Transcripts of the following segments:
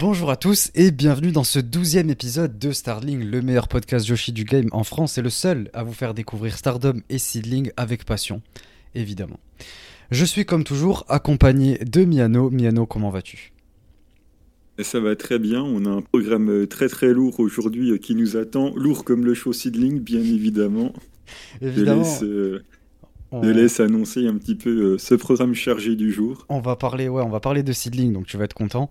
Bonjour à tous et bienvenue dans ce douzième épisode de Starling, le meilleur podcast Yoshi du game en France et le seul à vous faire découvrir Stardom et Seedling avec passion, évidemment. Je suis comme toujours accompagné de Miano. Miano, comment vas-tu? Ça va très bien, on a un programme très très lourd aujourd'hui qui nous attend, lourd comme le show Seedling bien évidemment. Évidemment. Euh, je laisse annoncer un petit peu euh, ce programme chargé du jour. On va parler, ouais, on va parler de Seedling, donc tu vas être content.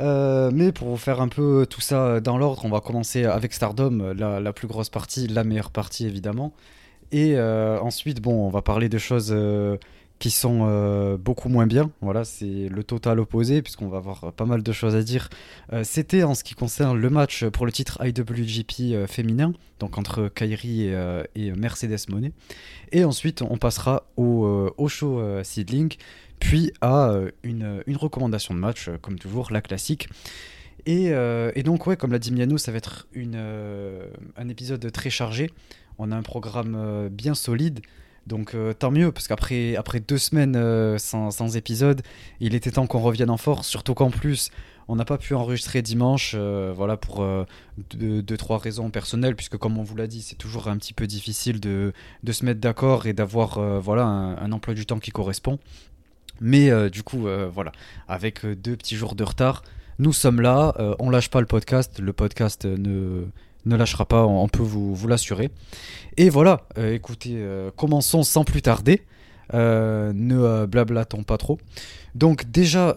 Euh, mais pour vous faire un peu tout ça dans l'ordre, on va commencer avec Stardom, la, plus grosse partie, la meilleure partie évidemment. Et euh, ensuite, bon, on va parler de choses qui sont euh, beaucoup moins bien. Voilà, c'est le total opposé, puisqu'on va avoir pas mal de choses à dire. Euh, c'était en ce qui concerne le match pour le titre IWGP euh, féminin, donc entre Kairi et, Mercedes Monet. Et ensuite, on passera au, au show Seedling, puis à une, une, recommandation de match, comme toujours, la classique. Et, donc, ouais, comme l'a dit Miano, ça va être une, un épisode très chargé. On a un programme bien solide. Donc euh, tant mieux, parce qu'après après deux semaines euh, sans, sans, épisode, il était temps qu'on revienne en force, surtout qu'en plus, on n'a pas pu enregistrer dimanche, euh, voilà, pour deux, trois raisons personnelles, puisque comme on vous l'a dit, c'est toujours un petit peu difficile de, de se mettre d'accord et d'avoir voilà, un, emploi du temps qui correspond. Mais du coup, voilà, avec deux petits jours de retard, nous sommes là, on lâche pas le podcast, le podcast ne ne lâchera pas, on peut vous, l'assurer. Et voilà, euh, écoutez, euh, commençons sans plus tarder. Euh, ne blablatons pas trop. Donc déjà,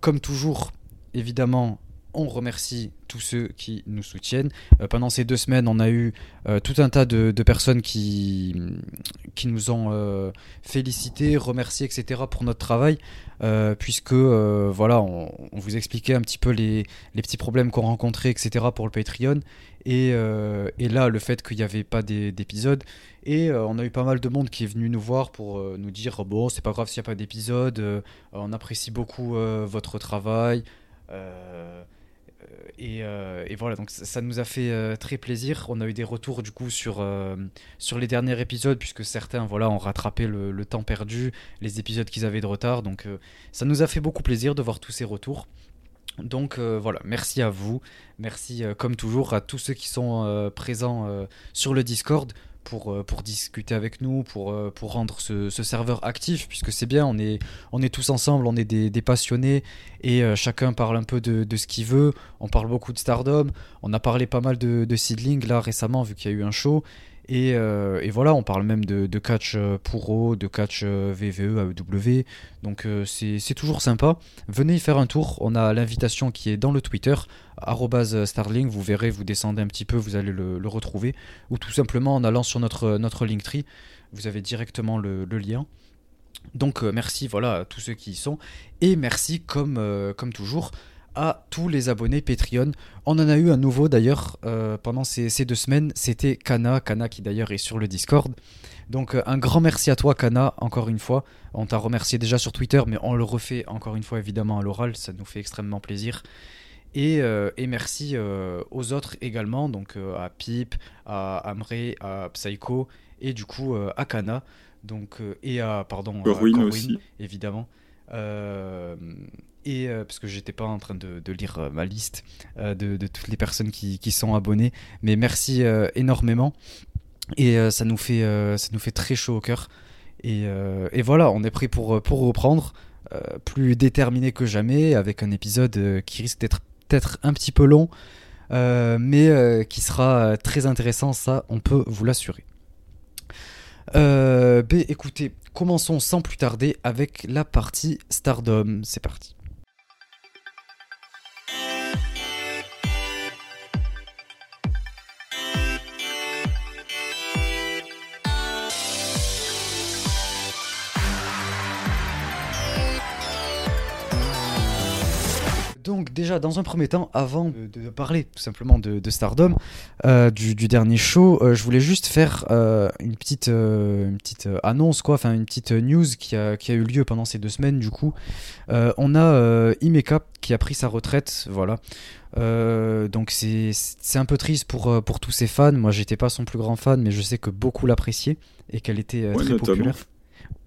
comme toujours, évidemment, on remercie tous ceux qui nous soutiennent. pendant ces deux semaines, on a eu tout un tas de, personnes qui, nous ont félicité, remercié, etc. pour notre travail, puisque voilà, on, vous expliquait un petit peu les petits problèmes qu'on rencontrait, etc. pour le Patreon. Euh, et, là, le fait qu'il n'y avait pas d'épisode. Et euh, on a eu pas mal de monde qui est venu nous voir pour euh, nous dire bon, c'est pas grave s'il n'y a pas d'épisode, on apprécie beaucoup votre travail. Et, voilà, donc ça, nous a fait très plaisir. On a eu des retours du coup sur, sur les derniers épisodes, puisque certains voilà, ont rattrapé le, le temps perdu, les épisodes qu'ils avaient de retard. Donc ça nous a fait beaucoup plaisir de voir tous ces retours. Donc euh, voilà, merci à vous, merci euh, comme toujours à tous ceux qui sont euh, présents sur le Discord pour, discuter avec nous, pour, rendre ce, serveur actif, puisque c'est bien, on est, on est tous ensemble, on est des, passionnés, et chacun parle un peu de, ce qu'il veut, on parle beaucoup de Stardom, on a parlé pas mal de, de Seedling là récemment, vu qu'il y a eu un show, euh, et, voilà, on parle même de, catch euh, pour O, de catch VVE, AEW. Donc euh, c'est toujours sympa. Venez y faire un tour. On a l'invitation qui est dans le Twitter, Starling. Vous verrez, vous descendez un petit peu, vous allez le, retrouver. Ou tout simplement en allant sur notre, notre Linktree, vous avez directement le, lien. Donc merci voilà à tous ceux qui y sont. Et merci comme toujours à tous les abonnés Patreon. On en a eu un nouveau d'ailleurs euh, pendant ces, deux semaines. C'était Kana, Kana qui d'ailleurs est sur le Discord. Donc euh, un grand merci à toi Kana, encore une fois. On t'a remercié déjà sur Twitter, mais on le refait encore une fois évidemment à l'oral. Ça nous fait extrêmement plaisir. Et, euh, merci aux autres également, donc à Pip, à Amré, à Psycho et du coup à Kana. Donc, et à pardon, Corwin aussi. évidemment. Euh, euh, parce que j'étais pas en train de, lire euh, ma liste de, toutes les personnes qui, sont abonnées, mais merci énormément. Et ça, nous fait, ça nous fait très chaud au cœur. Et, voilà, on est prêt pour, pour reprendre, plus déterminé que jamais, avec un épisode qui risque d'être peut-être un petit peu long, mais qui sera très intéressant, ça on peut vous l'assurer. B, écoutez, commençons sans plus tarder avec la partie Stardom. C'est parti. Donc déjà, dans un premier temps, avant de, parler tout simplement de, Stardom, euh, du, dernier show, euh, je voulais juste faire euh, une petite, une petite annonce, quoi, enfin une petite news qui a, qui a, eu lieu pendant ces deux semaines. Du coup, on a Imeka qui a pris sa retraite, voilà. donc c'est un peu triste pour, pour tous ses fans. Moi, j'étais pas son plus grand fan, mais je sais que beaucoup l'appréciaient et qu'elle était très populaire.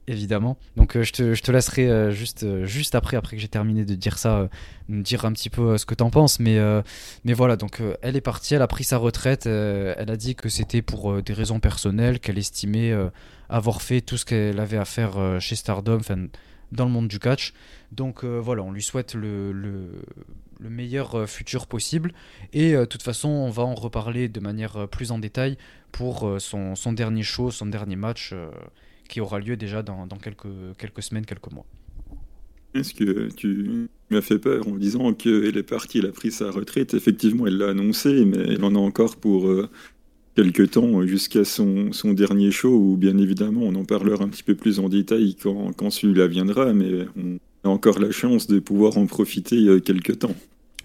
Évidemment. Donc je, te, je, te, laisserai juste, juste après, après que j'ai terminé de dire ça, me dire un petit peu ce que t'en penses. Mais, mais voilà, donc elle est partie, elle a pris sa retraite. elle a dit que c'était pour des raisons personnelles, qu'elle estimait avoir fait tout ce qu'elle avait à faire chez Stardom, dans le monde du catch. Donc voilà, on lui souhaite le, le, le meilleur futur possible. Et de toute façon, on va en reparler de manière plus en détail pour son dernier show, son dernier match qui aura lieu déjà dans, quelques, quelques semaines, quelques mois. Est-ce que tu m'as fait peur en disant qu'elle est partie, elle a pris sa retraite? Effectivement, elle l'a annoncé, mais elle en a encore pour euh, quelques temps jusqu'à son, son, dernier show, où bien évidemment on en parlera un petit peu plus en détail quand, quand celui-là viendra, mais on a encore la chance de pouvoir en profiter euh, quelques temps.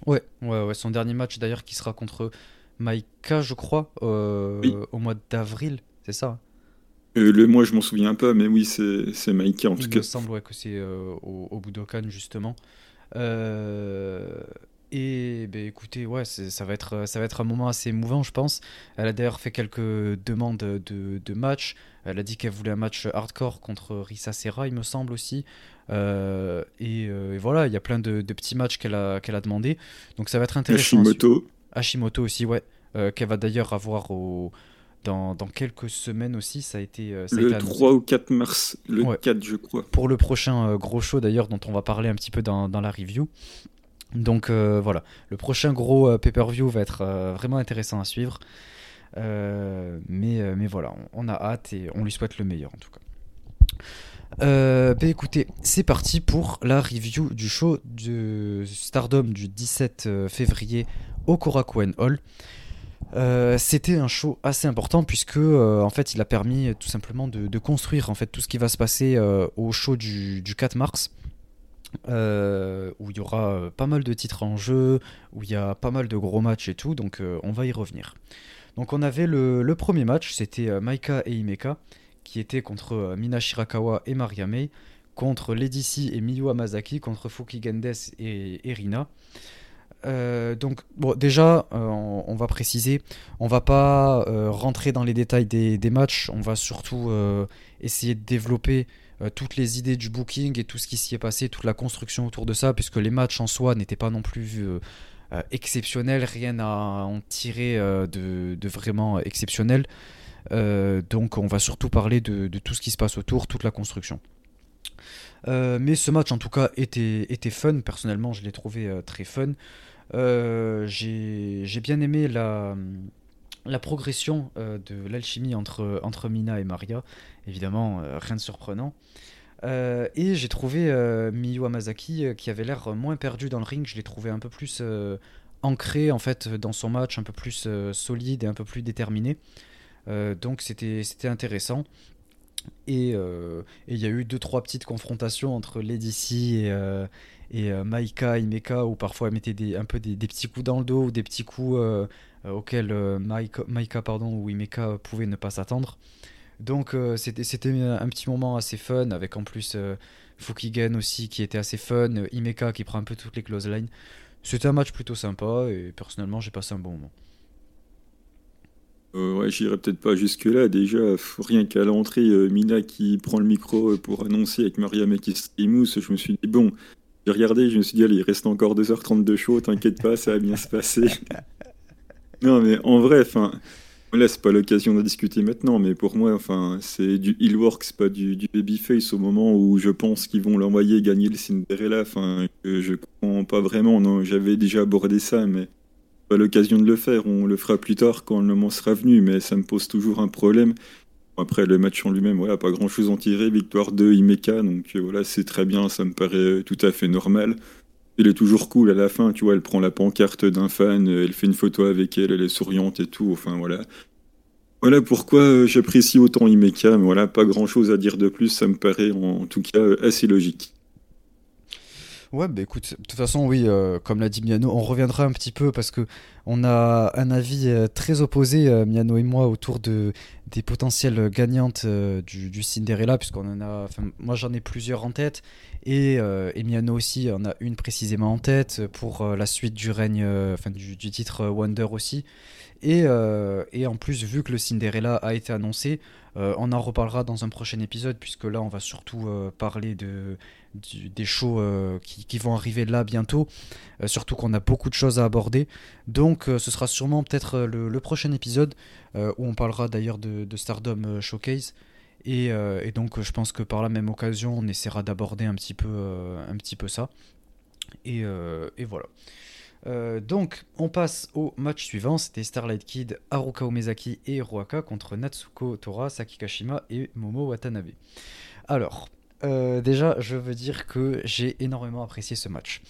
Ouais, ouais, ouais, son dernier match d'ailleurs qui sera contre Maika, je crois, euh, au mois d'avril, c'est ça euh, le mois, je m'en souviens pas, mais oui, c'est Maïka en tout cas. Il me semble que c'est euh, au, au, Budokan, justement. Euh, et ben, écoutez, ouais, ça va, être, ça va être un moment assez émouvant, je pense. Elle a d'ailleurs fait quelques demandes de, de match. Elle a dit qu'elle voulait un match hardcore contre Risa Serra, il me semble aussi. et, voilà, il y a plein de, petits matchs qu'elle a, qu'elle a demandé. Donc ça va être intéressant. Hashimoto. Hashimoto aussi, ouais. qu'elle va d'ailleurs avoir au, dans, quelques semaines aussi. Ça a été. Euh, le 3 ou 4 mars, le 4, je crois. Pour le prochain euh, gros show d'ailleurs, dont on va parler un petit peu dans, la review. Donc euh, voilà, le prochain gros pay-per-view va être vraiment intéressant à suivre. mais, mais voilà, on, a hâte et on lui souhaite le meilleur en tout cas. bah écoutez, c'est parti pour la review du show de Stardom du 17 février au Korakuen Hall. Euh, c'était un show assez important puisque euh, en fait il a permis tout simplement de, construire en fait tout ce qui va se passer euh, au show du, 4 mars où il y aura pas mal de titres en jeu où il y a pas mal de gros matchs et tout donc on va y revenir. Donc on avait le, premier match c'était Maika et Imeka qui était contre Mina Shirakawa et Maria May contre Lady C et Miyu Amazaki contre Fuki Gendes et Erina euh, donc, déjà, euh, on, va préciser, on va pas euh, rentrer dans les détails des, matchs, on va surtout essayer de développer toutes les idées du booking et tout ce qui s'y est passé, toute la construction autour de ça, puisque les matchs en soi n'étaient pas non plus exceptionnels, rien à en tirer de, vraiment exceptionnel. donc, on va surtout parler de, tout ce qui se passe autour, toute la construction. mais ce match en tout cas était fun, personnellement je l'ai trouvé très fun. Euh, j'ai bien aimé la, la progression euh, de l'alchimie entre, entre Mina et Maria. Évidemment, euh, rien de surprenant. et j'ai trouvé Miyu Amazaki qui avait l'air moins perdu dans le ring. Je l'ai trouvé un peu plus ancré en fait dans son match, un peu plus solide et un peu plus déterminé. donc c'était intéressant. Et il y a eu deux trois petites confrontations entre Lady C et, et euh, Maika, Imeka, où parfois elle mettait des, un peu des, petits coups dans le dos ou des petits coups euh, euh, auxquels Maika, pardon, ou Imeka pouvaient ne pas s'attendre. Donc c'était un petit moment assez fun, avec en plus Fukigen aussi qui était assez fun, Imeka qui prend un peu toutes les close lines. C'était un match plutôt sympa et personnellement j'ai passé un bon moment. ouais, j'irai peut-être pas jusque-là. Déjà, rien qu'à l'entrée, Mina qui prend le micro pour annoncer avec Maria qui je me suis dit, bon, j'ai regardé, je me suis dit, allez, il reste encore 2h30 de show, t'inquiète pas, ça va bien se passer. non, mais en vrai, enfin, là, c'est pas l'occasion de discuter maintenant, mais pour moi, enfin, c'est du Works, pas du, du babyface au moment où je pense qu'ils vont l'envoyer gagner le Cinderella. Enfin, je comprends pas vraiment. Non, j'avais déjà abordé ça, mais pas l'occasion de le faire. On le fera plus tard quand le moment sera venu, mais ça me pose toujours un problème. Après, le match en lui-même, voilà, pas grand-chose en tirer. Victoire de Imeka, donc euh, voilà, c'est très bien, ça me paraît euh, tout à fait normal. Il est toujours cool à la fin, tu vois, elle prend la pancarte d'un fan, euh, elle fait une photo avec elle, elle est souriante et tout, enfin voilà. Voilà pourquoi j'apprécie autant Imeka, mais voilà, pas grand-chose à dire de plus, ça me paraît en tout cas assez logique. Ouais, bah écoute, de toute façon, oui, euh, comme l'a dit Miano, on reviendra un petit peu parce que on a un avis euh, très opposé, euh, Miano et moi, autour de, des potentielles gagnantes du, du, Cinderella, puisqu'on en a, moi j'en ai plusieurs en tête, et, et, Miano aussi en a une précisément en tête pour la suite du règne, enfin du, titre Wonder aussi. Et, et, en plus, vu que le Cinderella a été annoncé, on en reparlera dans un prochain épisode, puisque là, on va surtout parler de, des shows qui, vont arriver là bientôt. surtout qu'on a beaucoup de choses à aborder. Donc, ce sera sûrement peut-être le, prochain épisode, où on parlera d'ailleurs de, Stardom Showcase. Et, donc, je pense que par la même occasion, on essaiera d'aborder un, petit peu, un petit peu ça. Et, voilà. Euh, donc, on passe au match suivant. C'était Starlight Kid, Haruka Omezaki et Ruaka contre Natsuko Tora, Saki Kashima et Momo Watanabe. Alors, euh, déjà, je veux dire que j'ai énormément apprécié ce match.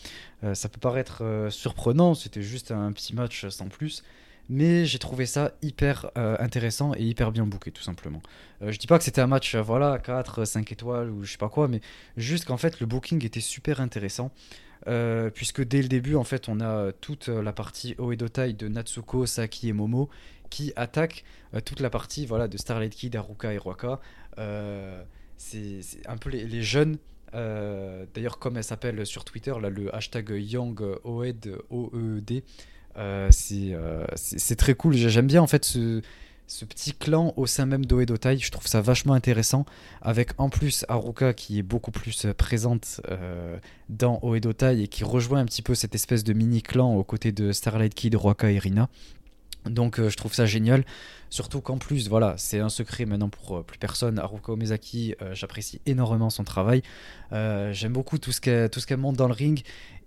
Euh, ça peut paraître surprenant, c'était juste un petit match sans plus. Mais j'ai trouvé ça hyper intéressant et hyper bien booké, tout simplement. je dis pas que c'était un match, voilà, 4, 5 étoiles ou je sais pas quoi, mais juste qu'en fait, le booking était super intéressant. Euh, puisque dès le début, en fait, on a toute la partie Oedotai de Natsuko, Saki et Momo qui attaquent euh, toute la partie voilà, de Starlight Kid, Haruka et Ruaka. Euh, c'est un peu les, jeunes. D'ailleurs, comme elle s'appelle sur Twitter, là, le hashtag Young Oed, O-E-D, c'est très cool. J'aime bien en fait ce, ce petit clan au sein même d'Oedotai. Je trouve ça vachement intéressant. Avec en plus Haruka qui est beaucoup plus euh, présente euh, dans Oedotai et qui rejoint un petit peu cette espèce de mini clan aux côtés de Starlight Kid, Ruaka et Rina. Donc euh, je trouve ça génial. Surtout qu'en plus, voilà, c'est un secret maintenant pour plus personne. Haruka Omezaki, j'apprécie énormément son travail. J'aime beaucoup tout ce qu'elle monte dans le ring.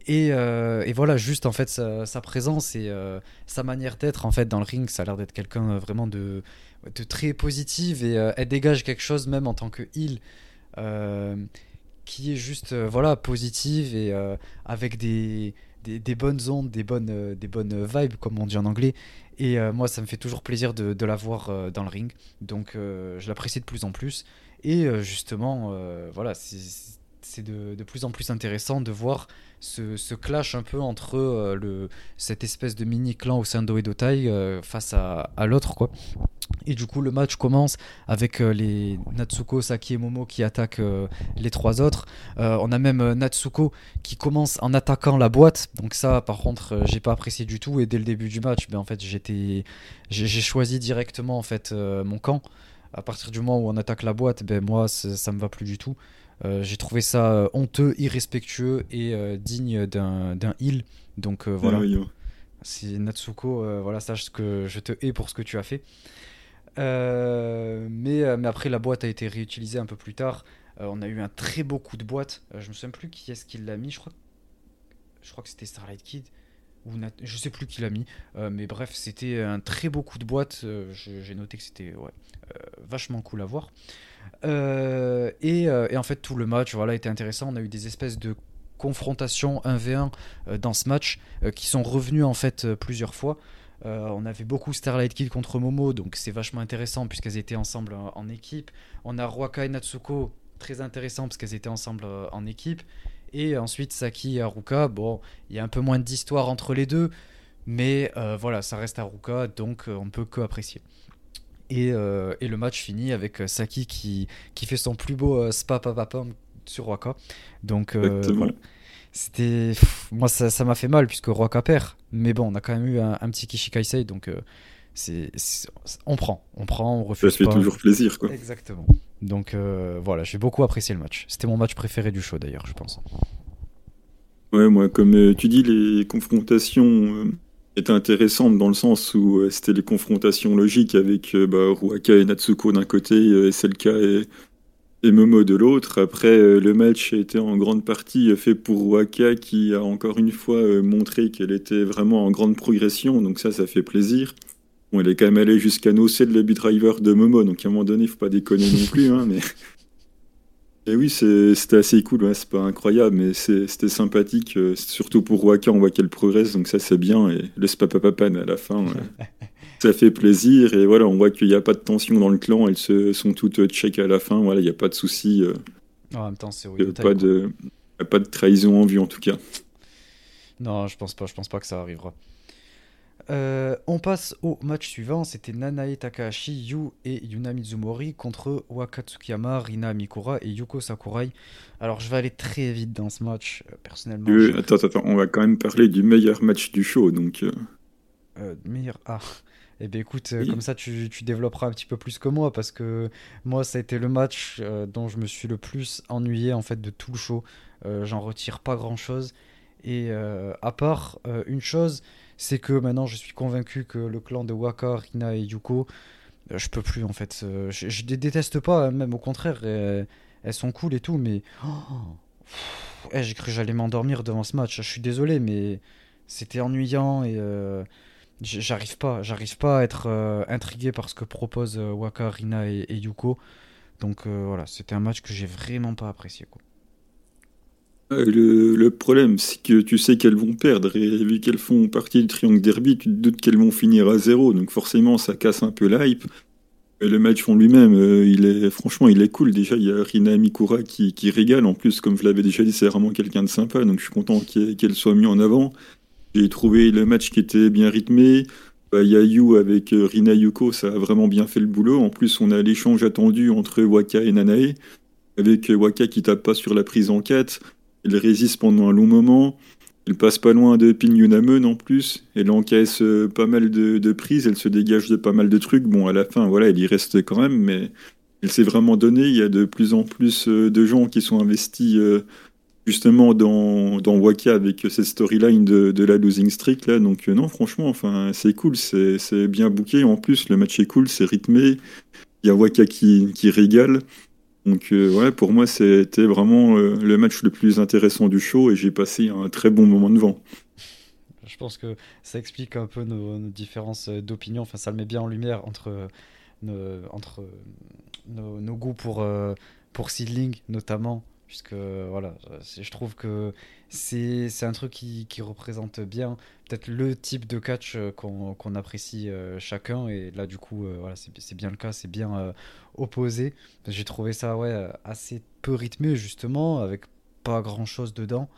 Euh, et, voilà, juste en fait sa, présence et euh, sa manière d'être en fait dans le ring, ça a l'air d'être quelqu'un euh, vraiment de, très positive et elle dégage quelque chose même en tant que heal qui est juste voilà positive et avec des, des, bonnes ondes, des bonnes vibes comme on dit en anglais. Et moi, ça me fait toujours plaisir de, de la voir dans le ring, donc je l'apprécie de plus en plus. Et justement, voilà, c'est de, de, plus en plus intéressant de voir ce, clash un peu entre euh, cette espèce de mini clan au sein d'Oedotai euh, face à, l'autre quoi. Et du coup le match commence avec euh, les Natsuko, Saki et Momo qui attaquent les trois autres. on a même Natsuko qui commence en attaquant la boîte. Donc ça par contre j'ai pas apprécié du tout et dès le début du match ben, en fait j'ai choisi directement en fait mon camp. À partir du moment où on attaque la boîte, ben moi ça me va plus du tout. Euh, j'ai trouvé ça euh, honteux, irrespectueux et euh, digne d'un heal. Donc voilà. Si Natsuko, voilà, sache que je te hais pour ce que tu as fait. mais, mais après, la boîte a été réutilisée un peu plus tard. on a eu un très beau coup de boîte. je me souviens plus qui est-ce qui l'a mis. Je crois, je crois que c'était Starlight Kid. Ou je sais plus qui l'a mis. mais bref, c'était un très beau coup de boîte. J'ai noté que c'était ouais, vachement cool à voir. Euh, euh, et, en fait, tout le match voilà, était intéressant. On a eu des espèces de confrontations 1v1 euh, dans ce match qui sont revenus en fait plusieurs fois. on avait beaucoup Starlight Kid contre Momo, donc c'est vachement intéressant puisqu'elles étaient ensemble en, équipe. On a Ruaka et Natsuko, très intéressant parce qu'elles étaient ensemble en équipe. Et ensuite Saki et Haruka, bon, il y a un peu moins d'histoire entre les deux, mais voilà, ça reste Haruka, donc on ne peut que apprécier. Euh, et, le match finit avec euh, Saki qui, qui fait son plus beau euh, spa papapam sur Waka. Donc c'était moi ça m'a fait mal puisque Waka perd. Mais bon, on a quand même eu un, petit Kishikaisei donc c'est on prend, on prend, on refuse. Ça fait toujours plaisir quoi. Exactement. Donc voilà, j'ai beaucoup apprécié le match. C'était mon match préféré du show d'ailleurs, je pense. Ouais, moi comme tu dis les confrontations était intéressante dans le sens où euh, c'était les confrontations logiques avec euh, bah, Ruaka et Natsuko d'un côté, euh, et, et Momo de l'autre. Après, le match a été en grande partie fait pour Ruaka qui a encore une fois montré qu'elle était vraiment en grande progression, donc ça, ça fait plaisir. Bon, elle est quand même allée jusqu'à nocer le lobby driver de Momo, donc à un moment donné, il faut pas déconner non plus, hein, mais et oui, c'était assez cool, c'est pas incroyable, mais c'était sympathique. Euh, surtout pour Waka, on voit qu'elle progresse, donc ça c'est bien. Et le spapapapan à la fin, ça fait plaisir. Et voilà, on voit qu'il n'y a pas de tension dans le clan, elles se, sont toutes check à la fin, voilà, il n'y a pas de souci. Euh. en même temps, c'est pas de, pas de trahison en vue en tout cas. Non, je pense pas, je pense pas que ça arrivera. Euh, on passe au match suivant, c'était Nanae Takahashi, Yu et Yuna Mizumori contre Wakatsukiyama, Rina Mikura et Yuko Sakurai. Alors je vais aller très vite dans ce match, euh, personnellement. Attends, attends, on va quand même parler du meilleur match du show, donc... Euh. meilleur... Ah, eh bien écoute, comme ça tu, tu, développeras un petit peu plus que moi parce que moi ça a été le match dont je me suis le plus ennuyé en fait de tout le show. J'en retire pas grand chose. Et à part une chose, c'est que maintenant je suis convaincu que le clan de Waka, Rina et Yuko, je peux plus en fait. Je, je les déteste pas, hein, même au contraire, elles, sont cool et tout, mais. Oh, eh, j'ai cru que j'allais m'endormir devant ce match. Je suis désolé, mais c'était ennuyant et euh, j'arrive pas, j'arrive pas à être euh, intrigué par ce que proposent euh, Waka, Rina et, Yuko. Donc voilà, c'était un match que j'ai vraiment pas apprécié. Le, le, problème, c'est que tu sais qu'elles vont perdre, et vu qu'elles font partie du triangle derby, tu te doutes qu'elles vont finir à zéro, donc forcément ça casse un peu l'hype. Le match en lui-même, euh, il est franchement, il est cool. Déjà, il y a Rina Mikura qui, qui régale. En plus, comme je l'avais déjà dit, c'est vraiment quelqu'un de sympa. Donc, je suis content qu'elle soit mise en avant. J'ai trouvé le match qui était bien rythmé. Bah, avec euh, Rina Yuko, ça a vraiment bien fait le boulot. En plus, on a l'échange attendu entre Waka et Nanae, avec Waka qui tape pas sur la prise en 4. Il résiste pendant un long moment. Elle passe pas loin de Pin en plus. Elle encaisse euh, pas mal de, prises. Elle se dégage de pas mal de trucs. Bon, à la fin, voilà, elle y reste quand même, mais elle s'est vraiment donnée. Il y a de plus en plus euh, de gens qui sont investis euh, justement dans, dans Waka avec cette storyline de, la losing streak là. Donc non, franchement, enfin, c'est cool, c'est bien bouqué. En plus, le match est cool, c'est rythmé. Il y a Waka qui, qui régale. Donc euh, ouais, pour moi, c'était vraiment euh, le match le plus intéressant du show et j'ai passé un très bon moment devant. Je pense que ça explique un peu nos, différences d'opinion. Enfin, ça le met bien en lumière entre nos, goûts pour, euh, pour Seedling, notamment. Puisque voilà, je trouve que c'est un truc qui, représente bien peut-être le type de catch qu'on apprécie chacun. Et là, du coup, voilà, c'est bien le cas, c'est bien opposé. J'ai trouvé ça ouais, assez peu rythmé, justement, avec pas grand chose dedans.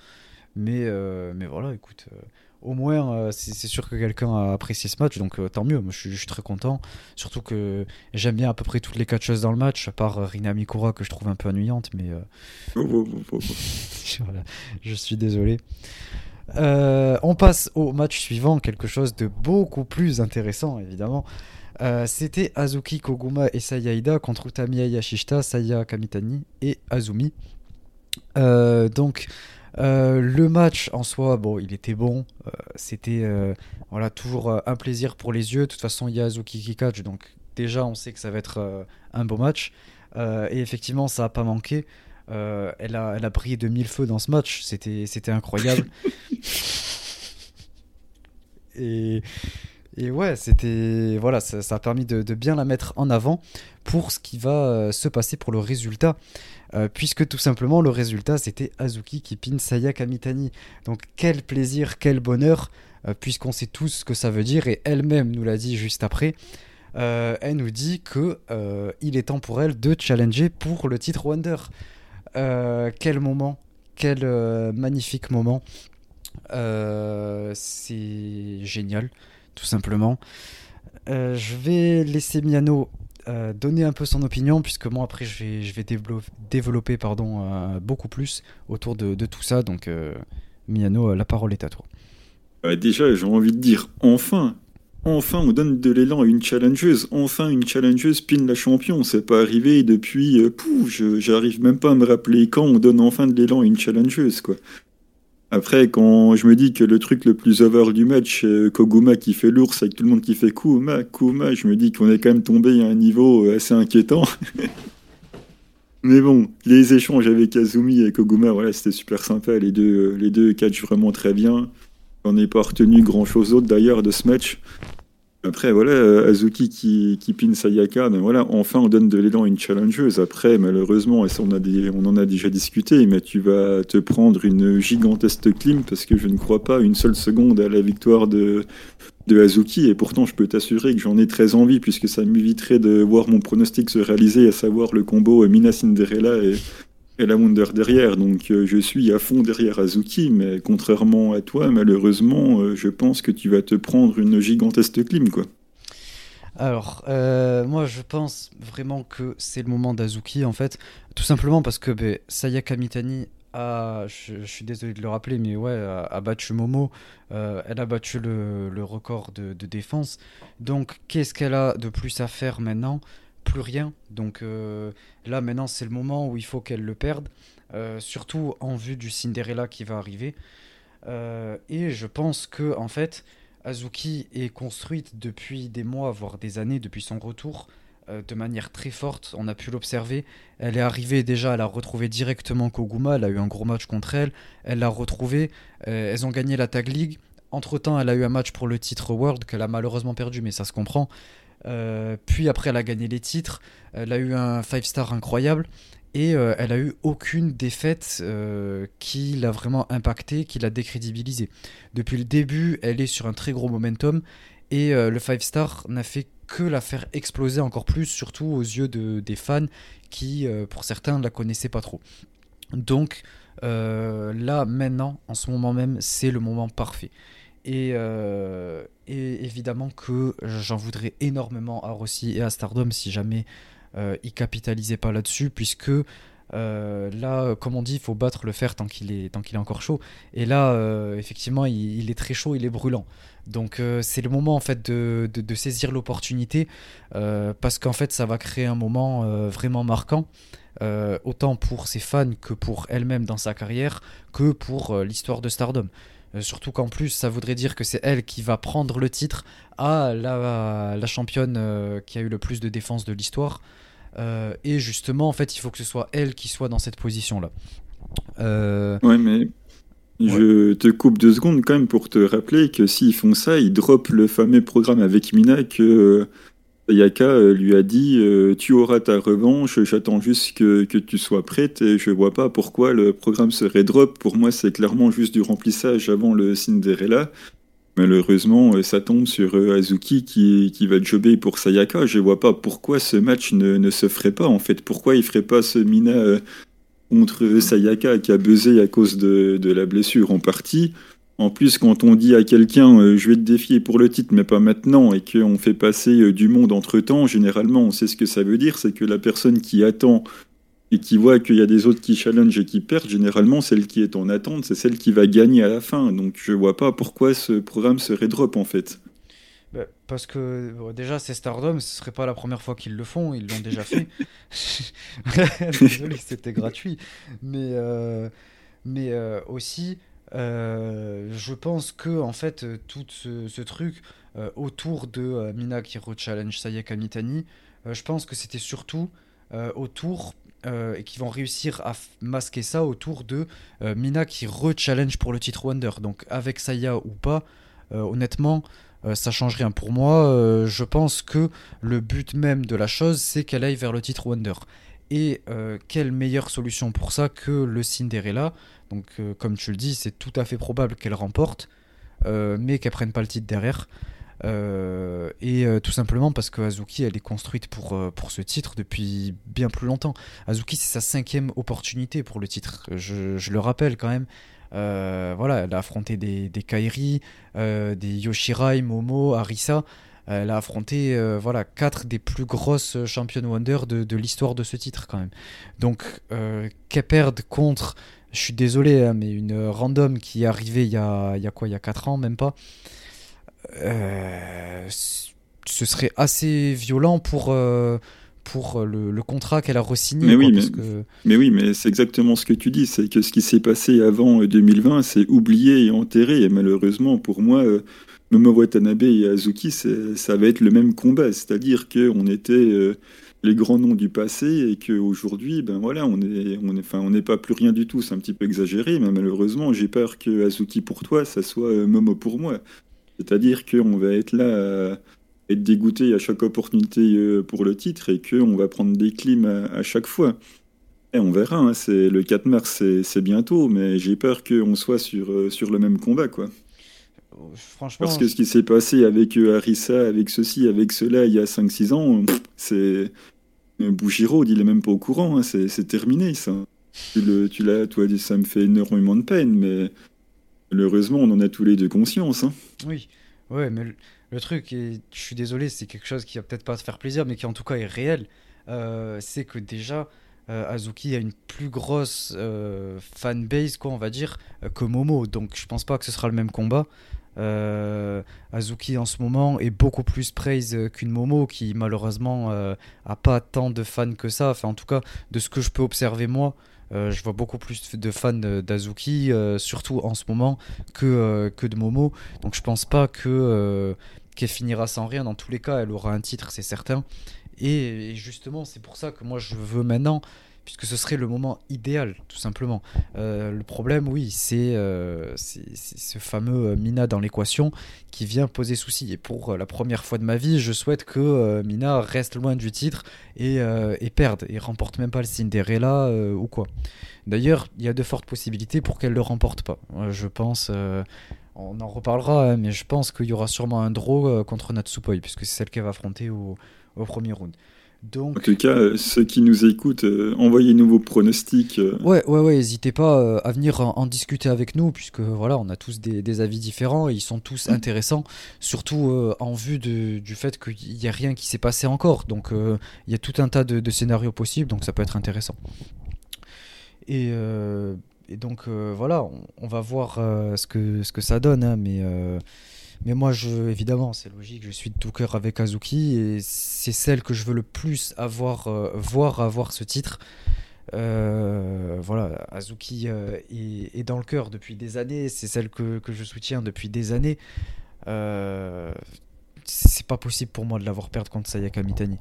Mais, euh, mais voilà, écoute, euh, au moins, euh, c'est sûr que quelqu'un a apprécié ce match, donc tant mieux. Moi, je suis, très content. Surtout que j'aime bien à peu près toutes les catcheuses dans le match, à part Rina Mikura que je trouve un peu ennuyante, mais. Oh, oh, oh, je suis désolé. on passe au match suivant, quelque chose de beaucoup plus intéressant, évidemment. Euh, c'était Azuki Koguma et Sayaida contre Utamiya Yashishita, Saya Kamitani et Azumi. Euh, donc euh, le match en soi, bon, il était bon. C'était voilà toujours un plaisir pour les yeux. De toute façon, il y a Azuki qui catch, donc déjà on sait que ça va être un beau match. et effectivement, ça n'a pas manqué. elle, a, elle a brillé de mille feux dans ce match. C'était, c'était incroyable. et et ouais, c'était voilà, ça, a permis de, bien la mettre en avant pour ce qui va euh, se passer pour le résultat. Euh, puisque tout simplement le résultat c'était Azuki qui pin Saya Kamitani. Donc quel plaisir, quel bonheur, euh, puisqu'on sait tous ce que ça veut dire et elle-même nous l'a dit juste après. elle nous dit que il est temps pour elle de challenger pour le titre Wonder. quel moment, quel magnifique moment. c'est génial tout simplement. Euh, je vais laisser Miano euh, donner un peu son opinion, puisque moi après je vais, je vais développer, pardon, euh, beaucoup plus autour de, tout ça. Donc Miano, la parole est à toi. déjà, j'ai envie de dire enfin, enfin on donne de l'élan à une challengeuse, enfin une challengeuse pin la champion. C'est pas arrivé depuis, pouf, j'arrive même pas à me rappeler quand on donne enfin de l'élan à une challengeuse, quoi. Après, quand je me dis que le truc le plus over du match, Koguma qui fait l'ours avec tout le monde qui fait Kuma, Kuma, je me dis qu'on est quand même tombé à un niveau assez inquiétant. Mais bon, les échanges avec Azumi et Koguma, voilà, c'était super sympa. Les deux, les deux catchent vraiment très bien. J'en ai pas retenu grand chose d'autre d'ailleurs de ce match. Après, voilà, euh, Azuki qui, qui pine Sayaka, mais voilà, enfin on donne de l'élan à une challengeuse. Après, malheureusement, on, a on en a déjà discuté, mais tu vas te prendre une gigantesque clim parce que je ne crois pas une seule seconde à la victoire de, de Azuki. Et pourtant, je peux t'assurer que j'en ai très envie puisque ça m'éviterait de voir mon pronostic se réaliser, à savoir le combo Mina Cinderella et la Wonder derrière. Donc euh, je suis à fond derrière Azuki, mais contrairement à toi, malheureusement, euh, je pense que tu vas te prendre une gigantesque clim, quoi. Alors, euh, moi je pense vraiment que c'est le moment d'Azuki en fait, tout simplement parce que ben, Saya Kamitani a, je, suis désolé de le rappeler, mais ouais, a, battu Momo. elle a battu le, record de, défense. Donc, qu'est-ce qu'elle a de plus à faire maintenant? Plus rien. Donc là, maintenant, c'est le moment où il faut qu'elle le perde. surtout en vue du Cinderella qui va arriver. et je pense que, en fait, Azuki est construite depuis des mois, voire des années, depuis son retour, euh, de manière très forte. On a pu l'observer. Elle est arrivée déjà, elle a retrouvé directement Koguma. Elle a eu un gros match contre elle. Elle l'a retrouvé. Euh, elles ont gagné la Tag League. Entre temps, elle a eu un match pour le titre World qu'elle a malheureusement perdu, mais ça se comprend. Euh, puis après, elle a gagné les titres. Elle a eu un 5 star incroyable et euh, elle a eu aucune défaite euh, qui l'a vraiment impacté, qui l'a décrédibilisé. Depuis le début, elle est sur un très gros momentum et le 5 star n'a fait que la faire exploser encore plus, surtout aux yeux de, des fans qui, pour certains, ne la connaissaient pas trop. Donc là, maintenant, en ce moment même, c'est le moment parfait. Et, et évidemment que j'en voudrais énormément à Rossi et à Stardom si jamais euh, il capitalisait pas là-dessus, puisque euh, là, comme on dit, il faut battre le fer tant qu'il est, tant qu'il est encore chaud. Et là, euh, effectivement, il, est très chaud, il est brûlant. Donc c'est le moment en fait de, saisir l'opportunité parce qu'en fait ça va créer un moment vraiment marquant. autant pour ses fans que pour elle-même dans sa carrière, que pour l'histoire de Stardom. Surtout qu'en plus, ça voudrait dire que c'est elle qui va prendre le titre à la, la championne qui a eu le plus de défense de l'histoire. Euh, et justement, en fait, il faut que ce soit elle qui soit dans cette position-là. Euh... Ouais, mais je te coupe deux secondes quand même pour te rappeler que s'ils font ça, ils droppent le fameux programme avec Mina que euh, Yaka euh, lui a dit Tu auras ta revanche, j'attends juste que, que, tu sois prête et je vois pas pourquoi le programme serait drop. Pour moi, c'est clairement juste du remplissage avant le Cinderella. Malheureusement, euh, ça tombe sur euh, Azuki qui, qui va jobber pour Sayaka. Je vois pas pourquoi ce match ne, ne, se ferait pas en fait. Pourquoi il ferait pas ce Mina euh, contre Sayaka qui a buzzé à cause de, de, la blessure en partie. En plus, quand on dit à quelqu'un je vais te défier pour le titre, mais pas maintenant, et qu'on fait passer du monde entre temps, généralement on sait ce que ça veut dire, c'est que la personne qui attend et qui voit qu'il y a des autres qui challenge et qui perdent, généralement, celle qui est en attente, c'est celle qui va gagner à la fin. Donc je vois pas pourquoi ce programme serait drop en fait. Bah, parce que déjà, c'est Stardom, ce serait pas la première fois qu'ils le font, ils l'ont déjà fait. Désolé, c'était gratuit. Mais, euh, mais euh, aussi, euh, je pense que en fait, tout ce, truc autour de Mina qui re-challenge Sayaka Mitani, je pense que c'était surtout autour euh, et qui vont réussir à masquer ça autour de euh, Mina qui re-challenge pour le titre Wonder. Donc avec Saya ou pas, euh, honnêtement, ça change rien pour moi. je pense que le but même de la chose, c'est qu'elle aille vers le titre Wonder. Et quelle meilleure solution pour ça que le Cinderella Donc comme tu le dis, c'est tout à fait probable qu'elle remporte, mais qu'elle prenne pas le titre derrière. Euh, et euh, tout simplement parce que Azuki elle est construite pour, euh, ce titre depuis bien plus longtemps. Azuki c'est sa cinquième opportunité pour le titre, je, le rappelle quand même. voilà, elle a affronté des, Kairi, des Yoshirai, Momo, Arisa. Elle a affronté voilà quatre des plus grosses championnes Wonder de, de l'histoire de ce titre quand même. Donc qu'elle perde contre, je suis désolé, hein, mais une random qui est arrivée il y a, il y a quoi, il y a 4 ans même pas. Euh, ce serait assez violent pour, euh, pour le, contrat qu'elle a re-signé. Mais, oui, mais, oui, mais c'est exactement ce que tu dis. C'est que ce qui s'est passé avant 2020, euh, c'est oublié et enterré. Et malheureusement, pour moi, Momo Watanabe et Azuki, ça va être le même combat. C'est-à-dire qu'on était les grands noms du passé et qu'aujourd'hui, ben voilà, on n'est on est, enfin, on n'est pas plus rien du tout. C'est un petit peu exagéré, mais malheureusement, j'ai peur que Azuki pour toi, ça soit Momo pour moi. C'est-à-dire qu'on va être là à être dégoûté à chaque opportunité euh, pour le titre et qu'on va prendre des clims à, chaque fois. Et on verra, hein, c'est le 4 mars, c'est bientôt, mais j'ai peur qu'on soit sur, euh, sur le même combat, quoi. Franchement, Parce que ce qui s'est passé avec euh, Arisa, avec ceci, avec cela, il y a 5-6 ans, c'est. Bouchiro, il est même pas au courant, hein, c'est terminé, ça. Tu l'as, toi, ça me fait énormément de peine, mais Malheureusement, on en a tous les deux conscience. Hein. Oui, ouais, mais le, truc, et je suis désolé, c'est quelque chose qui va peut-être pas te faire plaisir, mais qui en tout cas est réel. Euh, c'est que déjà, Azuki a une plus grosse fanbase, quoi, on va dire, que Momo. Donc je pense pas que ce sera le même combat. Azuki en ce moment est beaucoup plus praise qu'une Momo qui malheureusement a pas tant de fans que ça. En tout cas, de ce que je peux observer moi, euh, je vois beaucoup plus de fans d'Azuki, euh, surtout en ce moment, que, euh, que de Momo. Donc je pense pas que qu'elle finira sans rien. Dans tous les cas, elle aura un titre, c'est certain. Et, justement, c'est pour ça que moi je veux maintenant puisque ce serait le moment idéal, tout simplement. Euh, le problème, oui, c'est euh, ce fameux euh, Mina dans l'équation qui vient poser souci. Et pour la première fois de ma vie, je souhaite que Mina reste loin du titre et, perde, et remporte même pas le Cinderella ou quoi. D'ailleurs, il y a de fortes possibilités pour qu'elle le remporte pas. je pense on en reparlera, hein, mais je pense qu'il y aura sûrement un draw contre Natsupoi, puisque c'est celle qu'elle va affronter au premier round. Donc... En tout cas, euh, ceux qui nous écoutent, euh, envoyez-nous vos pronostics. Euh. Ouais, ouais, ouais, n'hésitez pas à venir en, discuter avec nous, puisque voilà, on a tous des, avis différents et ils sont tous mm. intéressants, surtout en vue du fait qu'il n'y a rien qui s'est passé encore. Donc il y a tout un tas de, scénarios possibles, donc ça peut être intéressant. Et, donc voilà, on, va voir ce, que, ce que ça donne, hein, mais mais moi, je, évidemment, c'est logique, je suis de tout cœur avec Azuki et c'est celle que je veux le plus avoir, euh, voir avoir ce titre. Euh, voilà, Azuki euh, est, dans le cœur depuis des années, c'est celle que, que, je soutiens depuis des années. c'est pas possible pour moi de l'avoir perdre contre Sayaka Mitani.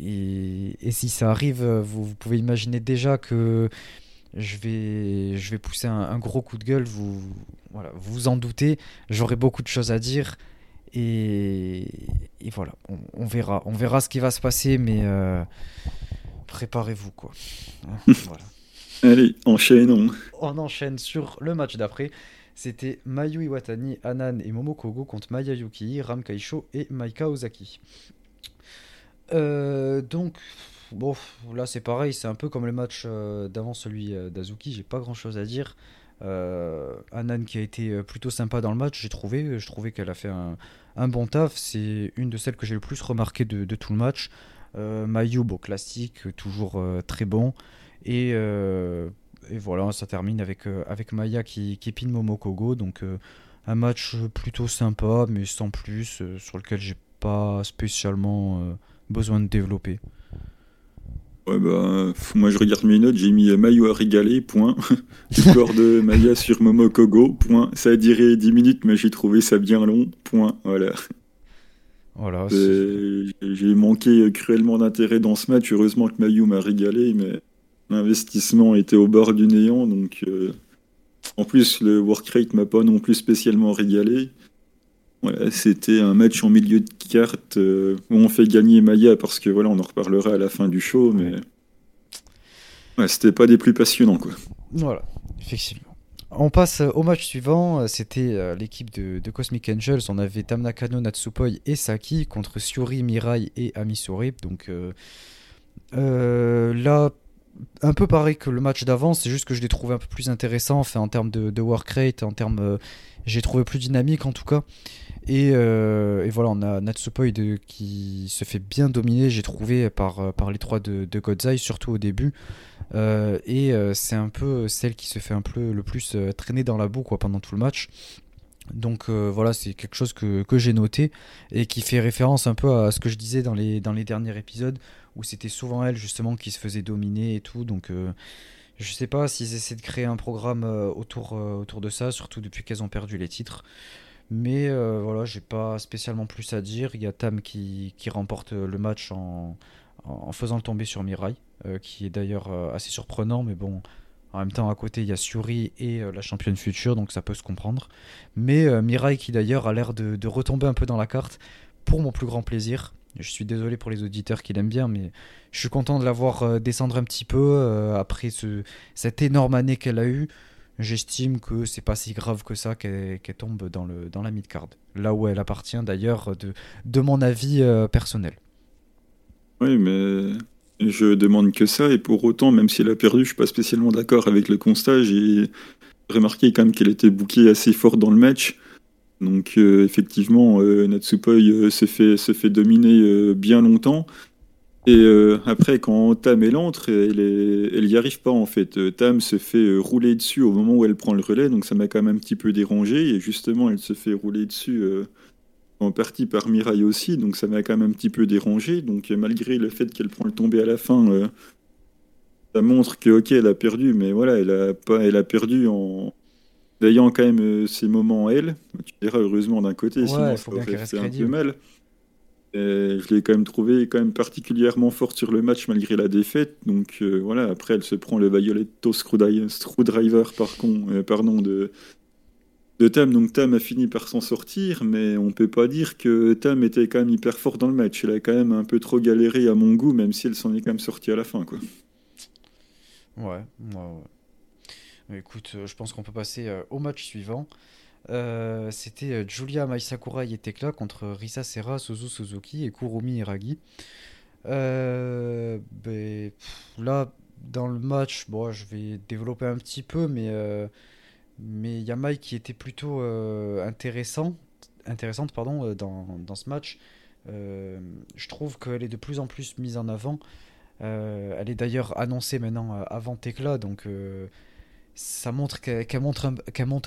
Et, si ça arrive, vous, pouvez imaginer déjà que je vais, je vais pousser un, gros coup de gueule, vous, voilà, vous en doutez, j'aurai beaucoup de choses à dire. Et, voilà, on, verra. On verra ce qui va se passer, mais euh, préparez-vous, quoi. voilà. Allez, enchaînons. On enchaîne sur le match d'après. C'était Mayu Iwatani, Anan et Momokogo contre Maya Yuki, Ram Kaisho et Maika Ozaki. Euh, donc, bon, là c'est pareil, c'est un peu comme le match euh, d'avant celui euh, d'Azuki, j'ai pas grand chose à dire. Euh, Anan qui a été plutôt sympa dans le match, j'ai trouvé. Je trouvais qu'elle a fait un, bon taf. C'est une de celles que j'ai le plus remarqué de, tout le match. Mayu, classique, toujours très bon. Et, voilà, ça termine avec, avec Maya qui, qui pine Momokogo. Donc un match plutôt sympa, mais sans plus, sur lequel j'ai pas spécialement besoin de développer. Ouais, bah, moi je regarde mes notes, j'ai mis euh, Mayu à régaler, point. Victoire de Maya sur Momokogo, point. Ça a duré 10 minutes, mais j'ai trouvé ça bien long, point. Voilà. Voilà. J'ai manqué cruellement d'intérêt dans ce match. Heureusement que Mayu m'a régalé, mais l'investissement était au bord du néant. Donc, euh, en plus, le work rate m'a pas non plus spécialement régalé c'était un match en milieu de carte euh, où on fait gagner Maya parce que voilà, on en reparlera à la fin du show, mais ouais, c'était pas des plus passionnants quoi. Voilà, effectivement. On passe au match suivant, c'était euh, l'équipe de, Cosmic Angels, on avait Tamnakano, Natsupoi et Saki contre Suri, Mirai et Amisori. Donc euh, là, un peu pareil que le match d'avant, c'est juste que je l'ai trouvé un peu plus intéressant, enfin, en termes de, de work rate, en termes, j'ai trouvé plus dynamique en tout cas. Euh, et, voilà, on a Natsupoi qui se fait bien dominer, j'ai trouvé, par, euh, par les trois de, Godzai, surtout au début. Euh, et c'est un peu celle qui se fait un peu le plus traîner dans la boue quoi, pendant tout le match. Donc voilà, c'est quelque chose que, que j'ai noté et qui fait référence un peu à ce que je disais dans les, dans les derniers épisodes où c'était souvent elle justement qui se faisait dominer et tout. Donc je sais pas s'ils essaient de créer un programme autour, autour de ça, surtout depuis qu'elles ont perdu les titres. Mais euh, voilà, j'ai pas spécialement plus à dire. Il y a Tam qui, qui remporte le match en, en faisant le tomber sur Mirai, euh, qui est d'ailleurs euh, assez surprenant, mais bon, en même temps, à côté, il y a Suri et la championne future, donc ça peut se comprendre. Mais Mirai qui d'ailleurs a l'air de, retomber un peu dans la carte, pour mon plus grand plaisir. Je suis désolé pour les auditeurs qui l'aiment bien, mais je suis content de la voir descendre un petit peu après ce, cette énorme année qu'elle a eue j'estime que c'est pas si grave que ça qu'elle tombe dans, le, dans la mid-card. Là où elle appartient d'ailleurs de, de mon avis euh, personnel. Oui, mais je demande que ça, et pour autant, même si elle a perdu, je suis pas spécialement d'accord avec le constat. J'ai remarqué quand même qu'elle était bouquée assez fort dans le match. Donc euh, effectivement, euh, Natsupoi se, fait, se fait dominer bien longtemps. Et euh, après, quand Tam elle entre, elle, est... elle y arrive pas en fait. Euh, Tam se fait euh, rouler dessus au moment où elle prend le relais, donc ça m'a quand même un petit peu dérangé. Et justement, elle se fait rouler dessus en partie par Mirai aussi, donc ça m'a quand même un petit peu dérangé. Donc malgré le fait qu'elle prend le tombé à la fin, ça montre que ok, elle a perdu, mais voilà, elle a pas, elle a perdu en ayant quand même ses moments elle. Tu diras heureusement d'un côté, sinon ça aurait fait un peu mal je l'ai quand même trouvé quand même particulièrement forte sur le match malgré la défaite. Donc euh, voilà, après elle se prend le Violetto Screwdriver par con, euh, pardon, de, de Tam. Donc Tam a fini par s'en sortir, mais on peut pas dire que Tam était quand même hyper fort dans le match. Elle a quand même un peu trop galéré à mon goût, même si elle s'en est quand même sortie à la fin. Quoi. Ouais, ouais, ouais. Écoute, euh, je pense qu'on peut passer au match suivant. Euh, c'était euh, Julia Mai et Tekla contre Risa Serra, Suzu Suzuki et Kurumi Iragi. Euh, ben, là, dans le match, bon, je vais développer un petit peu, mais mais il y a Mai qui était plutôt intéressant, intéressante pardon, dans, dans, ce match. je trouve qu'elle est de plus en plus mise en avant. elle est d'ailleurs annoncée maintenant avant Tekla, donc ça montre qu'elle monte,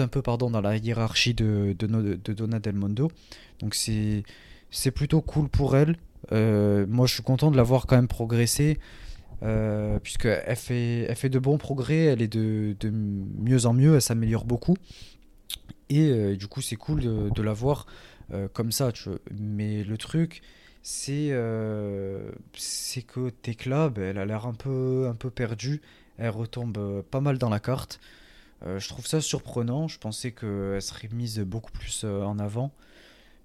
un, peu pardon, dans la hiérarchie de, de, Donna Del Mondo. Donc c'est, plutôt cool pour elle. Euh, moi je suis content de la voir quand même progresser. Euh, puisqu'elle fait, elle fait de bons progrès, elle est de, de mieux en mieux, elle s'améliore beaucoup. Et euh, du coup c'est cool de, la voir euh, comme ça. Mais le truc, c'est, c'est que Tekla, ben, elle a l'air un peu, un peu perdue elle retombe euh, pas mal dans la carte. Euh, je trouve ça surprenant. Je pensais qu'elle serait mise beaucoup plus euh, en avant.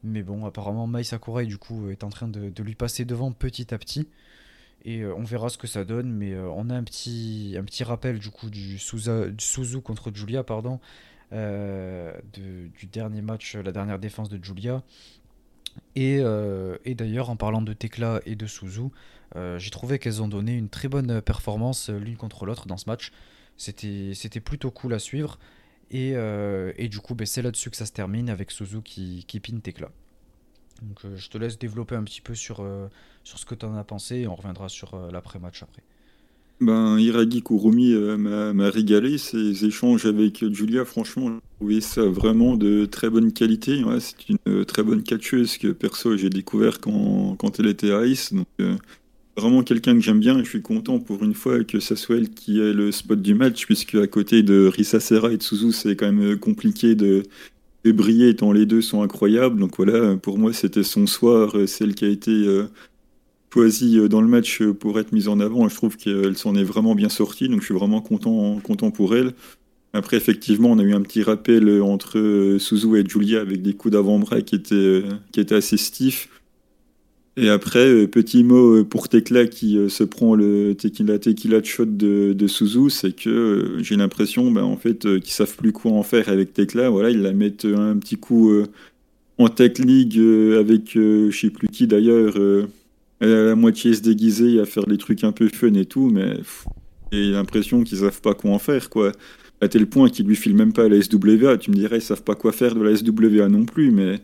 Mais bon, apparemment, Mai Sakurai, du coup, est en train de, lui passer devant petit à petit. Et on verra ce que ça donne. Mais on a un petit, rappel, du coup, du, Suzu contre Julia, pardon. du dernier match, la dernière défense de Julia. Et, et d'ailleurs, en parlant de Tekla et de Suzu, euh, j'ai trouvé qu'elles ont donné une très bonne performance euh, l'une contre l'autre dans ce match. C'était, plutôt cool à suivre. Et, euh, du coup, ben, c'est là-dessus que ça se termine avec Suzu qui, qui pine Tekla. Donc je te laisse développer un petit peu sur, sur ce que tu en as pensé et on reviendra sur l'après-match après. Ben, Iragi Kurumi m'a régalé. Ces échanges avec Julia, franchement, j'ai trouvé ça vraiment de très bonne qualité. c'est une très bonne catcheuse que perso j'ai découvert quand, quand elle était à Ice. Donc, vraiment quelqu'un que j'aime bien et je suis content pour une fois que ça soit elle qui est le spot du match, puisque à côté de Risa Serra et de Suzu, c'est quand même compliqué de, de, briller tant les deux sont incroyables. Donc voilà, pour moi, c'était son soir, celle qui a été euh, choisie euh, dans le match pour être mise en avant. Je trouve qu'elle s'en est vraiment bien sortie, donc je suis vraiment content, content pour elle. Après, effectivement, on a eu un petit rappel entre euh, Suzu et Julia avec des coups d'avant-bras qui étaient, qui étaient assez stiffs. Et après, euh, petit mot euh, pour Tekla qui euh, se prend le tequila, tequila shot de, de Suzu, c'est que j'ai l'impression ben, en fait, qu'ils savent plus quoi en faire avec Tekla. Voilà, ils la mettent un petit coup en Tech League avec je sais plus qui d'ailleurs, à la moitié se déguiser, à faire des trucs un peu fun et tout, mais j'ai l'impression qu'ils savent pas quoi en faire, quoi. À tel point qu'ils lui filent même pas la SWA. Tu me dirais, ils savent pas quoi faire de la SWA non plus, mais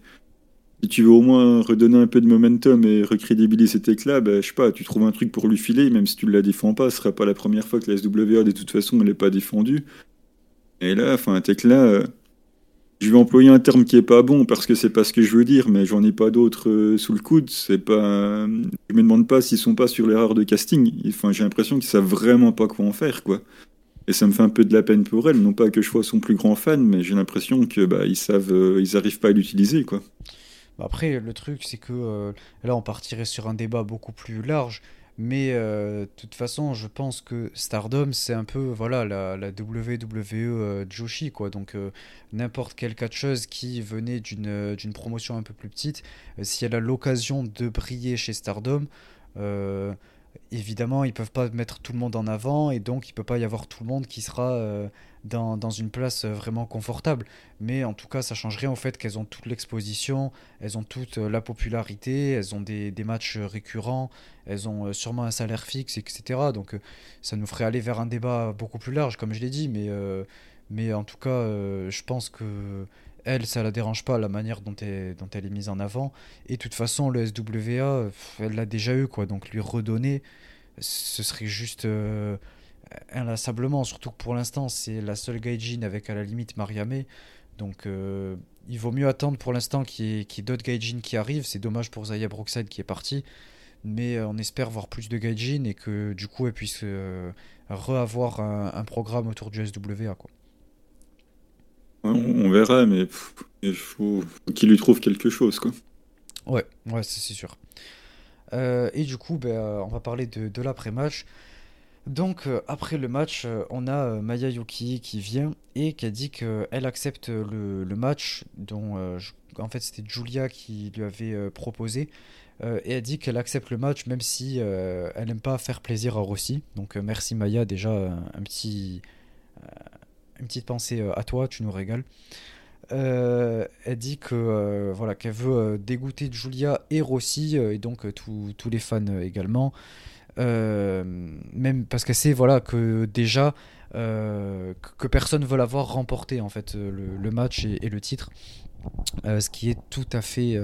si tu veux au moins redonner un peu de momentum et recrédibiliser tes clubs, bah, je sais pas, tu trouves un truc pour lui filer, même si tu ne la défends pas, ce sera pas la première fois que la SWA, de toute façon, elle n'est pas défendue. Et là, enfin, euh, je vais employer un terme qui est pas bon parce que c'est pas ce que je veux dire, mais j'en ai pas d'autres euh, sous le coude. C'est pas, je me demande pas s'ils sont pas sur l'erreur de casting. Enfin, j'ai l'impression qu'ils savent vraiment pas quoi en faire, quoi. Et ça me fait un peu de la peine pour elle, non pas que je sois son plus grand fan, mais j'ai l'impression que bah, ils savent, euh, ils arrivent pas à l'utiliser, quoi. Bah, après, le truc, c'est que euh, là, on partirait sur un débat beaucoup plus large. Mais euh, de toute façon, je pense que Stardom, c'est un peu voilà, la, la WWE euh, Joshi. Quoi. Donc, n'importe quelle catcheuse qui venait d'une, d'une promotion un peu plus petite, si elle a l'occasion de briller chez Stardom, évidemment, ils peuvent pas mettre tout le monde en avant. Et donc, il peut pas y avoir tout le monde qui sera dans, une place euh, vraiment confortable. Mais en tout cas, ça change rien au fait qu'elles ont toute l'exposition, elles ont toute euh, la popularité, elles ont des, des, matchs récurrents, elles ont euh, sûrement un salaire fixe, etc. Donc ça nous ferait aller vers un débat beaucoup plus large, comme je l'ai dit. Mais, mais en tout cas, je pense que elle, ça la dérange pas la manière dont elle, dont elle est mise en avant. Et de toute façon, le SWA, elle l'a déjà eu, quoi. Donc lui redonner, ce serait juste inlassablement. Surtout que pour l'instant, c'est la seule gaijin avec à la limite Mariame. Donc il vaut mieux attendre pour l'instant qu'il y ait, d'autres gaijin qui arrivent. C'est dommage pour Zaya Brookside qui est parti. Mais on espère voir plus de gaijin et que du coup elle puisse re-avoir un, programme autour du SWA. Quoi. On, verra, mais il faut, qu'il lui trouve quelque chose. Quoi. Ouais, ouais c'est sûr. Euh, et du coup, ben, euh, on va parler de, de l'après-match. Donc, euh, après le match, on a Maya Yuki qui vient et qui a dit qu'elle accepte le, match, dont en fait c'était Julia qui lui avait proposé. et elle dit qu'elle accepte le match même si elle n'aime pas faire plaisir à Rossi. Donc, merci Maya, déjà un petit, une petite pensée à toi, tu nous régales. Euh, elle dit euh, voilà qu'elle veut euh, dégoûter Julia et Rossi et donc tous les fans également. Même parce qu'elle sait voilà que déjà que personne veut l'avoir remporté en fait le, match et, le titre. ce qui est tout à fait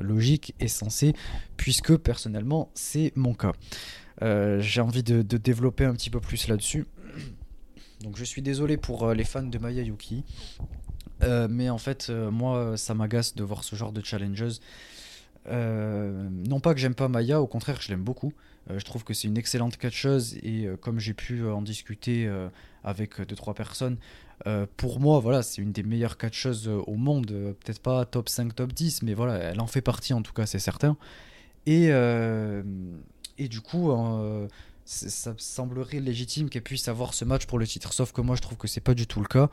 logique et sensé, puisque personnellement c'est mon cas. J'ai envie de, de, développer un petit peu plus là-dessus. Donc je suis désolé pour les fans de Maya Yuki. Euh, mais en fait, euh, moi, ça m'agace de voir ce genre de challenges. Euh, non pas que j'aime pas Maya, au contraire, je l'aime beaucoup. Je trouve que c'est une excellente catcheuse et comme j'ai pu en discuter avec deux trois personnes, pour moi, voilà, c'est une des meilleures catcheuses au monde. Peut-être pas top 5, top 10, mais voilà, elle en fait partie en tout cas, c'est certain. Et, et du coup, ça semblerait légitime qu'elle puisse avoir ce match pour le titre. Sauf que moi, je trouve que c'est pas du tout le cas.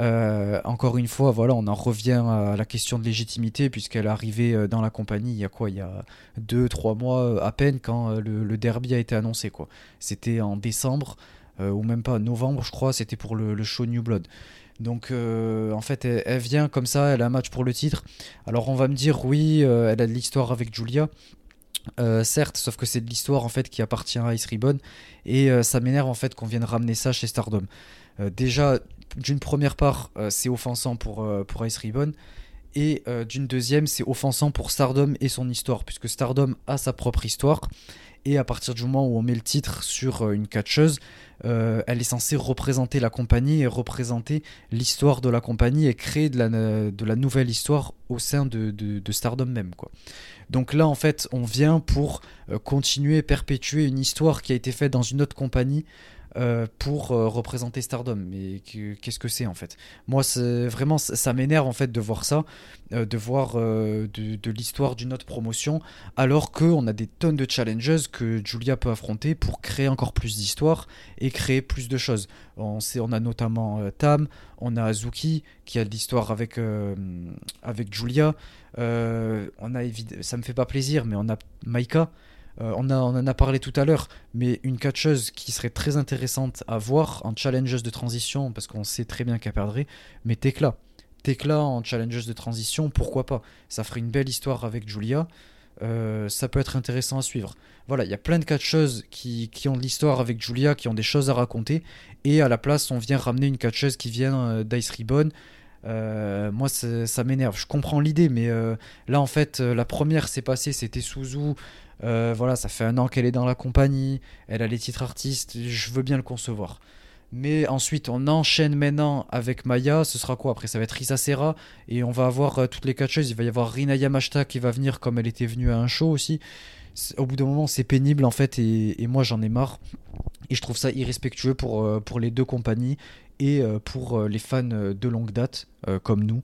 Euh, encore une fois, voilà, on en revient à la question de légitimité, puisqu'elle est arrivée euh, dans la compagnie il y a quoi? Il y a deux, trois mois euh, à peine quand le, derby a été annoncé. quoi. C'était en décembre, ou même pas novembre, je crois, c'était pour le, show New Blood. Donc en fait, elle, elle, vient comme ça, elle a un match pour le titre. Alors on va me dire, oui, elle a de l'histoire avec Julia. Euh, certes, sauf que c'est de l'histoire en fait qui appartient à Ice Ribbon et euh, ça m'énerve en fait qu'on vienne ramener ça chez Stardom. Euh, déjà, d'une première part, c'est offensant pour, pour Ice Ribbon et d'une deuxième, c'est offensant pour Stardom et son histoire puisque Stardom a sa propre histoire et à partir du moment où on met le titre sur une catcheuse, elle est censée représenter la compagnie et représenter l'histoire de la compagnie et créer de la, nouvelle histoire au sein de, de, de Stardom même quoi. Donc là, en fait, on vient pour euh, continuer, perpétuer une histoire qui a été faite dans une autre compagnie euh, pour euh, représenter Stardom. Mais qu'est-ce que c'est en fait? Moi, vraiment, ça, m'énerve en fait de voir ça, de voir de, l'histoire d'une autre promotion, alors qu'on a des tonnes de challenges que Julia peut affronter pour créer encore plus d'histoires et créer plus de choses. On a notamment Tam, on a Azuki qui a de l'histoire avec, avec Julia. on a ça me fait pas plaisir, mais on a Maika euh, on, en a parlé tout à l'heure, mais une catcheuse qui serait très intéressante à voir en challengeuse de transition, parce qu'on sait très bien qu'elle perdrait, mais Tekla. Tekla en challengeuse de transition, pourquoi pas? Ça ferait une belle histoire avec Julia. Euh, ça peut être intéressant à suivre. Voilà, il y a plein de catcheuses qui, qui ont de l'histoire avec Julia, qui ont des choses à raconter, et à la place, on vient ramener une catcheuse qui vient euh, d'Ice Ribbon. moi, ça m'énerve. Je comprends l'idée, mais là, en fait, la première s'est passée, c'était Suzu. Euh, voilà, ça fait un an qu'elle est dans la compagnie, elle a les titres artistes, je veux bien le concevoir. Mais ensuite, on enchaîne maintenant avec Maya. Ce sera quoi Après, ça va être Risa Serra. Et on va avoir euh, toutes les catcheuses. Il va y avoir Rina Yamashita qui va venir comme elle était venue à un show aussi. Au bout d'un moment, c'est pénible en fait. Et, moi, j'en ai marre. Et je trouve ça irrespectueux pour, euh, pour les deux compagnies et pour les fans de longue date comme nous.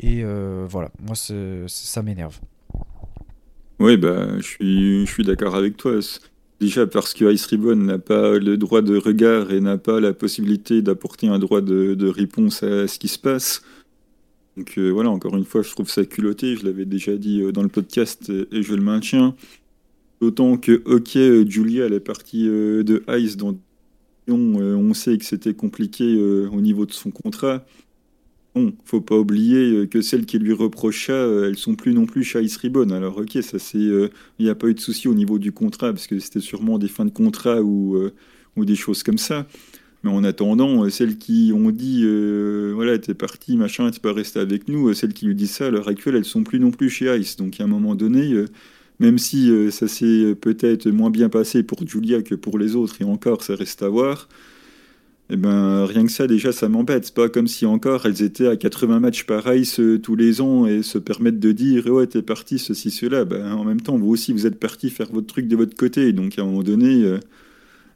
Et voilà, moi, ça m'énerve. Oui, bah, je suis, je suis d'accord avec toi. Déjà parce que Ice Ribbon n'a pas le droit de regard et n'a pas la possibilité d'apporter un droit de, de, réponse à ce qui se passe. Donc euh, voilà, encore une fois, je trouve ça culotté. Je l'avais déjà dit euh, dans le podcast et je le maintiens. D'autant que, ok, Julia, elle est partie euh, de Ice dans on sait que c'était compliqué au niveau de son contrat. Bon, faut pas oublier euh, que celles qui lui reprochaient, euh, elles sont plus non plus chez Ice Ribbon. Alors ok, ça c'est, euh, il n'y a pas eu de souci au niveau du contrat parce que c'était sûrement des fins de contrat ou des choses comme ça. Mais en attendant, celles qui ont dit voilà, t'es parti, machin, t'es pas resté avec nous, celles qui lui disent ça à l'heure actuelle, elles sont plus non plus chez Ice. Donc à un moment donné, même si ça s'est peut-être moins bien passé pour Julia que pour les autres, et encore, ça reste à voir. Eh ben, rien que ça, déjà, ça m'embête. C'est pas comme si encore elles étaient à 80 matchs pareils tous les ans et se permettent de dire Ouais, t'es parti, ceci, cela. Ben, en même temps, vous aussi, vous êtes parti faire votre truc de votre côté. Donc, à un moment donné, euh,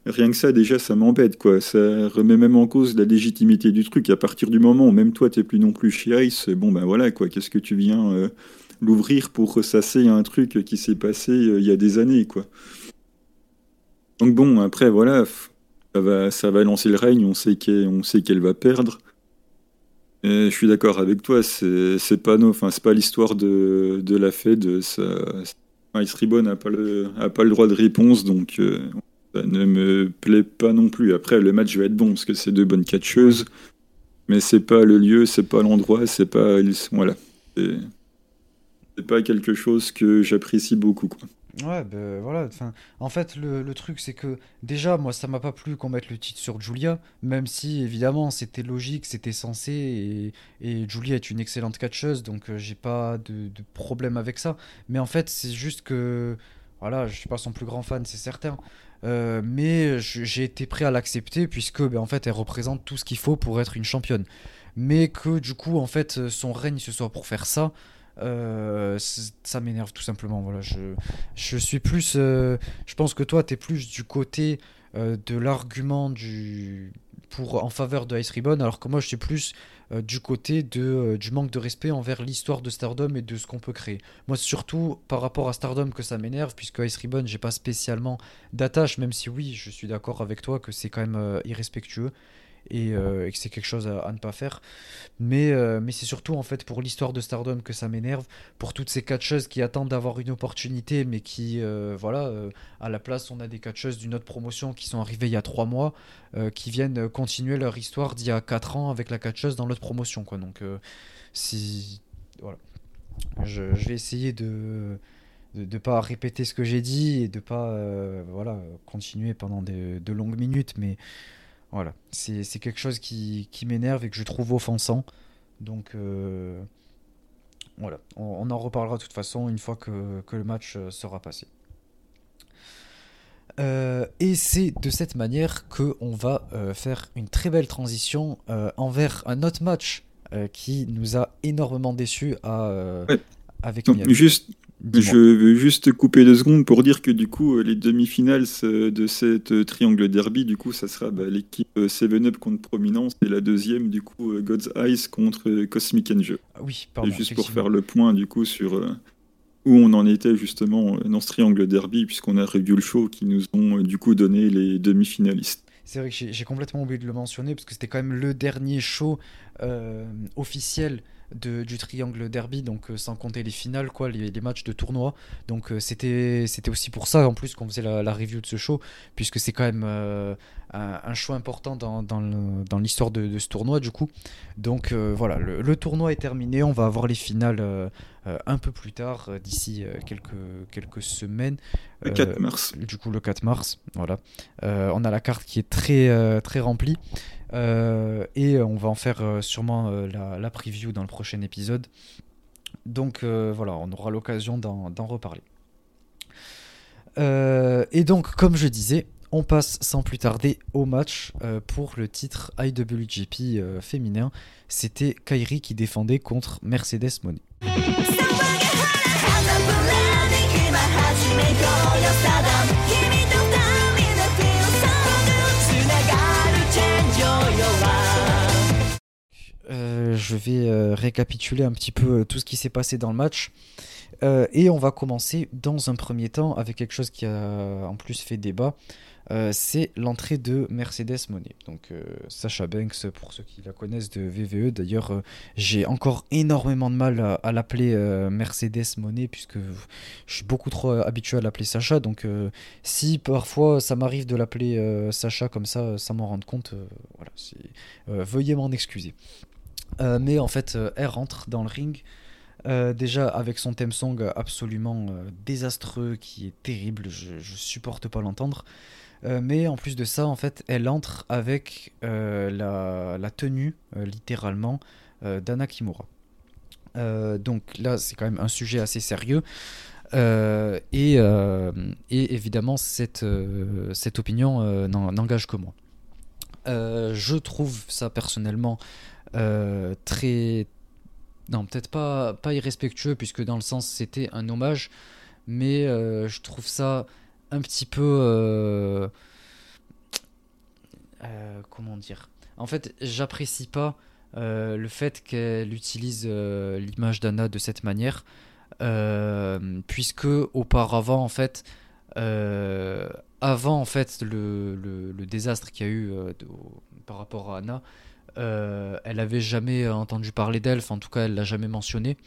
rien que ça, déjà, ça m'embête. quoi. Ça remet même en cause la légitimité du truc. À partir du moment où même toi, t'es plus non plus chez Ice, bon, ben voilà, quoi. Qu'est-ce que tu viens euh, l'ouvrir pour ressasser un truc qui s'est passé euh, il y a des années, quoi. Donc, bon, après, voilà ça va, ça va lancer le règne, on sait qu'elle va perdre. Et je suis d'accord avec toi, c'est pas c'est pas l'histoire de, de la Fed. Ça, Ice Ribbon n'a pas le pas le droit de réponse, donc euh, ça ne me plaît pas non plus. Après, le match va être bon parce que c'est deux bonnes catcheuses, mais c'est pas le lieu, c'est pas l'endroit, c'est pas voilà, c'est pas quelque chose que j'apprécie beaucoup quoi. Ouais, ben voilà. En fait, le, truc, c'est que déjà, moi, ça m'a pas plu qu'on mette le titre sur Julia, même si évidemment c'était logique, c'était censé, et, Julia est une excellente catcheuse, donc euh, j'ai pas de, de, problème avec ça. Mais en fait, c'est juste que, voilà, je suis pas son plus grand fan, c'est certain. Euh, mais j'ai été prêt à l'accepter puisque, ben, en fait, elle représente tout ce qu'il faut pour être une championne. Mais que du coup, en fait, son règne ce soit pour faire ça. Euh, ça m'énerve tout simplement. Voilà, je, je suis plus. Euh, je pense que toi, tu es plus du côté euh, de l'argument du pour en faveur de Ice Ribbon, alors que moi, je suis plus du côté de, du manque de respect envers l'histoire de Stardom et de ce qu'on peut créer. Moi, surtout par rapport à Stardom que ça m'énerve, puisque Ice Ribbon, j'ai pas spécialement d'attache, même si oui, je suis d'accord avec toi que c'est quand même irrespectueux. Euh, et, que c'est quelque chose à, ne pas faire. Mais, euh, mais c'est surtout en fait pour l'histoire de Stardom que ça m'énerve, pour toutes ces catcheuses qui attendent d'avoir une opportunité, mais qui, euh, voilà, à la place, on a des catcheuses d'une autre promotion qui sont arrivées il y a trois mois, qui viennent continuer leur histoire d'il y a quatre ans avec la catcheuse dans l'autre promotion. Donc, si. Voilà. Je, vais essayer de de ne pas répéter ce que j'ai dit et de pas voilà continuer pendant de longues minutes mais voilà, c'est quelque chose qui, m'énerve et que je trouve offensant. Donc euh, voilà, on, en reparlera de toute façon une fois que, le match euh, sera passé. Euh, et c'est de cette manière qu'on va faire une très belle transition envers un autre match qui nous a énormément déçus à, avec Juste, je veux juste couper deux secondes pour dire que du coup, les demi-finales de cette triangle derby, du coup, ça sera bah, l'équipe 7-Up contre Prominence et la deuxième, du coup, God's Eyes contre Cosmic Angel. Ah oui, pardon. Et juste pour faire le point, du coup, sur euh, où on en était justement dans ce triangle derby, puisqu'on a revu le show qui nous ont du coup donné les demi-finalistes. C'est vrai que j'ai complètement oublié de le mentionner parce que c'était quand même le dernier show euh, officiel du triangle derby, donc euh, sans compter les finales, quoi, les, matchs de tournoi. Donc euh, c'était c'était aussi pour ça en plus qu'on faisait la, review de ce show, puisque c'est quand même euh, un, show important dans, dans l'histoire de, ce tournoi du coup. Donc voilà, le, tournoi est terminé, on va avoir les finales un peu plus tard, d'ici quelques, quelques semaines. Le 4 mars. Du coup le 4 mars, voilà. on a la carte qui est très, très remplie. Euh, et on va en faire euh, sûrement euh, la, preview dans le prochain épisode. Donc voilà, on aura l'occasion d'en reparler. et donc, comme je disais, on passe sans plus tarder au match pour le titre IWGP féminin. C'était Kairi qui défendait contre Mercedes Monet. Euh, je vais euh, récapituler un petit peu euh, tout ce qui s'est passé dans le match. et on va commencer dans un premier temps avec quelque chose qui a en plus fait débat. c'est l'entrée de Mercedes Monet. Donc Sacha Banks, pour ceux qui la connaissent de VVE, d'ailleurs j'ai encore énormément de mal à, l'appeler Mercedes Monet puisque je suis beaucoup trop habitué à l'appeler Sacha. Donc si parfois ça m'arrive de l'appeler Sacha comme ça, sans m'en rendre compte, voilà, veuillez m'en excuser. Euh, mais en fait, euh, elle rentre dans le ring déjà avec son theme song absolument désastreux qui est terrible, je, supporte pas l'entendre. mais en plus de ça, en fait, elle entre avec la, tenue, littéralement, d'Anna Kimura. donc là, c'est quand même un sujet assez sérieux. Euh, euh, et, évidemment, euh, cette opinion n'engage que moi. je trouve ça personnellement très. Non, peut-être pas, pas irrespectueux, puisque dans le sens c'était un hommage, mais je trouve ça un petit peu. comment dire? En fait, j'apprécie pas le fait qu'elle utilise l'image d'Anna de cette manière. Euh, puisque auparavant en fait euh, avant en fait le, désastre qu'il y a eu euh, par rapport à Anna elle avait jamais entendu parler d'elle en tout cas elle l'a jamais mentionné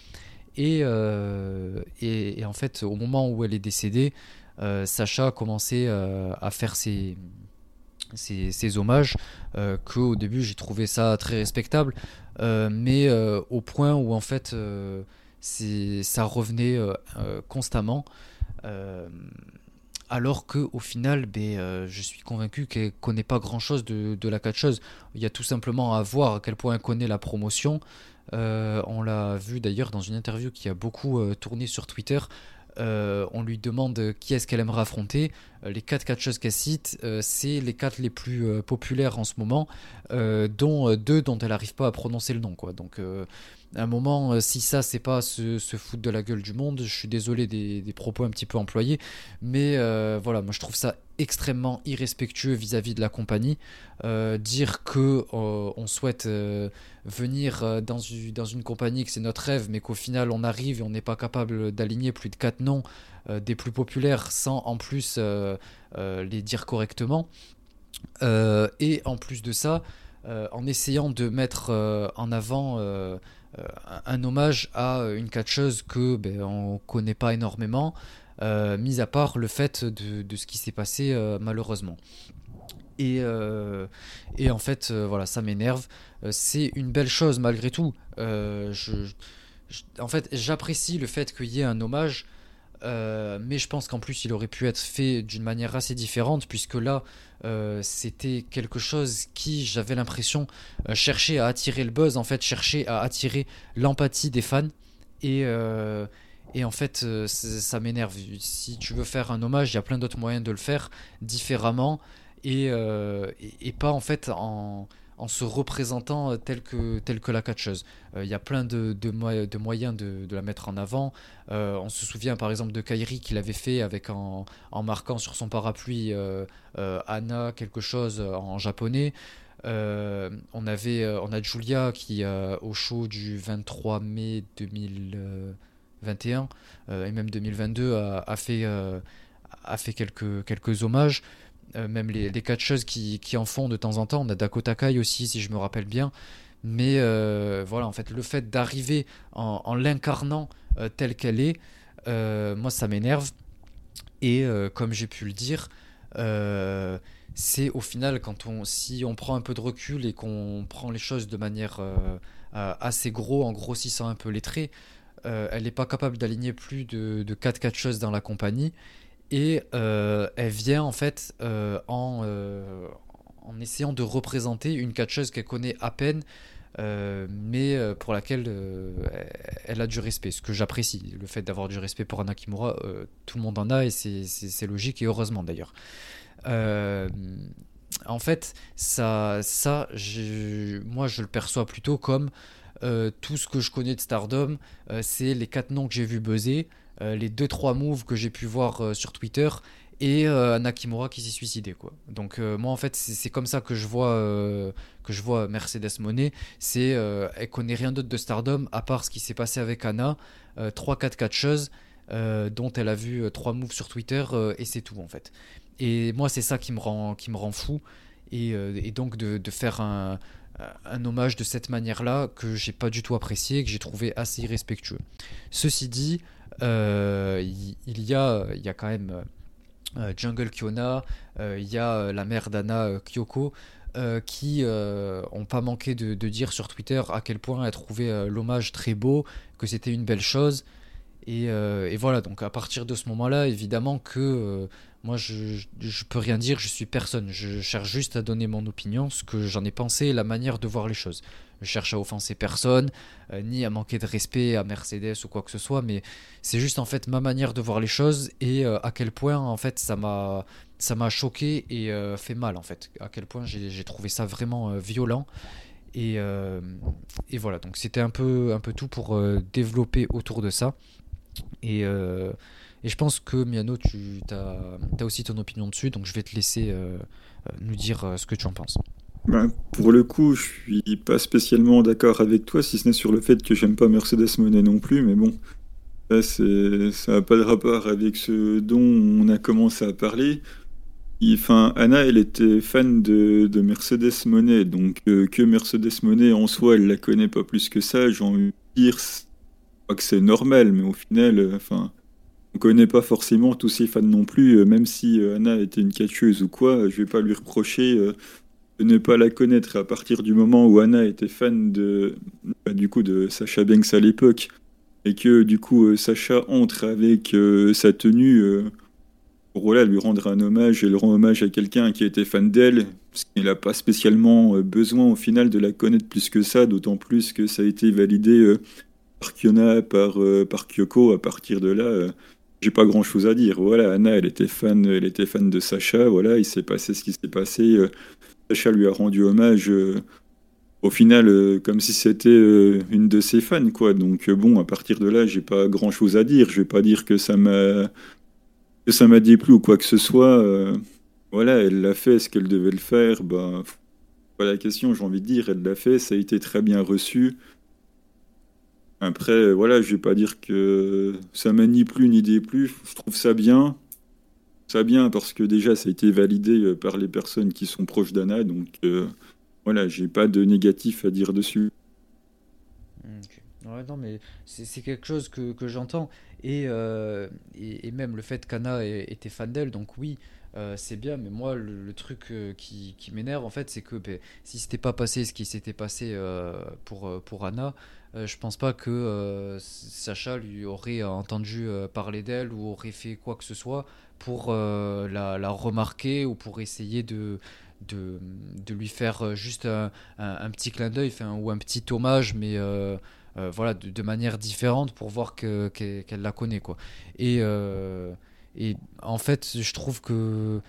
et, et, en fait au moment où elle est décédée Sacha a commencé à faire ses ces, hommages que au début j'ai trouvé ça très respectable mais au point où en fait ça revenait euh, euh, constamment. Euh, alors que au final, ben, je suis convaincu qu'elle connaît pas grand chose de, de la catcheuse. Il y a tout simplement à voir à quel point elle connaît la promotion. on l'a vu d'ailleurs dans une interview qui a beaucoup tourné sur Twitter. on lui demande qui est-ce qu'elle aimerait affronter. Les quatre catcheuses qu'elle cite, c'est les quatre les plus populaires en ce moment, dont deux dont elle n'arrive pas à prononcer le nom. Quoi. Donc à un moment, euh, si ça, c'est pas se, se, foutre de la gueule du monde, je suis désolé des, propos un petit peu employés, mais euh, voilà, moi je trouve ça extrêmement irrespectueux vis-à-vis de la compagnie. Euh, dire que on souhaite venir dans dans une compagnie, que c'est notre rêve, mais qu'au final on arrive et on n'est pas capable d'aligner plus de quatre noms des plus populaires sans en plus les dire correctement. et en plus de ça, en essayant de mettre en avant euh, un hommage à une catcheuse que ben, on connaît pas énormément, euh, mis à part le fait de, ce qui s'est passé euh, malheureusement. Et, et, en fait, voilà, ça m'énerve. c'est une belle chose malgré tout. En fait, j'apprécie le fait qu'il y ait un hommage euh, mais je pense qu'en plus il aurait pu être fait d'une manière assez différente puisque là euh, c'était quelque chose qui j'avais l'impression euh, cherchait à attirer le buzz en fait cherchait à attirer l'empathie des fans. Et, et en fait ça m'énerve. Si tu veux faire un hommage il y a plein d'autres moyens de le faire différemment. Et, et pas en fait en en se représentant euh, tel que, tel que la catcheuse. Il euh, y a plein de, de, moyens de, de, la mettre en avant. Euh, on se souvient par exemple de Kairi qui l'avait fait avec en, en, marquant sur son parapluie Anna quelque chose en japonais. on avait on a Julia qui au show du 23 mai 2021 et même 2022 a, a fait a fait quelques quelques hommages euh, même les, les catcheuses qui, en font de temps en temps. On a Dakota Kai aussi, si je me rappelle bien. Mais euh, voilà, en fait, le fait d'arriver en, l'incarnant euh, telle qu'elle est, moi, ça m'énerve. Et comme j'ai pu le dire, c'est au final, quand on, si on prend un peu de recul et qu'on prend les choses de manière assez gros, en grossissant un peu les traits, elle n'est pas capable d'aligner plus de, de 4 catcheuses dans la compagnie et euh, elle vient en fait euh, en, euh, en essayant de représenter une catcheuse qu'elle connaît à peine, mais pour laquelle elle a du respect, ce que j'apprécie. Le fait d'avoir du respect pour Anna Kimura, tout le monde en a et c'est logique et heureusement d'ailleurs. en fait, ça, ça moi je le perçois plutôt comme tout ce que je connais de Stardom, c'est les quatre noms que j'ai vu buzzer. Euh, les 2-3 moves que j'ai pu voir euh, sur Twitter et euh, Nakimura qui s'est suicidé quoi. Donc moi en fait c'est comme ça que je vois que je vois Mercedes Monet, c'est elle connaît rien d'autre de Stardom à part ce qui s'est passé avec Anna, 3 4 catcheuses dont elle a vu 3 moves sur Twitter et c'est tout en fait. Et moi c'est ça qui me rend qui me rend fou et, donc de, de faire un, un hommage de cette manière-là que j'ai pas du tout apprécié, que j'ai trouvé assez irrespectueux. Ceci dit, euh, il, y a, il y a quand même euh, Jungle Kiona, il y a la mère d'Anna Kyoko. qui ont pas manqué de, dire sur Twitter à quel point elles trouvaient l'hommage très beau, que c'était une belle chose. Et, et, voilà, donc à partir de ce moment-là, évidemment que moi, je, je peux rien dire, je suis personne. Je cherche juste à donner mon opinion, ce que j'en ai pensé la manière de voir les choses. Je cherche à offenser personne, euh, ni à manquer de respect à Mercedes ou quoi que ce soit, mais c'est juste en fait ma manière de voir les choses et euh, à quel point en fait ça m'a choqué et euh, fait mal en fait. À quel point j'ai trouvé ça vraiment violent. Et, et, voilà, donc c'était un peu, un peu tout pour développer autour de ça. Et et je pense que Miano, tu as, aussi ton opinion dessus, donc je vais te laisser euh, euh, nous dire euh, ce que tu en penses. Ben, pour le coup, je suis pas spécialement d'accord avec toi, si ce n'est sur le fait que j'aime pas Mercedes Monet non plus, mais bon, ça n'a pas de rapport avec ce dont on a commencé à parler. Enfin, Anna, elle était fan de, Mercedes Monet, donc que Mercedes Monet en soi, elle la connaît pas plus que ça, j'ai envie de dire, que c'est normal, mais au final, enfin, on connaît pas forcément tous ses fans non plus, euh, même si euh, Anna était une catcheuse ou quoi, je vais pas lui reprocher euh, de ne pas la connaître. À partir du moment où Anna était fan de, bah, du coup, de Sacha Banks à l'époque, et que du coup Sacha entre avec sa tenue pour voilà, lui rendre un hommage, elle rend hommage à quelqu'un qui était fan d'elle, parce qu'il n'a pas spécialement besoin au final de la connaître plus que ça, d'autant plus que ça a été validé par Kiona, par, par Kyoko, à partir de là j'ai pas grand chose à dire. Voilà, Anna, elle était fan, elle était fan de Sacha. Voilà, il s'est passé ce qui s'est passé. Euh, Sacha lui a rendu hommage. Euh, au final, euh, comme si c'était une de ses fans, quoi. Donc bon, à partir de là, j'ai pas grand chose à dire. Je vais pas dire que ça m'a que ça m'a déplu ou quoi que ce soit. voilà, elle l'a fait, ce qu'elle devait le faire. Bah, pas la question. J'ai envie de dire, elle l'a fait. Ça a été très bien reçu. Après, voilà, je vais pas dire que ça m'a ni plu ni déplu. Je trouve ça bien. Ça bien parce que déjà, ça a été validé euh, par les personnes qui sont proches d'Anna. Donc, euh, voilà, j'ai pas de négatif à dire dessus. Ouais, non, mais c'est quelque chose que, que j'entends. Et, euh, et, même le fait qu'Anna était fan d'elle, donc oui, c'est bien. Mais moi, le, truc qui, m'énerve, en fait, c'est que ben, si c'était pas passé ce qui s'était passé pour, pour Anna, euh, je pense pas que euh, Sacha lui aurait entendu euh, parler d'elle ou aurait fait quoi que ce soit pour la, remarquer ou pour essayer de, de, lui faire juste un, petit clin d'œil ou un petit hommage, mais voilà, de, manière différente pour voir qu'elle la connaît. Quoi. Et, et en fait, je trouve que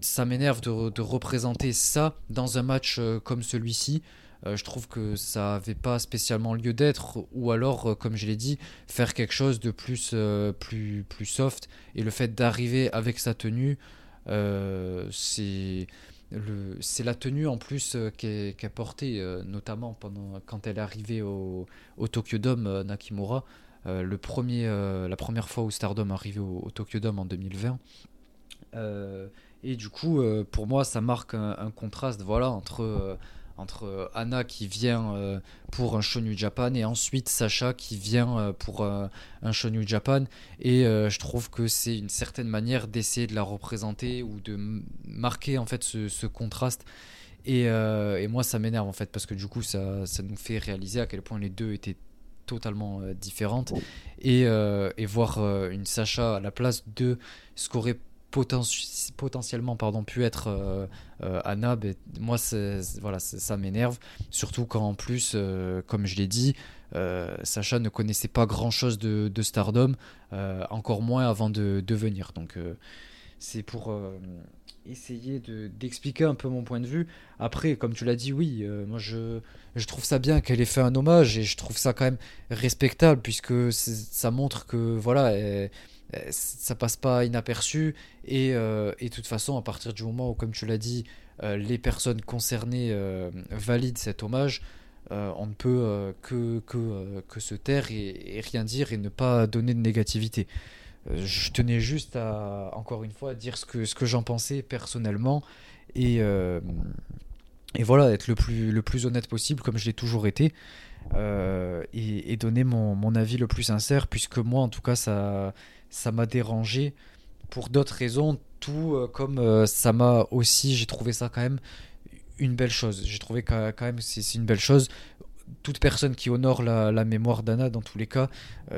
ça m'énerve de, représenter ça dans un match comme celui-ci. Euh, je trouve que ça n'avait pas spécialement lieu d'être, ou alors, euh, comme je l'ai dit, faire quelque chose de plus, euh, plus, plus soft. Et le fait d'arriver avec sa tenue, c'est c'est la tenue en plus qu'elle a portée, notamment pendant, quand elle est arrivée au, au Tokyo Dome, Nakimura. le premier, la première fois où Stardom est arrivé au, Tokyo Dome en 2020. et du coup, pour moi, ça marque un, un contraste voilà, entre entre euh, Anna qui vient euh, pour un show Japan et ensuite Sacha qui vient euh, pour un show Japan. Et je trouve que c'est une certaine manière d'essayer de la représenter ou de marquer en fait ce, contraste. Et, moi ça m'énerve en fait parce que du coup ça, ça, nous fait réaliser à quel point les deux étaient totalement différentes. Et, et voir une Sacha à la place de ce qu'aurait potentiellement pardon, pu être euh, euh, Anna, moi voilà, ça m'énerve. Surtout quand en plus, euh, comme je l'ai dit, Sacha ne connaissait pas grand-chose de, Stardom, encore moins avant de, de venir. Donc c'est pour essayer d'expliquer un peu mon point de vue. Après, comme tu l'as dit, oui, moi je, je trouve ça bien qu'elle ait fait un hommage et je trouve ça quand même respectable puisque ça montre que voilà, euh, ça passe pas inaperçu et, euh, et, de toute façon à partir du moment où comme tu l'as dit euh, les personnes concernées valident cet hommage on ne peut que, que, que, se taire et, rien dire et ne pas donner de négativité. Je tenais juste à encore une fois dire ce que, ce que j'en pensais personnellement et, et voilà être le plus, le plus honnête possible comme je l'ai toujours été et, et, donner mon, mon, avis le plus sincère puisque moi en tout cas ça ça m'a dérangé pour d'autres raisons, tout euh, comme euh, ça m'a aussi, j'ai trouvé ça quand même une belle chose. J'ai trouvé quand même c'est une belle chose. Toute personne qui honore la, mémoire d'Anna, dans tous les cas,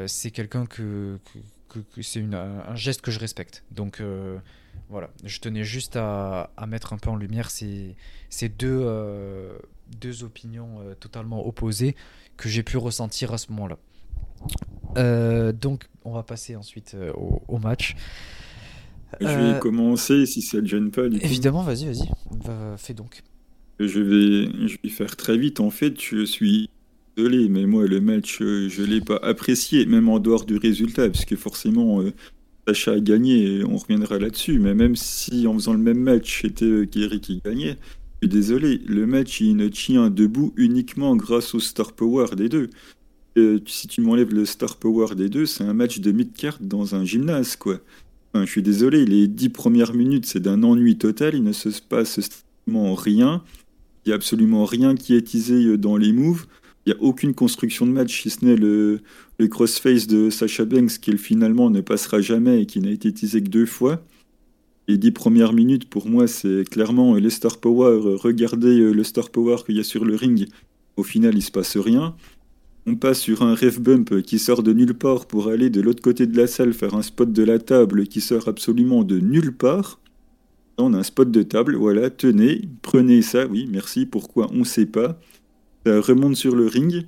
c'est quelqu'un que, c'est un geste que je respecte. Donc voilà, je tenais juste à, mettre un peu en lumière ces, ces deux, euh, deux opinions euh, totalement opposées que j'ai pu ressentir à ce moment-là. Euh, donc, on va passer ensuite au, match. Je vais commencer si ça ne gêne pas. évidemment, vas-y, vas-y, fais donc. Je vais, je vais faire très vite. En fait, je suis désolé, mais moi, le match, je ne l'ai pas apprécié, même en dehors du résultat, parce que forcément, Sacha a gagné, on reviendra là-dessus, mais même si en faisant le même match, c'était Kerry qui gagnait, je suis désolé, le match il ne tient debout uniquement grâce au star power des deux. Euh, si tu m'enlèves le star power des deux, c'est un match de mid-card dans un gymnase, quoi. je suis désolé, les dix premières minutes, c'est d'un ennui total, il ne se passe strictement rien. Il n'y a absolument rien qui est teasé dans les moves. Il n'y a aucune construction de match, si ce n'est le, le crossface de Sasha Banks qui finalement ne passera jamais et qui n'a été utilisé que deux fois. Les dix premières minutes, pour moi, c'est clairement les star power. Regardez euh, le star power qu'il y a sur le ring. Au final, il se passe rien. On passe sur un ref bump qui sort de nulle part pour aller de l'autre côté de la salle faire un spot de la table qui sort absolument de nulle part. On a un spot de table, voilà, tenez, prenez ça, oui, merci, pourquoi, on sait pas. Ça remonte sur le ring.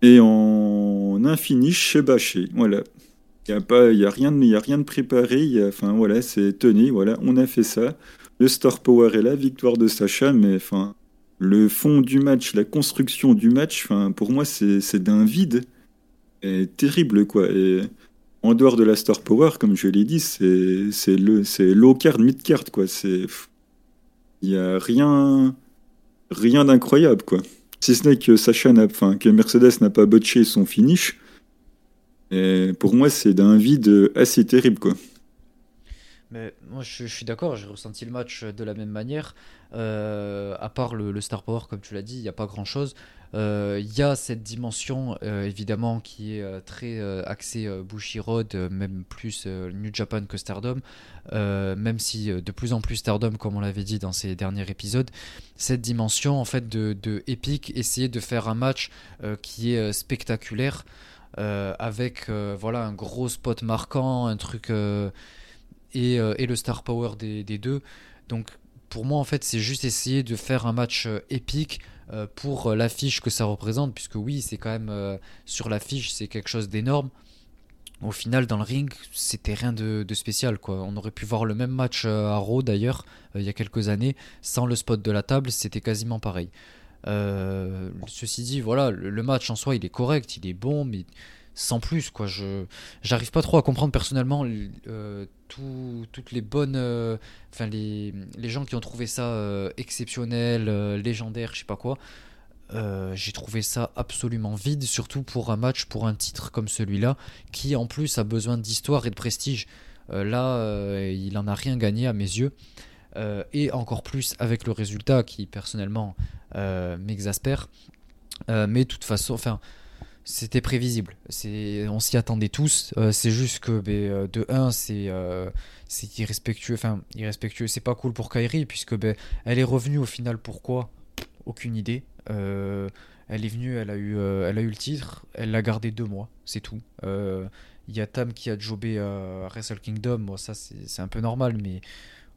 Et en infini chez bâché. Voilà. Il n'y a, pas, a, rien de, a rien de préparé. Y a, enfin, voilà, c'est tenez, voilà, on a fait ça. Le star power est là, victoire de Sacha, mais enfin, le fond du match, la construction du match, pour moi, c'est d'un vide. Et terrible, quoi. En dehors de la star power, comme je l'ai dit, c'est low card, mid card, quoi. C'est. Il n'y a rien, rien d'incroyable, quoi. Si ce n'est que Sacha n'a, enfin, que Mercedes n'a pas botché son finish. Et pour moi, c'est d'un vide assez terrible, quoi. Mais moi, je, suis d'accord, j'ai ressenti le match de la même manière. Euh, à part le, Star Power, comme tu l'as dit, il n'y a pas grand-chose. Euh, il y a cette dimension, euh, évidemment, qui est très axée Bushiroad, même plus New Japan que Stardom. même si de plus en plus Stardom, comme on l'avait dit dans ces derniers épisodes, cette dimension en fait de, épique, essayer de faire un match qui est spectaculaire. avec voilà un gros spot marquant, un truc et, le star power des, deux. Donc pour moi en fait c'est juste essayer de faire un match euh, épique euh, pour l'affiche que ça représente, puisque oui c'est quand même sur l'affiche c'est quelque chose d'énorme. Au final dans le ring c'était rien de, spécial quoi. On aurait pu voir le même match à Raw d'ailleurs il y a quelques années sans le spot de la table c'était quasiment pareil. ceci dit voilà le, match en soi il est correct, il est bon mais sans plus quoi. Je j'arrive pas trop à comprendre personnellement euh, toutes les bonnes euh, enfin les, les, gens qui ont trouvé ça euh, exceptionnel légendaire je sais pas quoi. J'ai trouvé ça absolument vide surtout pour un match pour un titre comme celui-là qui en plus a besoin d'histoire et de prestige. Là il en a rien gagné à mes yeux. Et encore plus avec le résultat qui personnellement m'exaspère. Mais de toute façon enfin c'était prévisible. On s'y attendait tous. Euh, c'est juste que ben, euh, de 1, c'est, euh, c'est irrespectueux. Enfin, irrespectueux, c'est pas cool pour Kairi, puisque ben, elle est revenue au final. Pourquoi? Aucune idée. elle est venue, elle a, eu, elle a eu le titre, elle l'a gardé deux mois, c'est tout. Il y a Tam qui a jobé à Wrestle Kingdom, bon, ça c'est, un peu normal, mais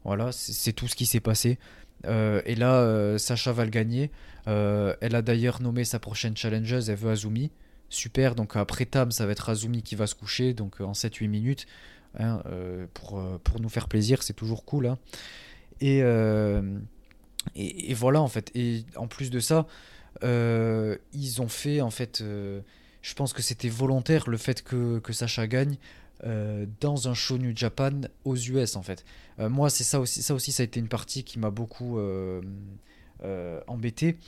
voilà, c'est, tout ce qui s'est passé. et là, Sacha va le gagner. elle a d'ailleurs nommé sa prochaine challengeuse, elle veut Azumi super. Donc après Tam, ça va être Azumi qui va se coucher, donc euh, en 7-8 minutes, hein, euh, pour, euh, pour nous faire plaisir, c'est toujours cool. Hein. Et, et, voilà en fait. Et en plus de ça, ils ont fait en fait, je pense que c'était volontaire le fait que, que Sacha gagne. dans un show New Japan aux US en fait. moi c'est ça aussi, ça aussi ça a été une partie qui m'a beaucoup embêté.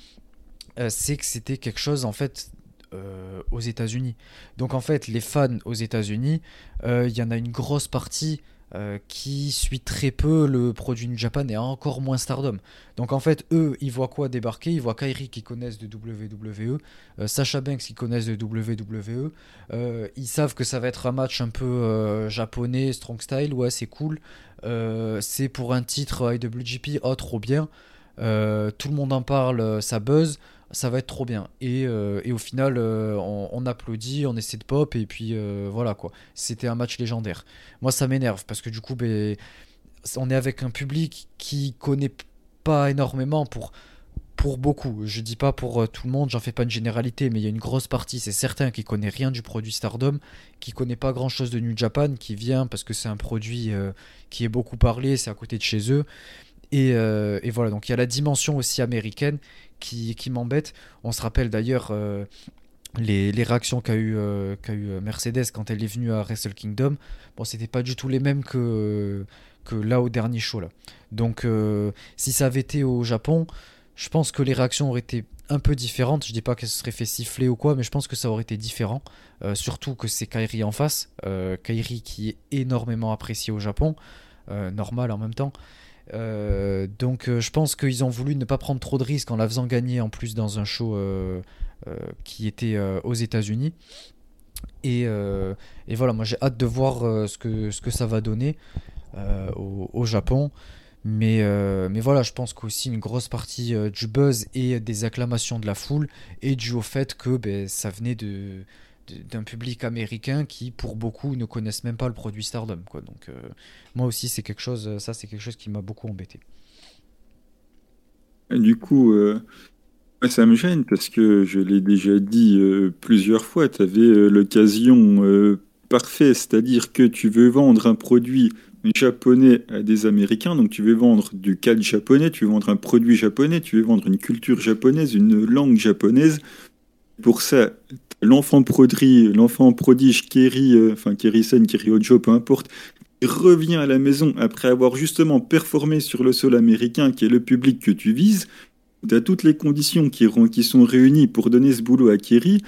c'est que c'était quelque chose en fait euh, aux États-Unis. Donc en fait, les fans aux États-Unis, euh, il y en a une grosse partie euh, qui suit très peu le produit New Japan et encore moins Stardom. Donc en fait, eux, ils voient quoi débarquer? Ils voient Kairi qui connaissent de WWE, Sasha Banks qui connaissent de WWE. ils savent que ça va être un match un peu japonais, strong style, ouais, c'est cool. c'est pour un titre IWGP, oh trop bien. tout le monde en parle, ça buzz, ça va être trop bien. Et, au final, on, applaudit, on essaie de pop, et puis voilà quoi. C'était un match légendaire. Moi, ça m'énerve parce que du coup, ben, on est avec un public qui connaît pas énormément pour pour beaucoup. Je dis pas pour euh, tout le monde, j'en fais pas une généralité, mais il y a une grosse partie, c'est certain, qui connaît rien du produit Stardom, qui connaît pas grand chose de New Japan, qui vient parce que c'est un produit euh, qui est beaucoup parlé, c'est à côté de chez eux. Euh, et, voilà, donc il y a la dimension aussi américaine qui, m'embête. On se rappelle d'ailleurs les, les, réactions qu'a eu, qu'a eu Mercedes quand elle est venue à Wrestle Kingdom. Bon, c'était pas du tout les mêmes que, que là au dernier show. Là. Donc si ça avait été au Japon, je pense que les réactions auraient été un peu différentes. Je dis pas qu'elles se seraient fait siffler ou quoi, mais je pense que ça aurait été différent. Euh, surtout que c'est Kairi en face. Euh, Kairi qui est énormément apprécié au Japon. Euh, normal en même temps. donc je pense qu'ils ont voulu ne pas prendre trop de risques en la faisant gagner en plus dans un show qui était aux États-Unis. Et, voilà, moi j'ai hâte de voir ce, que, ce que ça va donner au, Japon. Mais, euh, mais voilà, je pense qu'aussi une grosse partie euh, du buzz et des acclamations de la foule est due au fait que ben, ça venait de, d'un public américain qui, pour beaucoup, ne connaissent même pas le produit Stardom. Quoi. Donc, euh, moi aussi, c'est quelque chose, ça, c'est quelque chose qui m'a beaucoup embêté. du coup, ça me gêne parce que je l'ai déjà dit plusieurs fois, tu avais l'occasion parfaite, c'est-à-dire que tu veux vendre un produit japonais à des Américains, donc tu veux vendre du cadre japonais, tu veux vendre un produit japonais, tu veux vendre une culture japonaise, une langue japonaise. Pour ça, l'enfant prodige, l'enfant prodige Keri, euh, enfin Keri Sen, Keri Ojo, peu importe, revient à la maison après avoir justement performé sur le sol américain, qui est le public que tu vises. Tu as toutes les conditions qui, qui sont réunies pour donner ce boulot à Keri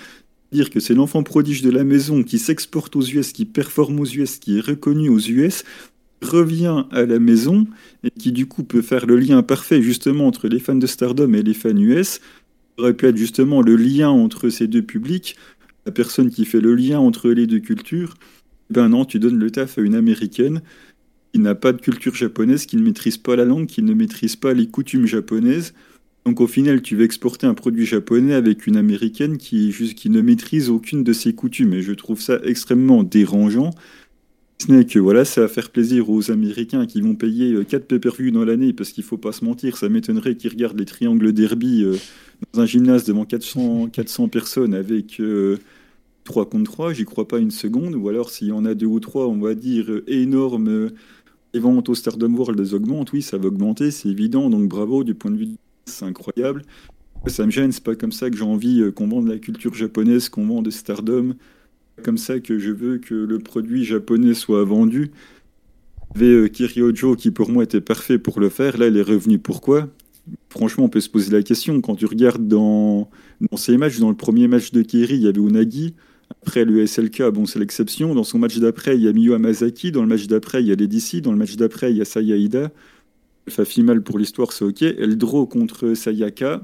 dire que c'est l'enfant prodige de la maison qui s'exporte aux US, qui performe aux US, qui est reconnu aux US, revient à la maison et qui du coup peut faire le lien parfait justement entre les fans de Stardom et les fans US, aurait pu être justement le lien entre ces deux publics, la personne qui fait le lien entre les deux cultures, ben non, tu donnes le taf à une américaine qui n'a pas de culture japonaise, qui ne maîtrise pas la langue, qui ne maîtrise pas les coutumes japonaises. Donc au final, tu veux exporter un produit japonais avec une américaine qui, qui ne maîtrise aucune de ses coutumes. Et je trouve ça extrêmement dérangeant. Ce n'est que voilà, ça va faire plaisir aux Américains qui vont payer 4 euh, pay-per-view dans l'année, parce qu'il faut pas se mentir, ça m'étonnerait qu'ils regardent les triangles derby euh, dans un gymnase devant 400, 400 personnes avec 3 euh, contre 3, j'y crois pas une seconde, ou alors s'il y en a deux ou trois, on va dire, énormes, les ventes au Stardom World elles augmentent, oui, ça va augmenter, c'est évident, donc bravo, du point de vue c'est incroyable. Ça me gêne, c'est pas comme ça que j'ai envie qu'on vende la culture japonaise, qu'on vende Stardom, comme ça que je veux que le produit japonais soit vendu. Avait Kiriojo qui pour moi était parfait pour le faire. Là, il est revenu pourquoi? Franchement, on peut se poser la question. Quand tu regardes dans, dans ces matchs, dans le premier match de Kiri, il y avait Unagi. Après, le SLK, bon, c'est l'exception. Dans son match d'après, il y a Miyu Hamasaki. Dans le match d'après, il y a Ledici. Dans le match d'après, il y a Sayaida. fait mal pour l'histoire, c'est OK. Elle draw contre Sayaka.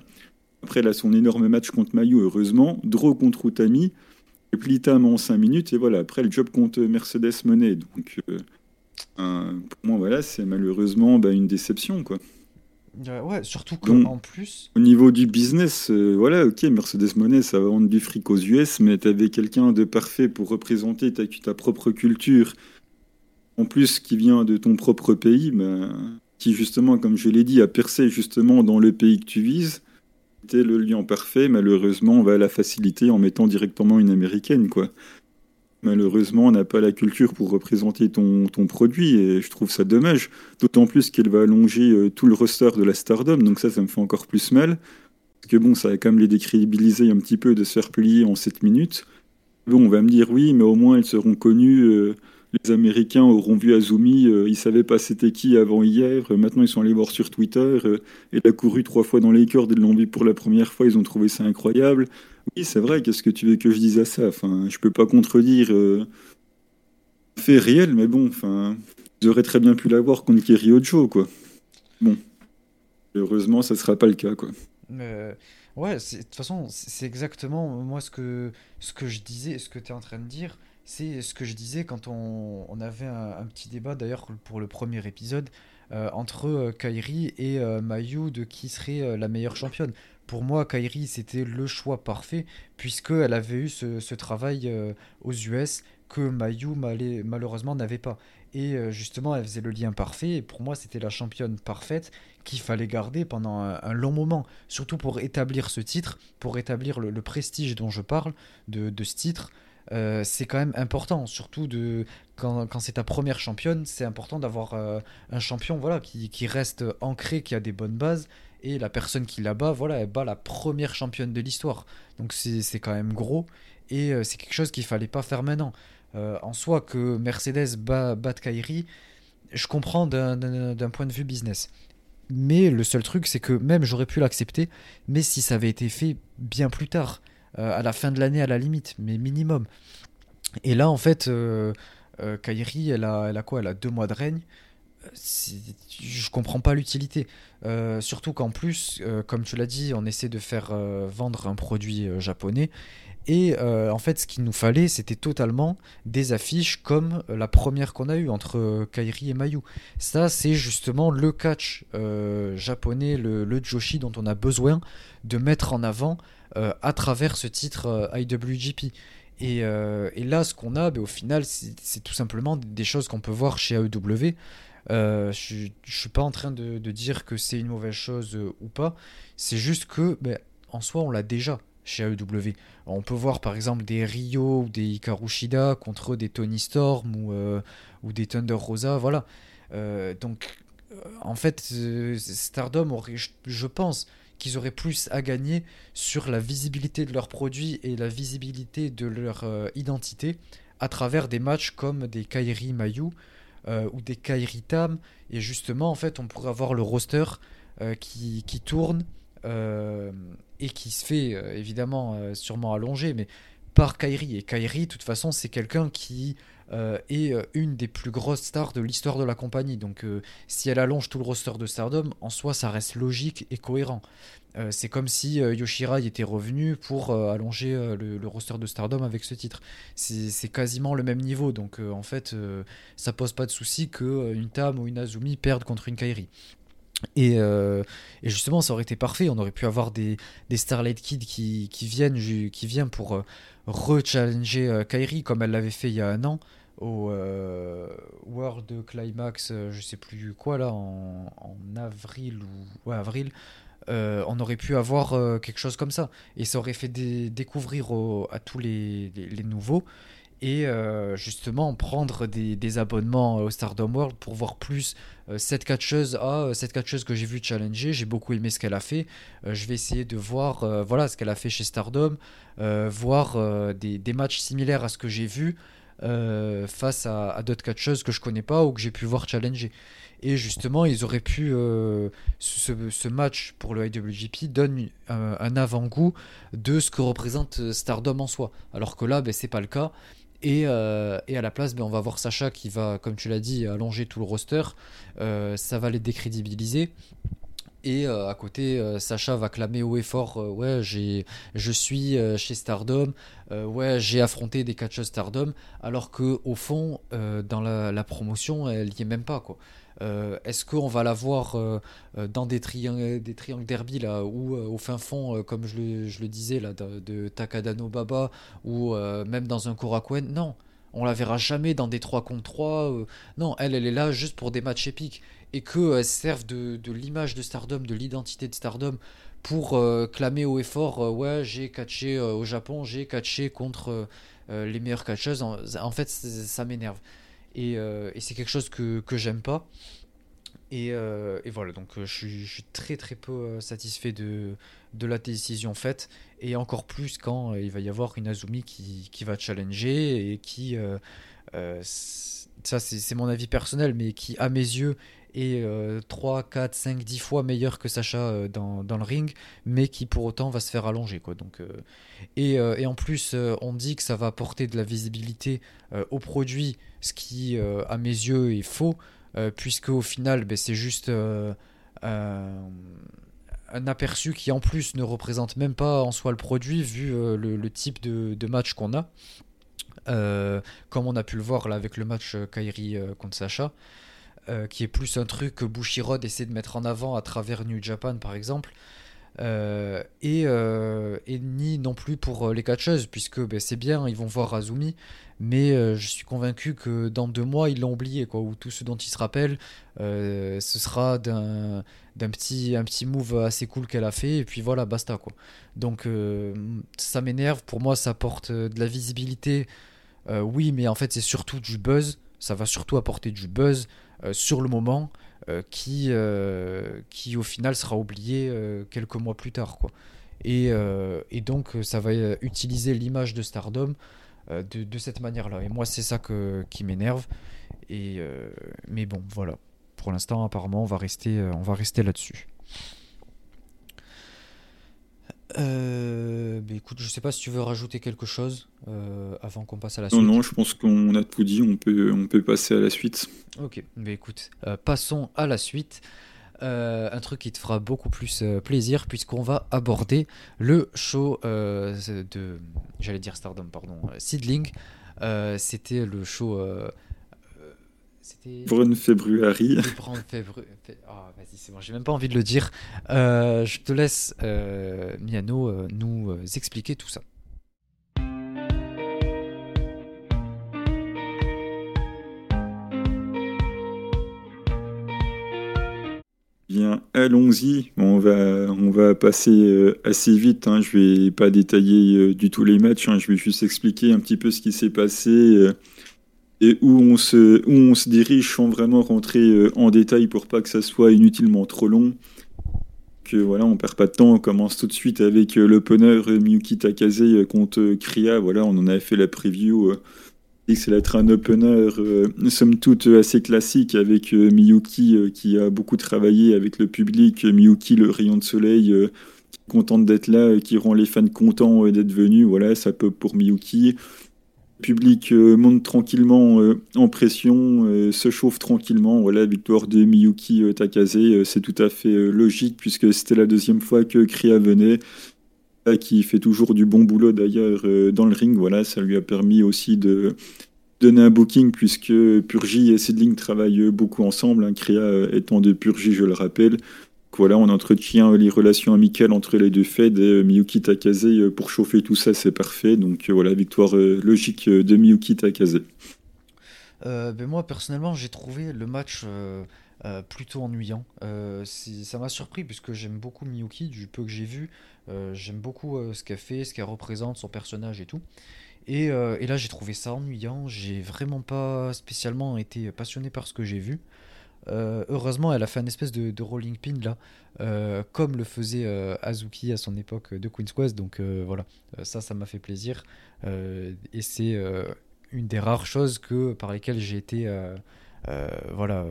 Après, elle a son énorme match contre Mayu, heureusement. Draw contre Utami plitam en 5 minutes et voilà, après le job compte Mercedes Monet. Donc euh, pour moi, voilà, c'est malheureusement bah, une déception. quoi. Ouais, surtout qu'en plus. Au niveau du business, euh, voilà, ok, Mercedes Monet, ça va vendre du fric aux US, mais tu avais quelqu'un de parfait pour représenter ta, ta, propre culture, en plus qui vient de ton propre pays, bah, qui justement, comme je l'ai dit, a percé justement dans le pays que tu vises. C'était le lien parfait. Malheureusement, on va la faciliter en mettant directement une américaine, quoi. Malheureusement, on n'a pas la culture pour représenter ton, ton, produit et je trouve ça dommage. D'autant plus qu'elle va allonger euh, tout le roster de la Stardom, donc ça, ça me fait encore plus mal. Parce que bon, ça va quand même les décrédibiliser un petit peu de se faire plier en 7 minutes. Bon, on va me dire oui, mais au moins elles seront connues. Euh, les Américains auront vu Azumi, euh, ils savaient pas c'était qui avant hier, euh, maintenant ils sont allés voir sur Twitter, il euh, a couru trois fois dans les cordes, ils l'ont vu pour la première fois, ils ont trouvé ça incroyable. Oui, c'est vrai, qu'est-ce que tu veux que je dise à ça? Enfin, je peux pas contredire fait réel, mais bon, enfin, ils auraient très bien pu l'avoir contre Kerry Ojo, quoi. Bon, heureusement, ça sera pas le cas, quoi. ouais, de toute façon, c'est exactement moi ce que, ce que je disais, ce que tu es en train de dire. C'est ce que je disais quand on, avait un, petit débat, d'ailleurs, pour le premier épisode. entre Kairi et Mayu de qui serait la meilleure championne. Pour moi, Kairi, c'était le choix parfait, puisqu'elle avait eu ce, travail aux US que Mayu malheureusement n'avait pas. Et justement, elle faisait le lien parfait. Et pour moi, c'était la championne parfaite qu'il fallait garder pendant un, long moment. Surtout pour établir ce titre, pour établir le, prestige dont je parle de ce titre. Euh, c'est quand même important, surtout de, quand, c'est ta première championne, c'est important d'avoir euh, un champion voilà, qui, reste ancré, qui a des bonnes bases, et la personne qui la bat, voilà, elle bat la première championne de l'histoire. Donc c'est quand même gros, et euh, c'est quelque chose qu'il fallait pas faire maintenant. en soi, que Mercedes bat, Kairi, je comprends d'un point de vue business. Mais le seul truc, c'est que même j'aurais pu l'accepter, mais si ça avait été fait bien plus tard, à la fin de l'année à la limite, mais minimum. Et là, en fait, euh, euh, Kairi, elle a, elle a quoi? Elle a deux mois de règne. Je comprends pas l'utilité. surtout qu'en plus, comme tu l'as dit, on essaie de faire vendre un produit japonais. Et en fait, ce qu'il nous fallait, c'était totalement des affiches comme la première qu'on a eue entre Kairi et Mayu. Ça, c'est justement le catch japonais, le, le, Joshi dont on a besoin de mettre en avant euh, à travers ce titre euh, IWGP. Euh, et, là, ce qu'on a, ben, au final, c'est tout simplement des choses qu'on peut voir chez AEW. je ne suis pas en train de, dire que c'est une mauvaise chose ou pas. C'est juste que, ben, en soi, on l'a déjà chez AEW. On peut voir par exemple des Rio ou des Ikarushida contre des Tony Storm ou, ou des Thunder Rosa. Voilà. donc, en fait, Stardom aurait, je pense, qu'ils auraient plus à gagner sur la visibilité de leurs produits et la visibilité de leur euh, identité à travers des matchs comme des Kairi Mayu euh, ou des Kairi Tam. Et justement, en fait, on pourrait avoir le roster euh, qui, qui, tourne et qui se fait évidemment sûrement allongé, mais par Kairi. Et Kairi, de toute façon, c'est quelqu'un qui est une des plus grosses stars de l'histoire de la compagnie. Donc si elle allonge tout le roster de Stardom, en soi, ça reste logique et cohérent. Euh, c'est comme si euh, Yoshirai était revenu pour euh, allonger le, roster de Stardom avec ce titre. C'est quasiment le même niveau, donc en fait, ça pose pas de souci que une Tam ou une Azumi perdent contre une Kairi. Et, justement, ça aurait été parfait. On aurait pu avoir des, Starlight Kids qui, viennent, qui viennent pour re-challenger Kairi comme elle l'avait fait il y a un an au World Climax, je sais plus quoi là, en, avril ou ouais, avril, euh, on aurait pu avoir euh, quelque chose comme ça. Et ça aurait fait découvrir à tous les, nouveaux. Et euh, justement, prendre des, abonnements au Stardom World pour voir plus cette catcheuse. Ah, cette catcheuse que j'ai vu challenger, j'ai beaucoup aimé ce qu'elle a fait. je vais essayer de voir voilà, ce qu'elle a fait chez Stardom. voir des, matchs similaires à ce que j'ai vu face à, d'autres catcheuses que je connais pas ou que j'ai pu voir challenger. Et justement, ils auraient pu. Euh, ce, match pour le IWGP donne un, avant-goût de ce que représente euh, Stardom en soi. Alors que là, ben, c'est pas le cas. Et, euh, et, à la place, ben, on va voir Sacha qui va, comme tu l'as dit, allonger tout le roster. ça va les décrédibiliser. Et à côté, Sacha va clamer haut et fort Ouais, je suis chez Stardom, ouais, j'ai affronté des catchers Stardom, alors que au fond, dans la, promotion, elle n'y est même pas. Euh, est-ce qu'on va la voir euh, euh, dans des triangles, des triangles derby là, ou au fin fond, comme je le, disais, là, de, Takadano Baba, ou même dans un Korakuen? Non, on la verra jamais dans des 3 contre 3. non, elle, elle est là juste pour des matchs épiques. Et qu'elle serve de, l'image de Stardom, de l'identité de Stardom, pour clamer haut et fort Ouais, j'ai catché au Japon, j'ai catché contre les meilleures catcheuses. En, fait, ça m'énerve. Euh, et, c'est quelque chose que, que j'aime pas. Et, euh, et, voilà, donc euh, je suis, très très peu satisfait de, de la décision faite. Et encore plus quand il va y avoir une Azumi qui, qui va challenger et qui. ça, c'est mon avis personnel, mais qui, à mes yeux, est 3, 4, 5, 10 fois meilleur que Sacha dans, dans, le ring, mais qui pour autant va se faire allonger. Quoi. Donc, et, et, en plus, on dit que ça va apporter de la visibilité au produit ce qui, euh, à mes yeux, est faux, euh, puisque au final, ben, c'est juste euh, un aperçu qui, en plus, ne représente même pas en soi le produit, vu le, type de, match qu'on a. comme on a pu le voir avec le match Kairi contre Sacha. qui est plus un truc que Bushiroad essaie de mettre en avant à travers New Japan par exemple. Et, et, ni non plus pour les catcheuses, puisque ben, c'est bien, ils vont voir Azumi, mais euh, je suis convaincu que dans deux mois, ils l'ont oublié, quoi, ou tout ce dont ils se rappellent, euh, ce sera d'un, petit, un petit move assez cool qu'elle a fait, et puis voilà, basta, quoi. Donc euh, ça m'énerve, pour moi, ça apporte de la visibilité, oui, mais en fait, c'est surtout du buzz, ça va surtout apporter du buzz sur le moment, qui, qui au final sera oublié quelques mois plus tard. Et, donc, ça va utiliser l'image de Stardom euh, de, cette manière-là. Et moi, c'est ça qui m'énerve. Et euh, mais bon, voilà. Pour l'instant, apparemment, on va rester, euh, on va rester là-dessus. Euh, bah, écoute, je sais pas si tu veux rajouter quelque chose avant qu'on passe à la suite. Non, non, je pense qu'on a tout dit, on peut, on peut passer à la suite. Ok, mais bah, écoute, passons à la suite. Euh, un truc qui te fera beaucoup plus euh, plaisir puisqu'on va aborder le show euh, de, j'allais dire Stardom, pardon, Seedling. c'était le show. C'était. Brown February. Ah, vas-y, c'est bon, j'ai même pas envie de le dire. je te laisse, Miano, nous expliquer tout ça. Bien, allons-y. On va, on va passer euh, assez vite. Hein. Je vais pas détailler euh, du tout les matchs. Hein. Je vais juste expliquer un petit peu ce qui s'est passé euh, et où on, se, où on se dirige sans vraiment rentrer en détail pour pas que ça soit inutilement trop long. Que voilà, on perd pas de temps. On commence tout de suite avec l'opener Miyuki Takase contre Kriya. Voilà, on en avait fait la preview c'est l'être un opener, euh, somme toute assez classique avec euh, Miyuki euh, qui a beaucoup travaillé avec le public. Miyuki, le rayon de soleil, contente d'être là, qui rend les fans contents d'être venus. Voilà, ça peut pour Miyuki. Public monte tranquillement en pression, se chauffe tranquillement. Voilà, victoire de Miyuki Takase, c'est tout à fait logique puisque c'était la deuxième fois que Kriya venait qui fait toujours du bon boulot d'ailleurs euh, dans le ring. Voilà, ça lui a permis aussi de donner un booking puisque Purgy et Sidling travaillent beaucoup ensemble. Hein, Créa étant de Purgy, je le rappelle. Voilà, on entretient les relations amicales entre les deux Fed et Miyuki Takase pour chauffer tout ça, c'est parfait. Donc voilà, victoire euh, logique de Miyuki Takase. Euh, ben moi personnellement j'ai trouvé le match plutôt ennuyant. ça m'a surpris puisque j'aime beaucoup Miyuki du peu que j'ai vu. Euh, j'aime beaucoup euh, ce qu'elle fait, ce qu'elle représente, son personnage et tout. Et, euh, et là, j'ai trouvé ça ennuyant. J'ai vraiment pas spécialement été passionné par ce que j'ai vu. Heureusement, elle a fait un espèce de, rolling pin là, comme le faisait Azuki à son époque de Queen's Quest. Donc voilà, ça, ça m'a fait plaisir. et c'est une des rares choses que, par lesquelles j'ai été voilà,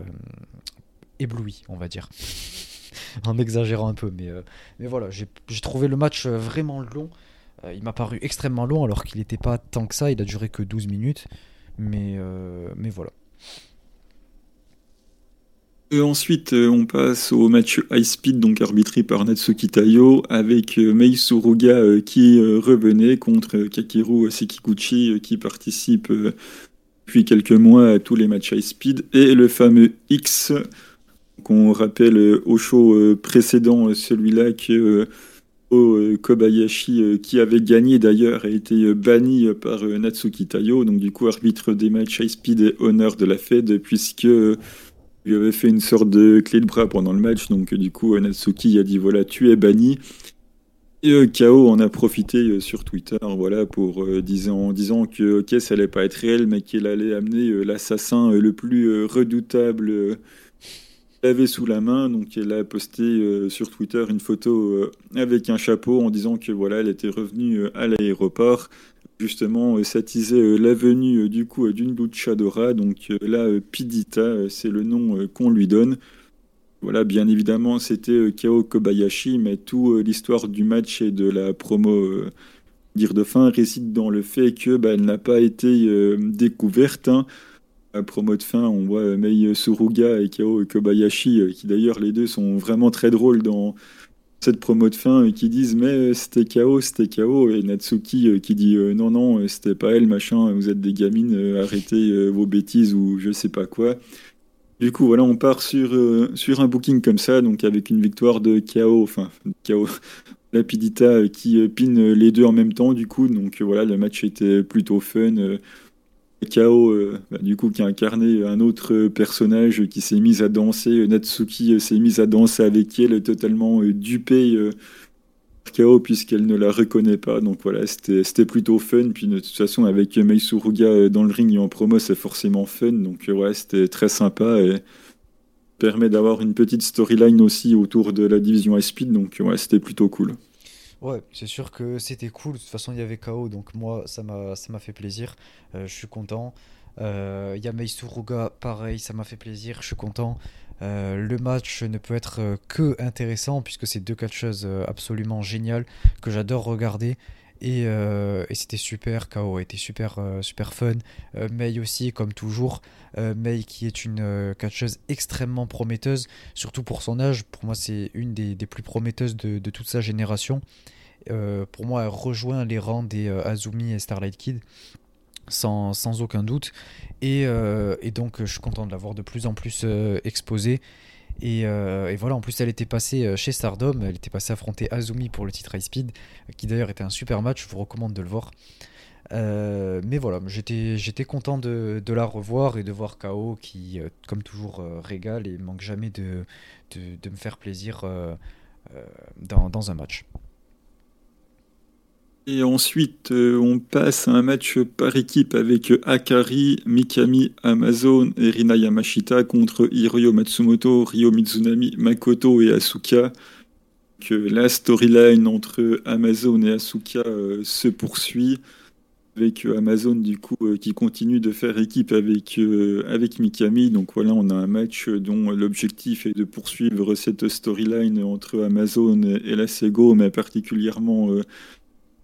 ébloui, on va dire. en exagérant un peu. Mais, euh, mais voilà, j'ai trouvé le match euh, vraiment long. Euh, il m'a paru extrêmement long alors qu'il n'était pas tant que ça. Il a duré que 12 minutes. Mais, mais voilà. Ensuite, on passe au match high speed, donc arbitré par Natsuki Tayo, avec Mei Suruga qui revenait contre Kakeru Sekiguchi qui participe depuis quelques mois à tous les matchs high speed, et le fameux X qu'on rappelle euh, au show euh, précédent, euh, celui-là que Kobayashi, qui avait gagné d'ailleurs, a été banni par Natsuki Tayo, donc du coup arbitre des matchs high speed et honneur de la Fed, puisque lui avait fait une sorte de clé de bras pendant le match, donc du coup Natsuki a dit voilà tu es banni. Et KO en a profité sur Twitter, voilà, pour disant, disant que ok ça allait pas être réel, mais qu'il allait amener l'assassin le plus redoutable avait sous la main, donc elle a posté euh, sur Twitter une photo euh, avec un chapeau en disant que voilà, elle était revenue euh, à l'aéroport. Justement, ça tisait la venue du coup d'une luchadora, donc là, Pidita, c'est le nom qu'on lui donne. Voilà, bien évidemment, c'était Kao Kobayashi, mais toute l'histoire du match et de la promo dire de fin réside dans le fait que bah, elle n'a pas été découverte. Hein la promo de fin, on voit Mei Suruga et Kao Kobayashi, euh, qui d'ailleurs les deux sont vraiment très drôles dans cette promo de fin, qui disent mais c'était Kao, c'était Kao, et Natsuki euh, qui dit euh, non, non, c'était pas elle, machin, vous êtes des gamines, arrêtez vos bêtises ou je sais pas quoi. Du coup, voilà, on part sur, sur un booking comme ça, donc avec une victoire de KO, enfin, KO, Lapidita qui pine les deux en même temps, du coup. Donc voilà, le match était plutôt fun. KO, bah, du coup, qui a incarné un autre personnage qui s'est mis à danser. Natsuki s'est mise à danser avec elle, totalement dupée KO puisqu'elle ne la reconnaît pas. Donc voilà, c'était plutôt fun. Puis de toute façon, avec Mei Suruga euh, dans le ring et en promo, c'est forcément fun. Donc euh, ouais, c'était très sympa et permet d'avoir une petite storyline aussi autour de la division High Speed. Donc ouais, c'était plutôt cool. Ouais, c'est sûr que c'était cool. De toute façon, il y avait KO, donc moi, ça m'a fait plaisir. Euh, je suis content. Il y a Mei Suruga, pareil, ça m'a fait plaisir. Je suis content. Euh, le match ne peut être euh, que intéressant puisque c'est deux catcheuses euh, absolument géniales que j'adore regarder. Et, c'était super, KO été super, super fun. Mei aussi, comme toujours. Mei qui est une catcheuse extrêmement prometteuse, surtout pour son âge. Pour moi, c'est une des, plus prometteuses de, toute sa génération. pour moi, elle rejoint les rangs des Azumi et Starlight Kid sans, aucun doute. Et, euh, donc, je suis content de l'avoir de plus en plus euh, exposé Et, euh, et, voilà, en plus, elle était passée chez Stardom, elle était passée affronter Azumi pour le titre High Speed, qui d'ailleurs était un super match, je vous recommande de le voir. mais voilà, j'étais content de, la revoir et de voir KO qui, comme toujours, régale et manque jamais de, me faire plaisir dans un match. Et ensuite, euh, on passe à un match par équipe avec Akari, Mikami, Amazon et Rina Yamashita contre Hiroyo Matsumoto, Ryo Mizunami, Makoto et Asuka. Que la storyline entre Amazon et Asuka euh, se poursuit avec euh, Amazon du coup qui continue de faire équipe avec, avec Mikami. Donc voilà, on a un match dont l'objectif est de poursuivre cette storyline entre Amazon et la Sego, mais particulièrement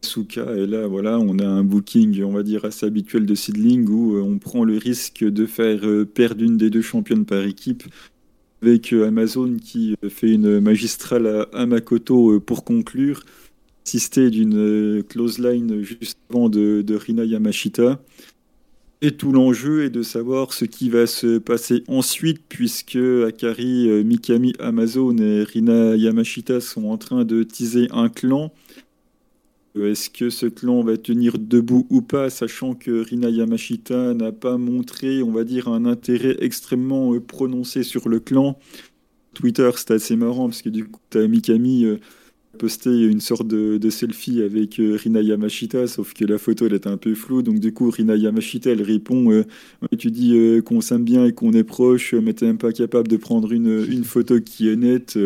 Suka, et là, voilà, on a un booking, on va dire, assez habituel de Seedling où euh, on prend le risque de faire euh, perdre une des deux championnes par équipe avec euh, Amazon qui fait une magistrale à, Makoto pour conclure, assisté d'une close line juste avant de, de, Rina Yamashita. Et tout l'enjeu est de savoir ce qui va se passer ensuite, puisque Akari, Mikami, Amazon et Rina Yamashita sont en train de teaser un clan. Est-ce que ce clan va tenir debout ou pas, sachant que Rina Yamashita n'a pas montré, on va dire, un intérêt extrêmement euh, prononcé sur le clan? Twitter, c'est assez marrant, parce que du coup, tu as Mikami euh, posté une sorte de, selfie avec euh, Rina Yamashita, sauf que la photo, elle est un peu floue, donc du coup, Rina Yamashita, elle répond Tu dis qu'on s'aime bien et qu'on est proche, mais t'es même pas capable de prendre une, une photo qui est nette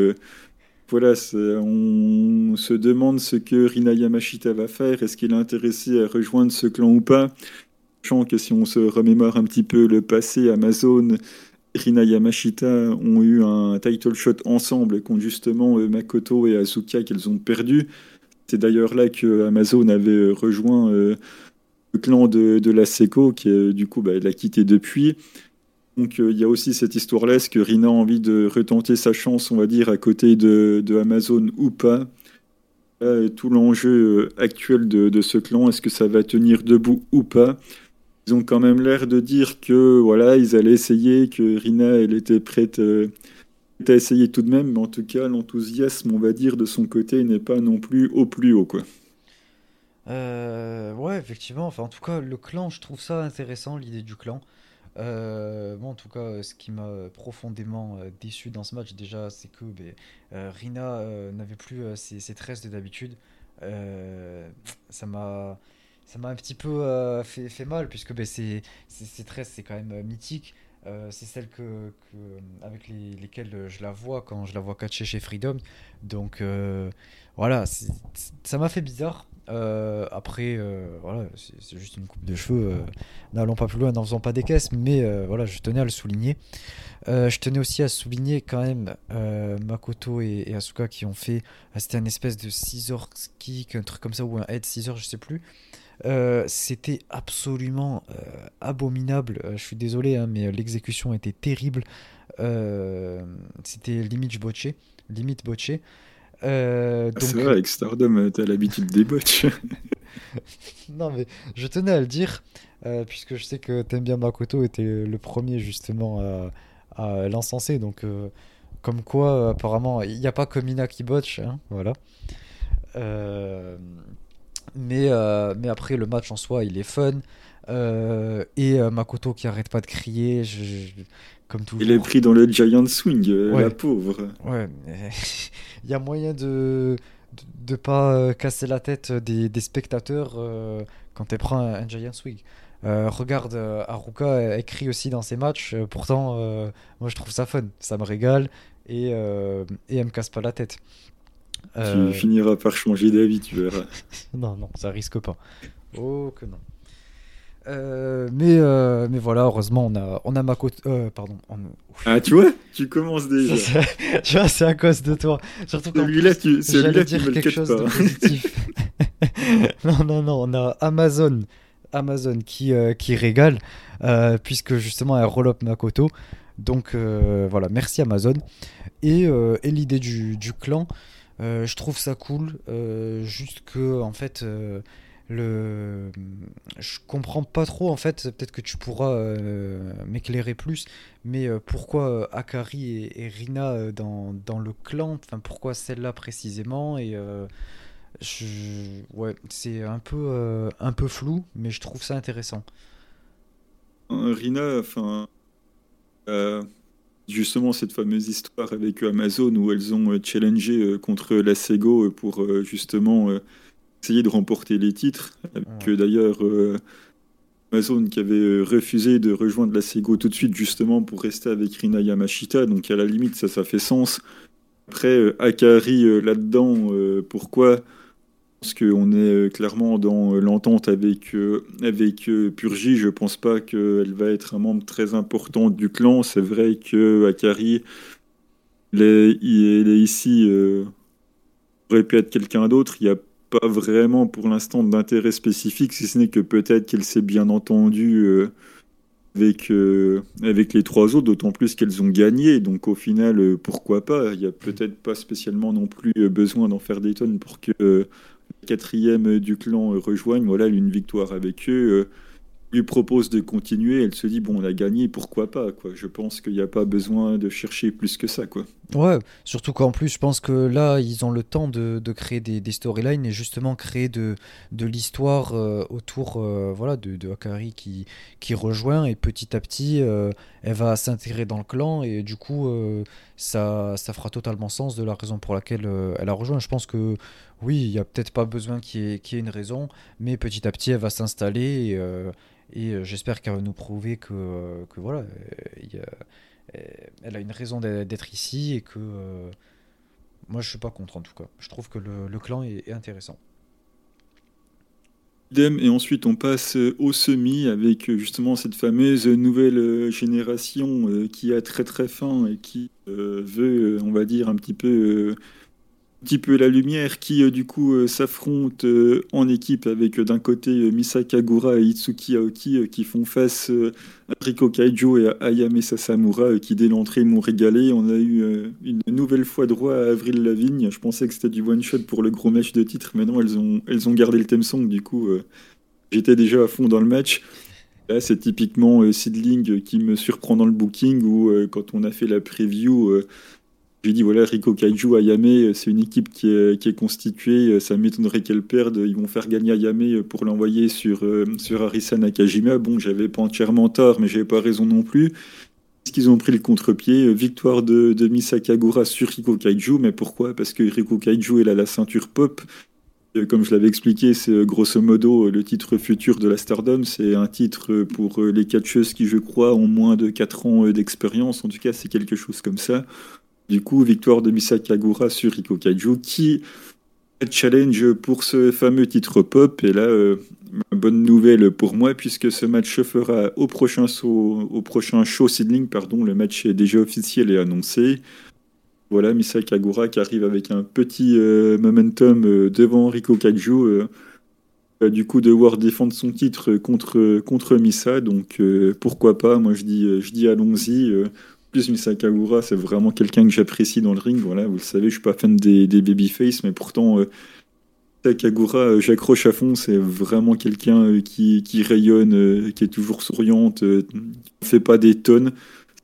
voilà, on se demande ce que Rina Yamashita va faire. Est-ce qu'il est intéressé à rejoindre ce clan ou pas? Sachant que si on se remémore un petit peu le passé, Amazon Rina Yamashita ont eu un title shot ensemble contre justement euh, Makoto et Asuka qu'elles ont perdu. C'est d'ailleurs là que Amazon avait rejoint euh, le clan de, la Seco, qui du coup bah, l'a quitté depuis. Donc euh, il y a aussi cette histoire-là, est-ce que Rina a envie de retenter sa chance, on va dire, à côté de, Amazon ou pas? Tout l'enjeu euh, actuel de, ce clan, est-ce que ça va tenir debout ou pas? Ils ont quand même l'air de dire que voilà, ils allaient essayer, que Rina, elle était prête, euh, à essayer tout de même, mais en tout cas, l'enthousiasme, on va dire, de son côté n'est pas non plus au plus haut, quoi. ouais, effectivement. Enfin, en tout cas, le clan, je trouve ça intéressant, l'idée du clan. Euh, en tout cas, ce qui m'a profondément euh, déçu dans ce match, déjà, c'est que ben, euh, Rina n'avait plus ses, ses, tresses de d'habitude. ça m'a ça m'a un petit peu fait, mal, puisque ben, ces, ces, tresses, c'est quand même mythique. c'est celle que, avec les, lesquelles je la vois quand je la vois catcher chez Freedom. Donc voilà, ça m'a fait bizarre. Euh, après, euh, voilà, c'est juste une coupe de cheveux. Euh, n'allons pas plus loin, n'en faisant pas des caisses, mais voilà, je tenais à le souligner. je tenais aussi à souligner quand même Makoto et, Asuka qui ont fait. C'était un espèce de scissor kick, un truc comme ça, ou un head scissor, je sais plus. C'était absolument abominable. je suis désolé, hein, mais l'exécution était terrible. C'était limite botché. Limite botché. Euh, C'est vrai, avec Stardom, t'as l'habitude des botches. non, mais je tenais à le dire, euh, puisque je sais que t'aimes bien Makoto était le premier justement à l'encenser. Donc, comme quoi, apparemment, il n'y a pas que Mina qui botche. Hein, voilà. mais, mais après, le match en soi, il est fun. et Makoto qui arrête pas de crier. Comme toujours. Il est pris dans le giant swing, la pauvre. Ouais, il y a moyen de de pas casser la tête des, des spectateurs quand elle prend un, giant swing. Euh, regarde, euh, Haruka écrit aussi dans ses matchs. Euh, pourtant, moi je trouve ça fun. Ça me régale et, et elle me casse pas la tête. Tu finiras par changer d'avis, tu verras. non, non, ça risque pas. Oh que non. Mais, mais voilà, heureusement, on a, on a Makoto. pardon. Ah, tu vois, tu commences déjà. tu vois, c'est à cause de toi. Surtout celui-là, tu, celui dire quelque chose de positif. non, non, non, on a Amazon Amazon qui, euh, qui régale, euh, puisque justement elle roll up Makoto. Donc euh, voilà, merci Amazon. Et, et l'idée du, du, clan, je trouve ça cool, juste que en fait je comprends pas trop en fait peut-être que tu pourras m'éclairer plus mais pourquoi Akari et, Rina dans, dans, le clan? Enfin pourquoi celle-là précisément? Et ouais, c'est un peu, euh, un peu flou, mais je trouve ça intéressant. Euh, Rina, enfin, euh, justement cette fameuse histoire avec Amazon où elles ont challengé contre la Sego pour justement essayer de remporter les titres. Que d'ailleurs Amazon qui avait refusé de rejoindre la Sego tout de suite justement pour rester avec Rina Yamashita. Donc à la limite ça, ça fait sens. Après Akari là-dedans, pourquoi? Pense qu'on est euh, clairement dans euh, l'entente avec, euh, avec Purgi. Je pense pas qu'elle va être un membre très important du clan. C'est vrai que Akari, il est, ici, aurait pu être quelqu'un d'autre. Il n'y a pas vraiment pour l'instant d'intérêt spécifique, si ce n'est que peut-être qu'elle s'est bien entendue avec, avec les trois autres, d'autant plus qu'elles ont gagné. Donc au final, pourquoi pas? Il n'y a peut-être pas spécialement non plus besoin d'en faire des tonnes pour que quatrième du clan rejoignent, voilà, une victoire avec eux, euh, lui propose de continuer, elle se dit bon on a gagné, pourquoi pas quoi? Je pense qu'il n'y a pas besoin de chercher plus que ça quoi. Ouais, surtout qu'en plus je pense que là ils ont le temps de, de créer des, des, storylines et justement créer de, de l'histoire euh, autour euh, voilà de, de, Akari qui, qui rejoint et petit à petit elle va s'intégrer dans le clan et du coup ça, ça fera totalement sens de la raison pour laquelle elle a rejoint. Je pense que oui, il n'y a peut-être pas besoin qu'il y, ait une raison, mais petit à petit, elle va s'installer et, euh, euh, j'espère qu'elle va nous prouver que, euh, que voilà, elle a une raison d'être ici et que moi je suis pas contre en tout cas. Je trouve que le, clan est, intéressant. Et ensuite on passe au semi avec justement cette fameuse nouvelle génération qui a très très faim et qui veut, on va dire, un petit peu peu la lumière qui euh, du coup euh, s'affronte euh, en équipe avec d'un côté Misa Kagura et Itsuki Aoki qui font face à Riko Kaijo et à Ayame Sasamura qui dès l'entrée m'ont régalé. On a eu une nouvelle fois droit à Avril Lavigne. Je pensais que c'était du one shot pour le gros match de titre, mais non, elles ont, elles ont gardé le theme song. Du coup, j'étais déjà à fond dans le match. Là, c'est typiquement Sidling qui me surprend dans le booking où quand on a fait la preview j'ai dit voilà, Rico Kaiju, Ayame, c'est une équipe qui est, qui est constituée, ça m'étonnerait qu'elle perde. Ils vont faire gagner Ayame pour l'envoyer sur, euh, sur Arisa Nakajima. Bon, j'avais pas entièrement tort, mais j'avais pas raison non plus. Est-ce qu'ils ont pris le contre-pied? Victoire de, de Misakagura sur Rico Kaiju, mais pourquoi? Parce que Rico Kaiju, elle a la ceinture pop. Euh, comme je l'avais expliqué, c'est euh, grosso modo le titre futur de la Stardom. C'est un titre pour les catcheuses qui, je crois, ont moins de 4 ans d'expérience. En tout cas, c'est quelque chose comme ça. Du coup, victoire de Misakagura sur Riko Kaiju qui challenge pour ce fameux titre pop. Et là, euh, bonne nouvelle pour moi, puisque ce match se fera au prochain, au prochain show Seedling. Pardon, le match est déjà officiel et annoncé. Voilà, Misakagura qui arrive avec un petit euh, momentum euh, devant Riko Kaiju. du coup, devoir défendre son titre contre, contre Misa. Donc, pourquoi pas? Moi, je dis, je dis allons-y plus Misakagura, c'est vraiment quelqu'un que j'apprécie dans le ring. Voilà, vous le savez, je suis pas fan des, des babyface, mais pourtant, euh, euh, j'accroche à fond. C'est vraiment quelqu'un euh, qui, qui, rayonne, qui est toujours souriante, ne fait pas des tonnes.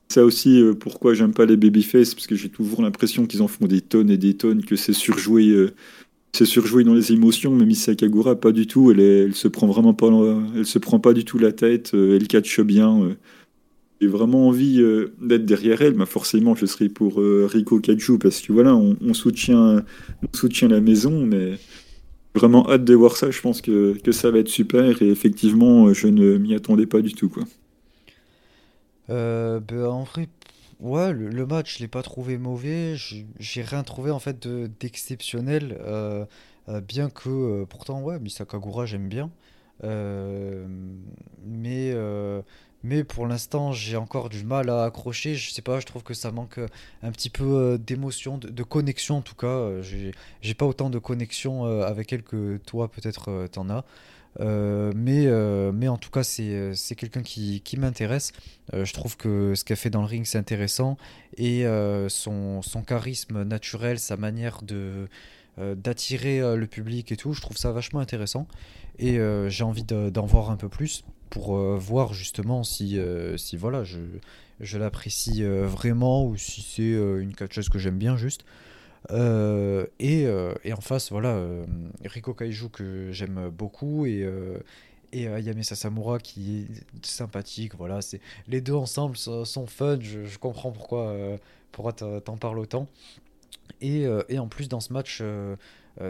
ça aussi pourquoi j'aime pas les babyface, parce que j'ai toujours l'impression qu'ils en font des tonnes et des tonnes, que c'est surjoué c'est surjoué dans les émotions, mais Misa Kagura, pas du tout. Elle, elle se prend vraiment pas, elle se prend pas du tout la tête. Elle catch bien j'ai vraiment envie euh, d'être derrière elle, mais forcément je serai pour euh, Rico Kaju parce que voilà, on, soutient, on soutient la maison, mais vraiment hâte de voir ça. Je pense que, que ça va être super et effectivement, je ne m'y attendais pas du tout. Quoi. Euh, ben, en vrai, ouais, le, match, je l'ai pas trouvé mauvais. J'ai rien trouvé en fait d'exceptionnel, bien que pourtant, ouais, Misakagura, j'aime bien. mais mais pour l'instant, j'ai encore du mal à accrocher. Je sais pas, je trouve que ça manque euh, un petit peu euh, d'émotion, de, connexion en tout cas. Euh, j'ai pas autant de connexion avec elle que toi, peut-être t'en as. mais, mais en tout cas, c'est quelqu'un qui, qui m'intéresse. je trouve que ce qu'elle fait dans le ring, c'est intéressant. Et son, son, charisme naturel, sa manière de d'attirer le public et tout, je trouve ça vachement intéressant. Et j'ai envie d'en voir un peu plus pour euh, voir justement si, euh, si voilà, je, je l'apprécie euh, vraiment ou si c'est une catcheuse que j'aime bien juste. et, et, en face, voilà, Riko Kaiju que j'aime beaucoup et, et Ayame Sasamura qui est sympathique. Voilà, c'est les deux ensemble sont, fun. Je, comprends pourquoi, pourquoi t'en parles autant. Et, et, en plus, dans ce match,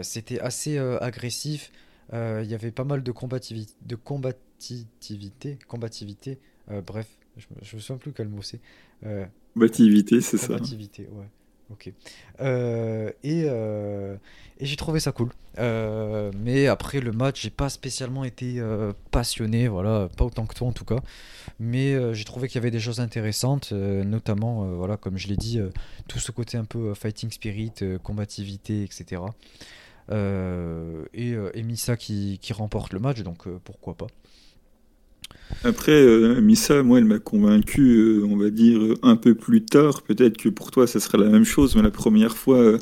c'était assez agressif. Il y avait pas mal de combativité, de combat combativité, combativité, euh, bref, je, je me souviens plus quel mot c'est. Euh, combativité, c'est ça. Combativité, ouais. Ok. Euh, et, et j'ai trouvé ça cool. mais après le match, j'ai pas spécialement été passionné, voilà, pas autant que toi en tout cas. Mais j'ai trouvé qu'il y avait des choses intéressantes, notamment, voilà, comme je l'ai dit, tout ce côté un peu fighting spirit, combativité, etc. et, et Misa qui, qui, remporte le match, donc pourquoi pas. Après, euh, Missa, moi, elle m'a convaincu, euh, on va dire, un peu plus tard. Peut-être que pour toi, ça serait la même chose, mais la première fois, euh,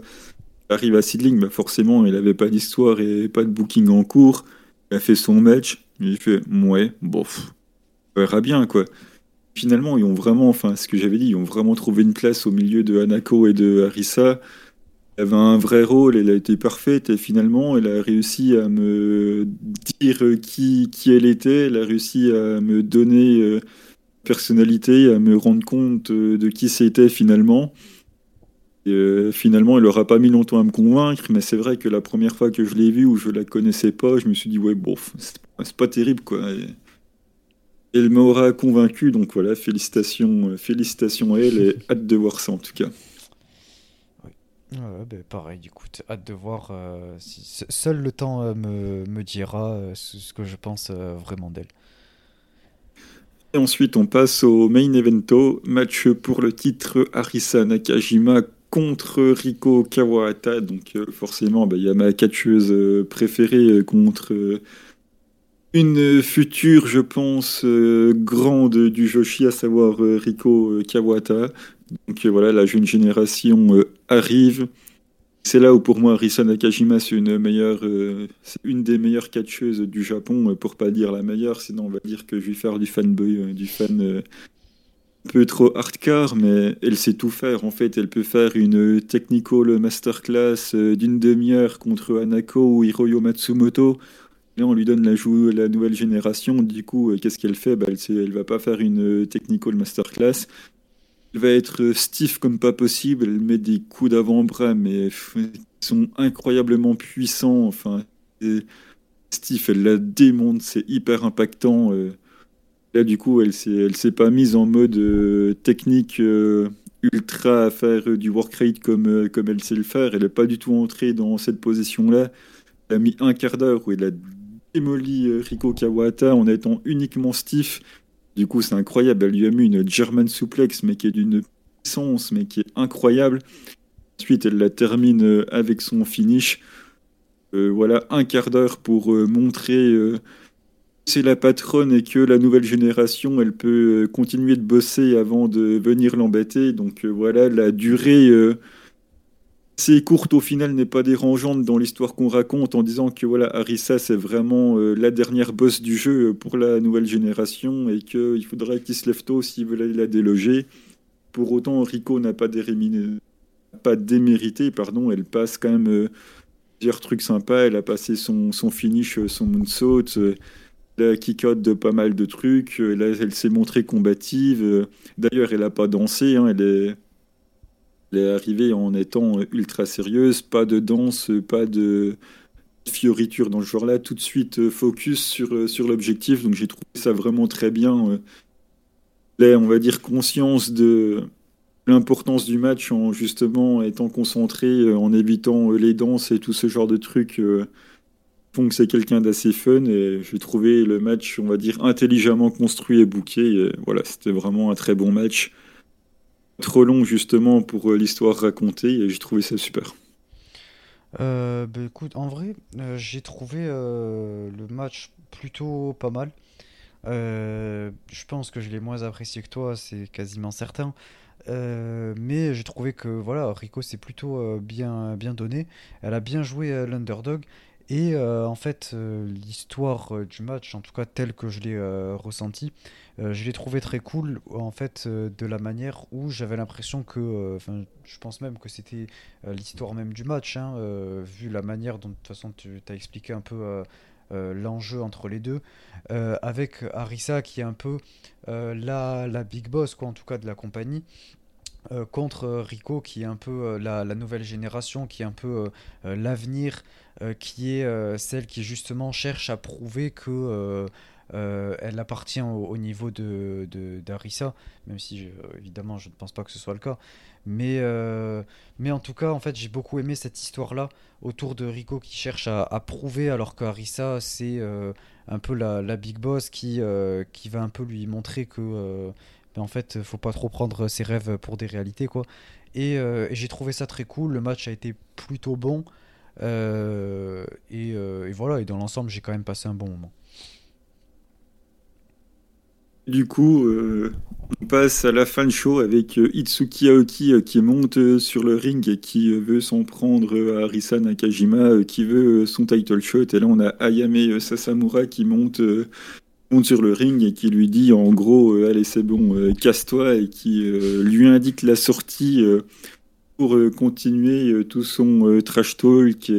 arrive à Sidling, bah forcément, il n'avait pas d'histoire et pas de booking en cours. Il a fait son match. J'ai fait, ouais, bof, on verra bien, quoi. Finalement, ils ont vraiment, enfin, ce que j'avais dit, ils ont vraiment trouvé une place au milieu de Hanako et de Harissa. Elle avait un vrai rôle, elle a été parfaite et finalement elle a réussi à me dire qui, qui elle était, elle a réussi à me donner euh, personnalité, à me rendre compte euh, de qui c'était finalement. Euh, finalement, elle n'aura pas mis longtemps à me convaincre, mais c'est vrai que la première fois que je l'ai vue ou je la connaissais pas, je me suis dit ouais bof, c'est pas terrible quoi. elle m'aura convaincu, donc voilà, félicitations, félicitations à elle et hâte de voir ça en tout cas. Ouais, ben pareil, écoute, hâte de voir. Euh, si, seul le temps euh, me, me, dira euh, ce que je pense vraiment d'elle. Et ensuite, on passe au main evento, match pour le titre Arisa Nakajima contre Riko Kawahata. Donc, forcément, ben, il y a ma catcheuse préférée contre une future, je pense, grande du Joshi, à savoir Riko Kawahata. Donc euh, voilà, la jeune génération euh, arrive. C'est là où pour moi Risa Nakajima c'est une meilleure, euh, une des meilleures catcheuses du Japon, pour pas dire la meilleure, sinon on va dire que je vais faire du fanboy, du fan un peu trop hardcore, mais elle sait tout faire. En fait, elle peut faire une technical masterclass d'une demi-heure contre Anako ou Hiroyo Matsumoto. Là, on lui donne la, joue, la nouvelle génération. Du coup, qu'est-ce qu'elle fait? Bah, Elle ne va pas faire une technical masterclass. Elle va être stiff comme pas possible. Elle met des coups d'avant-bras, mais ils sont incroyablement puissants. Enfin, stiff, elle la démonte, c'est hyper impactant. Euh. Là, du coup, elle elle s'est pas mise en mode euh, technique euh, ultra à faire du work rate comme, comme elle sait le faire. Elle n'est pas du tout entrée dans cette position-là. Elle a mis un quart d'heure où elle a démoli Riko Kawata en étant uniquement stiff. Du coup, c'est incroyable. Elle lui a mis une German suplex, mais qui est d'une puissance, mais qui est incroyable. Ensuite, elle la termine euh, avec son finish. Euh, voilà, un quart d'heure pour euh, montrer que c'est la patronne et que la nouvelle génération, elle peut continuer de bosser avant de venir l'embêter. Donc voilà, la durée c'est courte au final n'est pas dérangeante dans l'histoire qu'on raconte en disant que voilà Arisa c'est vraiment euh, la dernière boss du jeu pour la nouvelle génération et qu'il faudrait qu'il se lève tôt s'il veut la déloger. pour autant Rico n'a pas, démérité, pardon, elle passe quand même plusieurs trucs sympas. Elle a passé son, finish, son moonsault, la kick-out de pas mal de trucs. Là, elle s'est montrée combative. D'ailleurs, elle n'a pas dansé, hein, elle est elle est arrivée en étant ultra sérieuse, pas de danse, pas de fioriture dans le genre-là, tout de suite euh, focus sur, euh, sur l'objectif. Donc j'ai trouvé ça vraiment très bien. Euh. Là, on va dire conscience de l'importance du match en justement étant concentré, en évitant les danses et tout ce genre de trucs font que c'est quelqu'un d'assez fun et j'ai trouvé le match, on va dire, intelligemment construit et bouqué. voilà, c'était vraiment un très bon match trop long justement pour euh, l'histoire racontée et j'ai trouvé ça super. Euh, bah, écoute, en vrai, euh, j'ai trouvé le match plutôt pas mal. je pense que je l'ai moins apprécié que toi, c'est quasiment certain. mais j'ai trouvé que voilà, Rico s'est plutôt bien, bien donné. Elle a bien joué l'underdog. Et en fait, l'histoire du match, en tout cas telle que je l'ai ressenti, euh, je l'ai trouvé très cool, en fait, euh, de la manière où j'avais l'impression que, euh, enfin, je pense même que c'était l'histoire même du match, hein, vu la manière dont, de toute façon, tu as expliqué un peu l'enjeu entre les deux, avec Arisa qui est un peu la, la big boss, quoi, en tout cas, de la compagnie. contre Rico qui est un peu la, la, nouvelle génération, qui est un peu l'avenir, qui est celle qui justement cherche à prouver que euh, elle appartient au, niveau de, d'Arissa, même si évidemment je ne pense pas que ce soit le cas. Mais, euh, mais en tout cas, en fait, j'ai beaucoup aimé cette histoire-là autour de Rico qui cherche à, prouver, alors qu'Arissa, c'est euh, un peu la, big boss qui, qui va un peu lui montrer que, ben, en fait, faut pas trop prendre ses rêves pour des réalités, quoi. Et, j'ai trouvé ça très cool. Le match a été plutôt bon. et, voilà, et dans l'ensemble, j'ai quand même passé un bon moment. Du coup, euh, on passe à la fin de show avec euh, Itsuki Aoki euh, qui monte sur le ring et qui veut s'en prendre à Arisa Nakajima qui veut son title shot. Et là, on a Ayame Sasamura qui monte sur le ring et qui lui dit en gros Allez, c'est bon, casse-toi et qui lui indique la sortie pour continuer tout son trash talk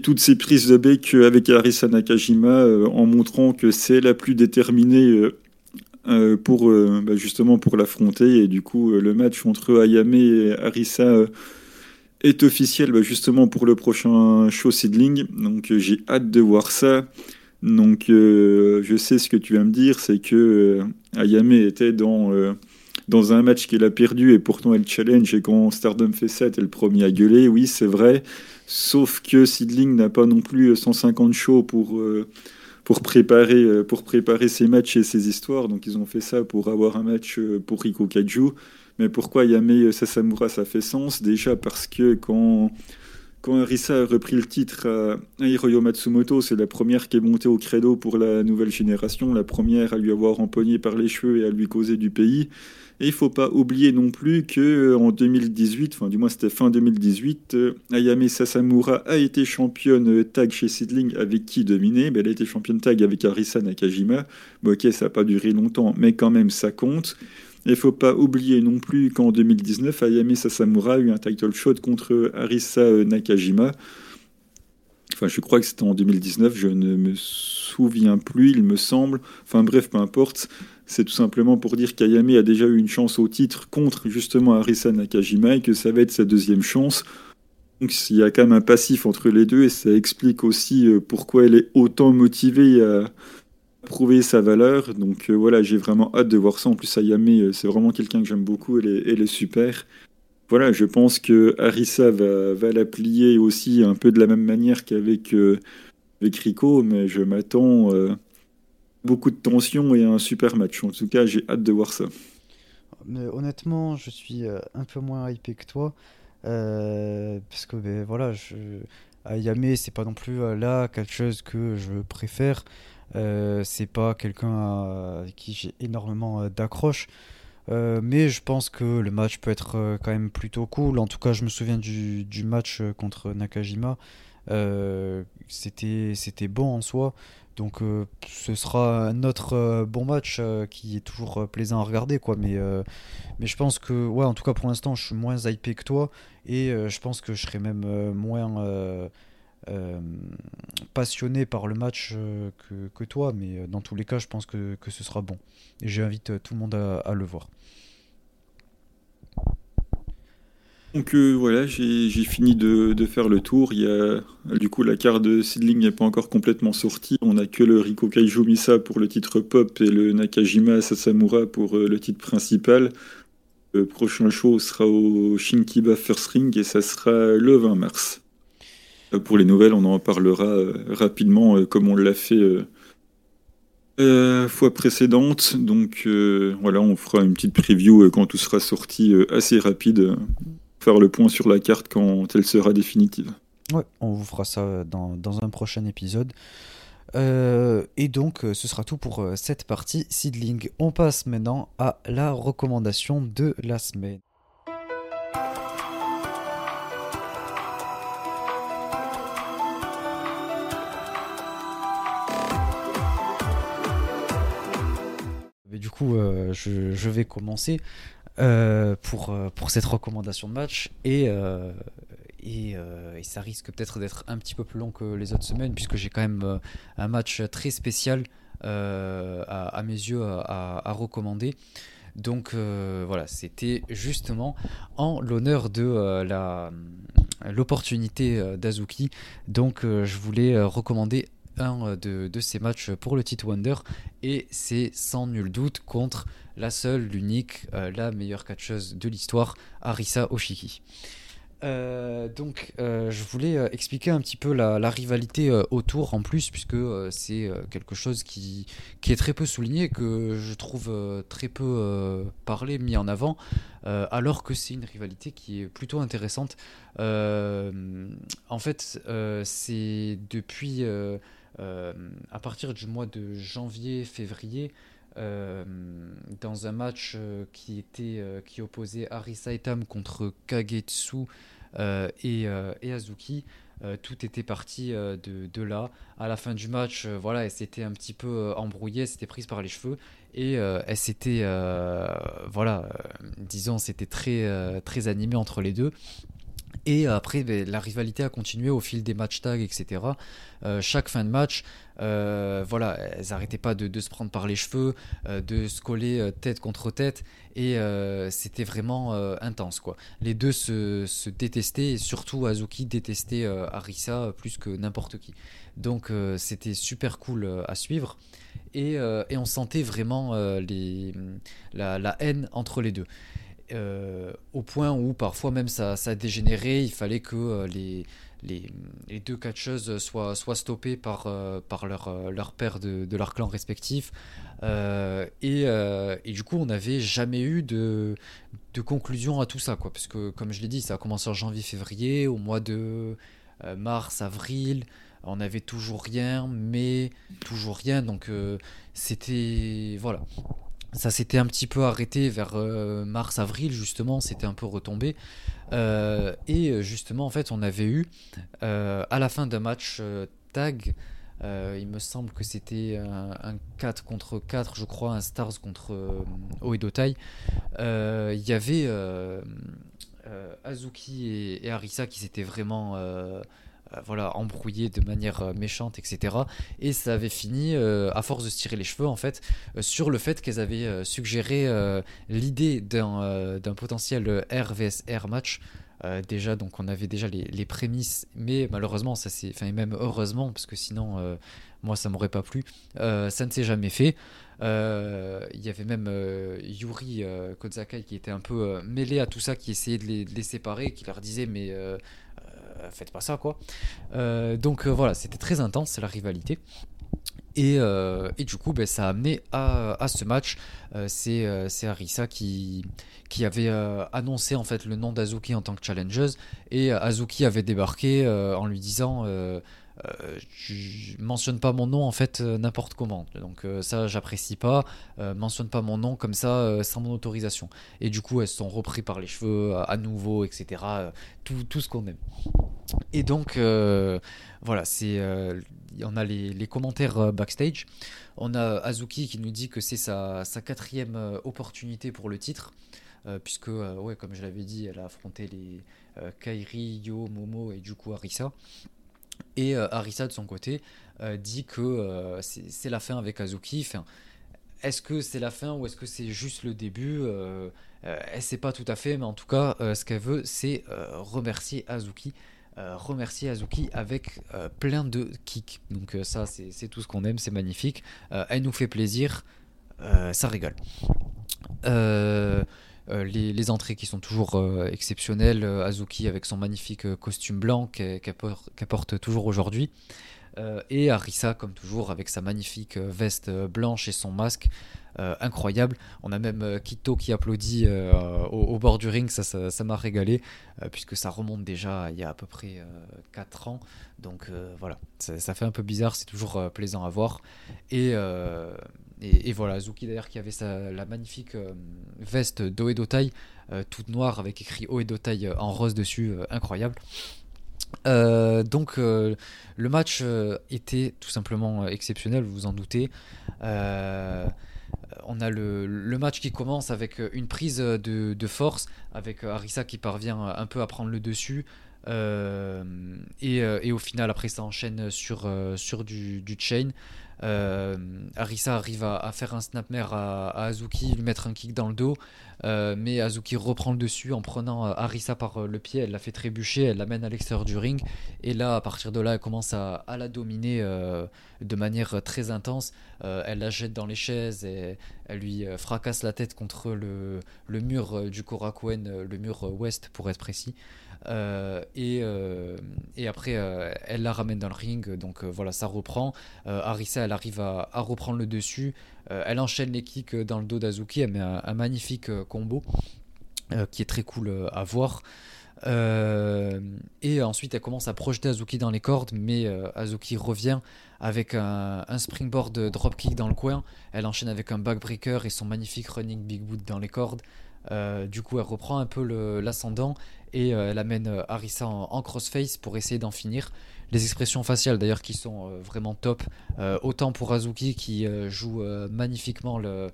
toutes ces prises de bec avec Arisa Nakajima euh, en montrant que c'est la plus déterminée euh, euh, pour bah, justement pour l'affronter. Et du coup le match entre Ayame et Arisa est officiel bah, justement pour le prochain show Seedling. Donc j'ai hâte de voir ça. Donc je sais ce que tu vas me dire c'est que Ayame était dans dans un match qu'elle a perdu et pourtant elle challenge et quand Stardom fait ça, elle est le à gueuler. Oui, c'est vrai. Sauf que Sidling n'a pas non plus 150 shows pour, euh, pour, préparer, euh, pour préparer ses matchs et ses histoires. Donc ils ont fait ça pour avoir un match euh, pour Riko Kaju. Mais pourquoi Yame Sasamura, ça fait sens? Déjà parce que quand, quand Arisa a repris le titre à Hiroyo Matsumoto, c'est la première qui est montée au credo pour la nouvelle génération, la première à lui avoir empoigné par les cheveux et à lui causer du pays. Et il faut pas oublier non plus que euh, en 2018, enfin du moins c'était fin 2018, euh, Ayame Sasamura a été championne euh, tag chez Sidling avec qui dominer? Ben, Elle a été championne tag avec Arisa Nakajima. Bon, ok, ça n'a pas duré longtemps, mais quand même ça compte. Il ne faut pas oublier non plus qu'en 2019, Ayame Sasamura a eu un title shot contre Arisa Nakajima. Enfin, je crois que c'était en 2019, je ne me souviens plus, il me semble. Enfin bref, peu importe. C'est tout simplement pour dire qu'Ayame a déjà eu une chance au titre contre justement Arisa Nakajima et que ça va être sa deuxième chance. Donc il y a quand même un passif entre les deux et ça explique aussi euh, pourquoi elle est autant motivée à prouver sa valeur. Donc euh, voilà, j'ai vraiment hâte de voir ça. En plus, Ayame, euh, c'est vraiment quelqu'un que j'aime beaucoup, elle est, super. Voilà, je pense que Arisa va, la plier aussi un peu de la même manière qu'avec avec Rico, mais je m'attends beaucoup de tension et un super match. En tout cas, j'ai hâte de voir ça. Mais honnêtement, je suis euh, un peu moins hypé que toi. Euh, parce que ben, voilà. Ayame, c'est pas non plus euh, là quelque chose que je préfère. C'est pas quelqu'un avec qui j'ai énormément d'accroche. mais je pense que le match peut être quand même plutôt cool. En tout cas, je me souviens du, du match contre Nakajima. c'était c'était bon en soi. Donc ce sera un autre bon match qui est toujours plaisant à regarder quoi. Mais, mais je pense que ouais en tout cas pour l'instant je suis moins hypé que toi et je pense que je serai même moins passionné par le match que, que, toi. Mais dans tous les cas je pense que, ce sera bon. Et j'invite tout le monde à le voir. Donc euh, voilà, j'ai fini de, faire le tour. Il y a, du coup, la carte de Seedling n'est pas encore complètement sortie. On n'a que le Riko Kaiju Misa pour le titre pop et le Nakajima Sasamura pour euh, le titre principal. Le prochain show sera au Shinkiba First Ring et ça sera le 20 mars. Euh, pour les nouvelles, on en parlera rapidement comme on l'a fait la fois précédente. Donc voilà, on fera une petite preview quand tout sera sorti assez rapide faire le point sur la carte quand elle sera définitive. Ouais, on vous fera ça dans, un prochain épisode. Euh, et donc, euh, ce sera tout pour euh, cette partie Seedling. On passe maintenant à la recommandation de la semaine. Du coup, je, je, vais commencer. Euh, pour, euh, pour cette recommandation de match. Et, euh, et, et, ça risque peut-être d'être un petit peu plus long que les autres semaines, puisque j'ai quand même un match très spécial à, à, mes yeux à, à recommander. Donc voilà, c'était justement en l'honneur de la l'opportunité d'Azuki. Donc je voulais recommander un de, ces matchs pour le titre Wonder et c'est sans nul doute contre la seule, l'unique, euh, la meilleure catcheuse de l'histoire, Arisa Oshiki. Euh, donc, euh, je voulais expliquer un petit peu la, rivalité autour en plus, puisque c'est quelque chose qui, qui est très peu souligné, que je trouve très peu parlé, mis en avant, alors que c'est une rivalité qui est plutôt intéressante. en fait, c'est depuis à partir du mois de janvier-février euh, dans un match euh, qui était euh, qui opposait Arisa Etam contre Kagetsu et, Azuki. tout était parti de, de, là. À la fin du match, voilà, elle s'était un petit peu embrouillée, elle s'était prise par les cheveux et elle s'était, voilà, disons, c'était très, très animé entre les deux. Et après, ben, la rivalité a continué au fil des match tags, etc. chaque fin de match, euh, voilà, elles n'arrêtaient pas de, se prendre par les cheveux, euh, de se coller euh, tête contre tête, et c'était vraiment intense. quoi. Les deux se, détestaient, et surtout Azuki détestait Arisa plus que n'importe qui. Donc c'était super cool à suivre, et, on sentait vraiment la, haine entre les deux. Au point où parfois même ça, ça dégénérait, il fallait que les, les, deux catcheuses soient, soient stoppées par, euh, par leur, euh, leur père de, leur clan respectif. Euh, et, et, du coup, on n'avait jamais eu de, de conclusion à tout ça, quoi. Parce que, comme je l'ai dit, ça a commencé en janvier-février, au mois de mars, avril. On n'avait toujours rien, mais toujours rien. Donc, c'était. Voilà ça s'était un petit peu arrêté vers mars-avril justement, c'était un peu retombé. Euh, et justement, en fait, on avait eu euh, à la fin d'un match euh, tag, il me semble que c'était un, 4 contre 4, je crois, un Stars contre Oedotai. Il y avait Azuki et, et, Arisa qui s'étaient vraiment voilà, embrouillés de manière méchante, etc. Et ça avait fini, à force de se tirer les cheveux, en fait, sur le fait qu'elles avaient suggéré l'idée d'un potentiel RVSR match. déjà, donc on avait déjà les, prémices, mais malheureusement, ça c'est, enfin, et même heureusement, parce que sinon, moi, ça m'aurait pas plu, ça ne s'est jamais fait. Il y avait même Yuri Kozakai qui était un peu mêlé à tout ça, qui essayait de les, de les séparer, qui leur disait, mais euh, faites pas ça quoi. Euh, donc euh, voilà, c'était très intense la rivalité. Et, et, du coup, ben, ça a amené à, ce match. c'est Arisa qui, qui avait annoncé en fait le nom d'Azuki en tant que challengeuse. Et Azuki avait débarqué en lui disant je mentionne pas mon nom en fait n'importe comment. Donc ça j'apprécie pas. mentionne pas mon nom comme ça sans mon autorisation. Et du coup elles sont repris par les cheveux à nouveau, etc. tout, tout ce qu'on aime. Et donc voilà, c'est on a les, commentaires backstage. On a Azuki qui nous dit que c'est sa, sa, quatrième opportunité pour le titre. puisque, ouais, comme je l'avais dit, elle a affronté les Kairi, Yo, Momo et du coup Arisa. Et euh, Arisa, de son côté, euh, dit que euh, c'est la fin avec Azuki. est-ce que c'est la fin ou est-ce que c'est juste le début Elle ne sait pas tout à fait, mais en tout cas, ce qu'elle veut, c'est remercier Azuki. remercier Azuki avec plein de kicks. Donc ça, c'est tout ce qu'on aime, c'est magnifique. elle nous fait plaisir, ça régale. Euh, les, entrées qui sont toujours euh, exceptionnelles. Euh, Azuki avec son magnifique costume blanc qu'elle porte, toujours aujourd'hui. et Arisa, comme toujours, avec sa magnifique veste blanche et son masque. incroyable. On a même Kito qui applaudit au, bord du ring, ça m'a régalé, puisque ça remonte déjà il y a à peu près 4 ans. Donc voilà, ça, ça, fait un peu bizarre, c'est toujours plaisant à voir. Et et, voilà, Zuki d'ailleurs qui avait sa, la magnifique euh, veste d'Oedotai, euh, toute noire avec écrit Oedotai euh, en rose dessus, incroyable. donc le match était tout simplement exceptionnel, vous vous en doutez. on a le, match qui commence avec une prise de, force, avec Arisa qui parvient un peu à prendre le dessus. Et, au final, après, ça enchaîne sur, sur du, du chain. Euh, Arisa arrive à, faire un snapmare à, à, Azuki, lui mettre un kick dans le dos, euh, mais Azuki reprend le dessus en prenant euh, Arisa par le pied, elle la fait trébucher, elle l'amène à l'extérieur du ring, et là, à partir de là, elle commence à, la dominer de manière très intense. elle la jette dans les chaises, et elle lui fracasse la tête contre le, le mur du Korakuen, le mur ouest pour être précis. Euh, et, euh, et, après, euh, elle la ramène dans le ring. Donc voilà, ça reprend. Arisa, elle arrive à, reprendre le dessus. elle enchaîne les kicks dans le dos d'Azuki. Elle met un, magnifique combo qui est très cool à voir. et ensuite, elle commence à projeter Azuki dans les cordes, mais Azuki revient avec un, springboard dropkick dans le coin. Elle enchaîne avec un backbreaker et son magnifique running big boot dans les cordes. Du coup, elle reprend un peu l'ascendant et euh, elle amène euh, Arisa en, crossface pour essayer d'en finir. Les expressions faciales d'ailleurs qui sont euh, vraiment top, autant pour Azuki qui joue magnifiquement la,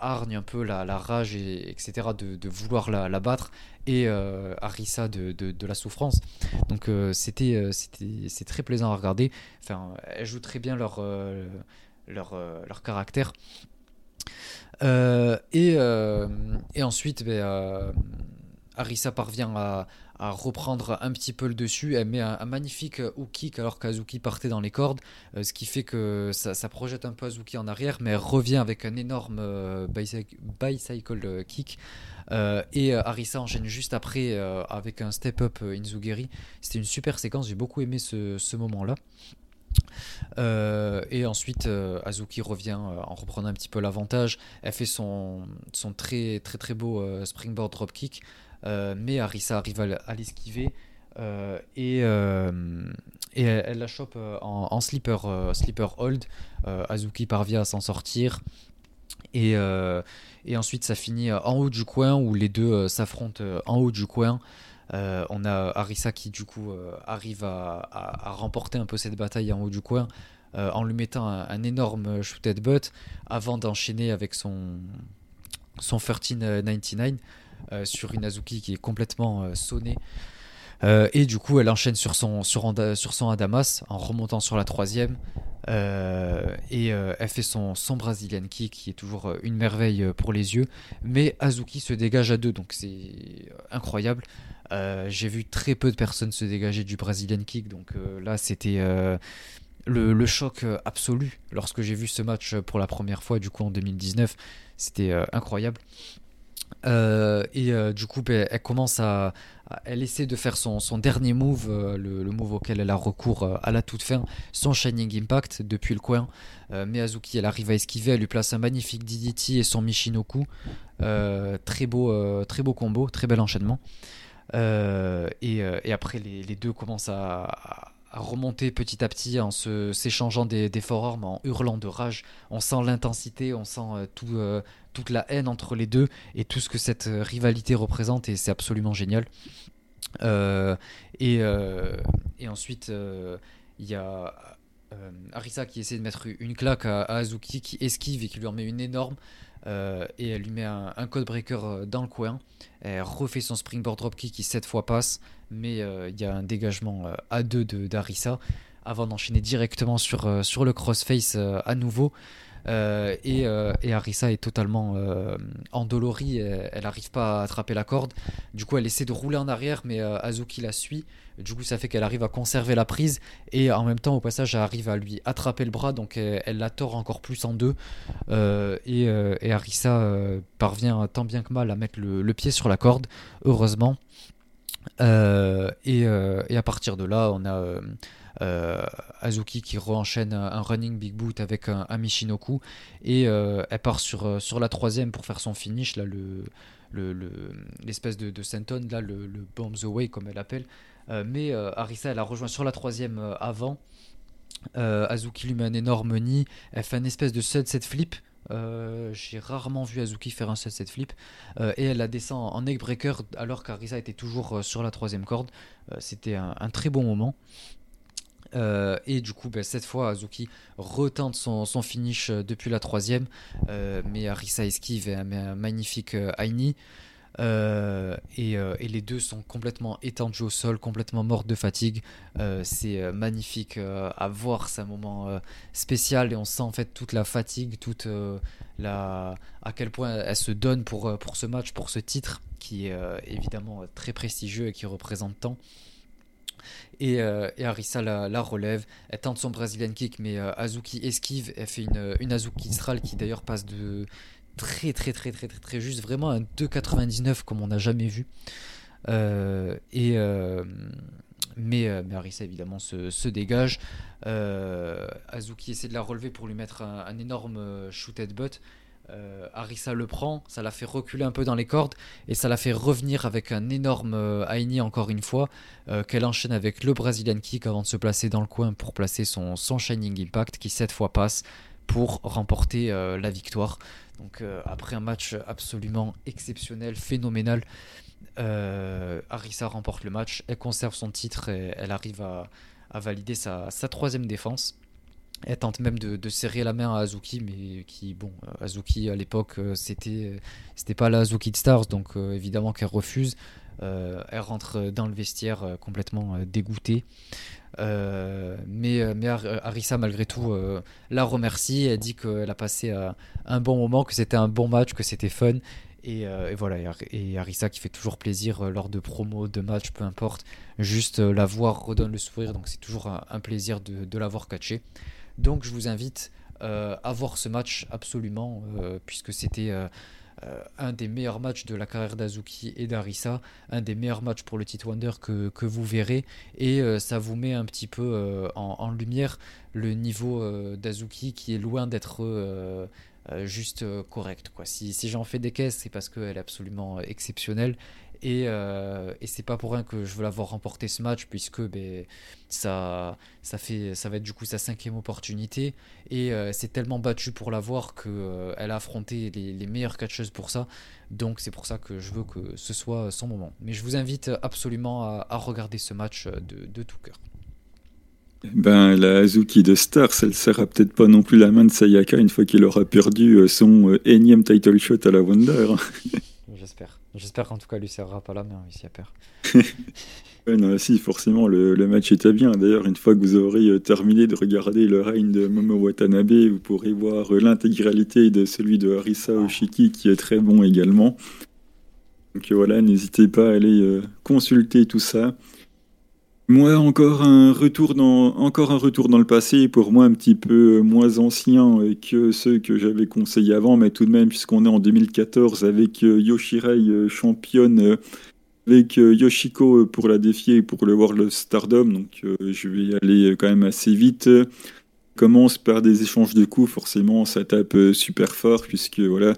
hargne, un peu la, rage, et, etc., de, vouloir la, battre, et Arisa de, de, la souffrance. Donc c'était très plaisant à regarder. Enfin, elles jouent très bien leur, leur, leur caractère. Et, et ensuite, ben, Arisa parvient à, reprendre un petit peu le dessus. Elle met un, magnifique hook kick alors qu'Azuki partait dans les cordes, euh, ce qui fait que ça, projette un peu Azuki en arrière, mais elle revient avec un énorme euh, bicycle, kick. Euh, et Arisa enchaîne juste après avec un step-up Inzugeri. C'était une super séquence, j'ai beaucoup aimé ce, moment-là. Et ensuite, Azuki revient en reprenant un petit peu l'avantage. Elle fait son, son très très très beau springboard dropkick euh, mais Arisa arrive à, l'esquiver euh, et, euh, et elle, la chope en, slipper, slipper hold. Azuki parvient à s'en sortir. Et, et, ensuite, ça finit en haut du coin où les deux s'affrontent en haut du coin. On a Arisa qui, du coup, arrive à, remporter un peu cette bataille en haut du coin en lui mettant un, énorme shooted butt avant d'enchaîner avec son, son 1399. Euh, sur une Azuki qui est complètement euh, sonnée. Euh, et du coup, elle enchaîne sur son, sur son Adamas en remontant sur la troisième. et elle fait son, son Brazilian kick qui est toujours une merveille pour les yeux. Mais Azuki se dégage à deux, donc c'est incroyable. J'ai vu très peu de personnes se dégager du Brazilian kick, donc là c'était le, le, choc absolu lorsque j'ai vu ce match pour la première fois, du coup en 2019. C'était incroyable. Euh, et euh, du coup, ben, elle, commence à, Elle essaie de faire son, dernier move, euh, le, move auquel elle a recours à la toute fin, son Shining Impact depuis le coin. mais elle arrive à esquiver, elle lui place un magnifique DDT et son Michinoku. très, beau, très beau combo, très bel enchaînement. Et, et, après, les, deux commencent à, remonter petit à petit en s'échangeant des, des en hurlant de rage. On sent l'intensité, on sent tout, toute la haine entre les deux et tout ce que cette rivalité représente et c'est absolument génial. et, et, ensuite, il y a Arisa qui essaie de mettre une claque à, à, Azuki qui esquive et qui lui en met une énorme. Euh, et elle lui met un, code breaker euh, dans le coin. Elle refait son springboard dropkick qui cette fois passe, mais euh, il y a un dégagement à deux d'Arisa avant d'enchaîner directement sur le crossface à nouveau. Euh, et, euh, Arisa est totalement euh, endolorie, elle n'arrive pas à attraper la corde. Du coup, elle essaie de rouler en arrière, mais Azuki la suit. Du coup, ça fait qu'elle arrive à conserver la prise et en même temps, au passage, elle arrive à lui attraper le bras, donc elle, la tord encore plus en deux. Et, Arisa parvient tant bien que mal à mettre le, pied sur la corde, heureusement. et, à partir de là, on a Azuki qui re-enchaîne un, running big boot avec un, Michinoku. Et euh, elle part sur, euh, sur la troisième pour faire son finish là le l'espèce de, de senton là le, le bombs away comme elle appelle mais Arisa elle a rejoint sur la troisième avant. Azuki lui met un énorme nid elle fait une espèce de sunset flip. J'ai rarement vu Azuki faire un sunset flip. Et elle la descend en neckbreaker alors qu'Arisa était toujours sur la troisième corde. C'était un, un, très bon moment. Euh, et du coup, ben, cette fois, Azuki retente son, finish euh, depuis la troisième, euh, mais Arisa esquive et un magnifique Aini. Et, les deux sont complètement étendus au sol, complètement morts de fatigue. c'est magnifique à voir, c'est un moment spécial et on sent en fait toute la fatigue, toute la à quel point elle se donne pour, pour ce match, pour ce titre qui est évidemment très prestigieux et qui représente tant. Et, euh, Arisa la, relève. Elle tente son Brazilian kick, mais euh, Azuki esquive. Elle fait une, Azuki Stral qui d'ailleurs passe de très très très très très très juste, vraiment un 2,99 comme on n'a jamais vu. Euh, et mais, mais, Arisa évidemment se, dégage. Azuki essaie de la relever pour lui mettre un, un énorme shoot butt. Euh, Arisa le prend, ça la fait reculer un peu dans les cordes et ça la fait revenir avec un énorme euh, Aini encore une fois euh, qu'elle enchaîne avec le Brazilian Kick avant de se placer dans le coin pour placer son, Shining Impact qui cette fois passe pour remporter la victoire. Donc après un match absolument exceptionnel, phénoménal, Arisa remporte le match, elle conserve son titre et elle arrive à, valider sa troisième défense. Elle tente même de, serrer la main à Azuki, mais qui, bon, euh, Azuki à l'époque, euh, c'était, c'était pas la Azuki de Stars, donc euh, évidemment qu'elle refuse. elle rentre dans le vestiaire complètement dégoûtée. mais, mais Arisa, malgré tout, la remercie. Elle dit qu'elle a passé un bon moment, que c'était un bon match, que c'était fun. Et, voilà, et Arisa qui fait toujours plaisir lors de promos, de matchs, peu importe. Juste la voir redonne le sourire, donc c'est toujours un, plaisir de, de l'avoir catché. Donc je vous invite euh, à voir ce match absolument, euh, puisque c'était euh, un des meilleurs matchs de la carrière d'Azuki et d'Arisa, un des meilleurs matchs pour le titre Wonder que, vous verrez, et ça vous met un petit peu en, lumière le niveau d'Azuki qui est loin d'être juste correct. Si, si j'en fais des caisses, c'est parce qu'elle est absolument exceptionnelle et, euh, et c'est pas pour rien que je veux l'avoir remporté ce match, puisque ben, ça, ça, fait, ça va être du coup sa cinquième opportunité. Et euh, c'est tellement battu pour l'avoir qu'elle euh, a affronté les, les, meilleures catcheuses pour ça. Donc c'est pour ça que je veux que ce soit son moment. Mais je vous invite absolument à, à regarder ce match de, de tout cœur. Ben, la Azuki de Stars, elle sera peut-être pas non plus la main de Sayaka une fois qu'il aura perdu son énième title shot à la Wonder. J'espère. J'espère qu'en tout cas, lui serra pas la main ici à perd. ouais, non, si, forcément, le, match était bien. D'ailleurs, une fois que vous aurez euh, terminé de regarder le règne de Momo Watanabe, vous pourrez voir euh, l'intégralité de celui de Harisa Oshiki, qui est très bon également. Donc voilà, n'hésitez pas à aller euh, consulter tout ça. Moi, encore un retour dans, encore un retour dans le passé, pour moi un petit peu moins ancien que ceux que j'avais conseillés avant, mais tout de même, puisqu'on est en 2014 avec euh, Yoshirai euh, championne, euh, avec Yoshiko pour la défier pour le World Stardom, donc je vais aller quand même assez vite. Commence par des échanges de coups, forcément, ça tape super fort, puisque voilà,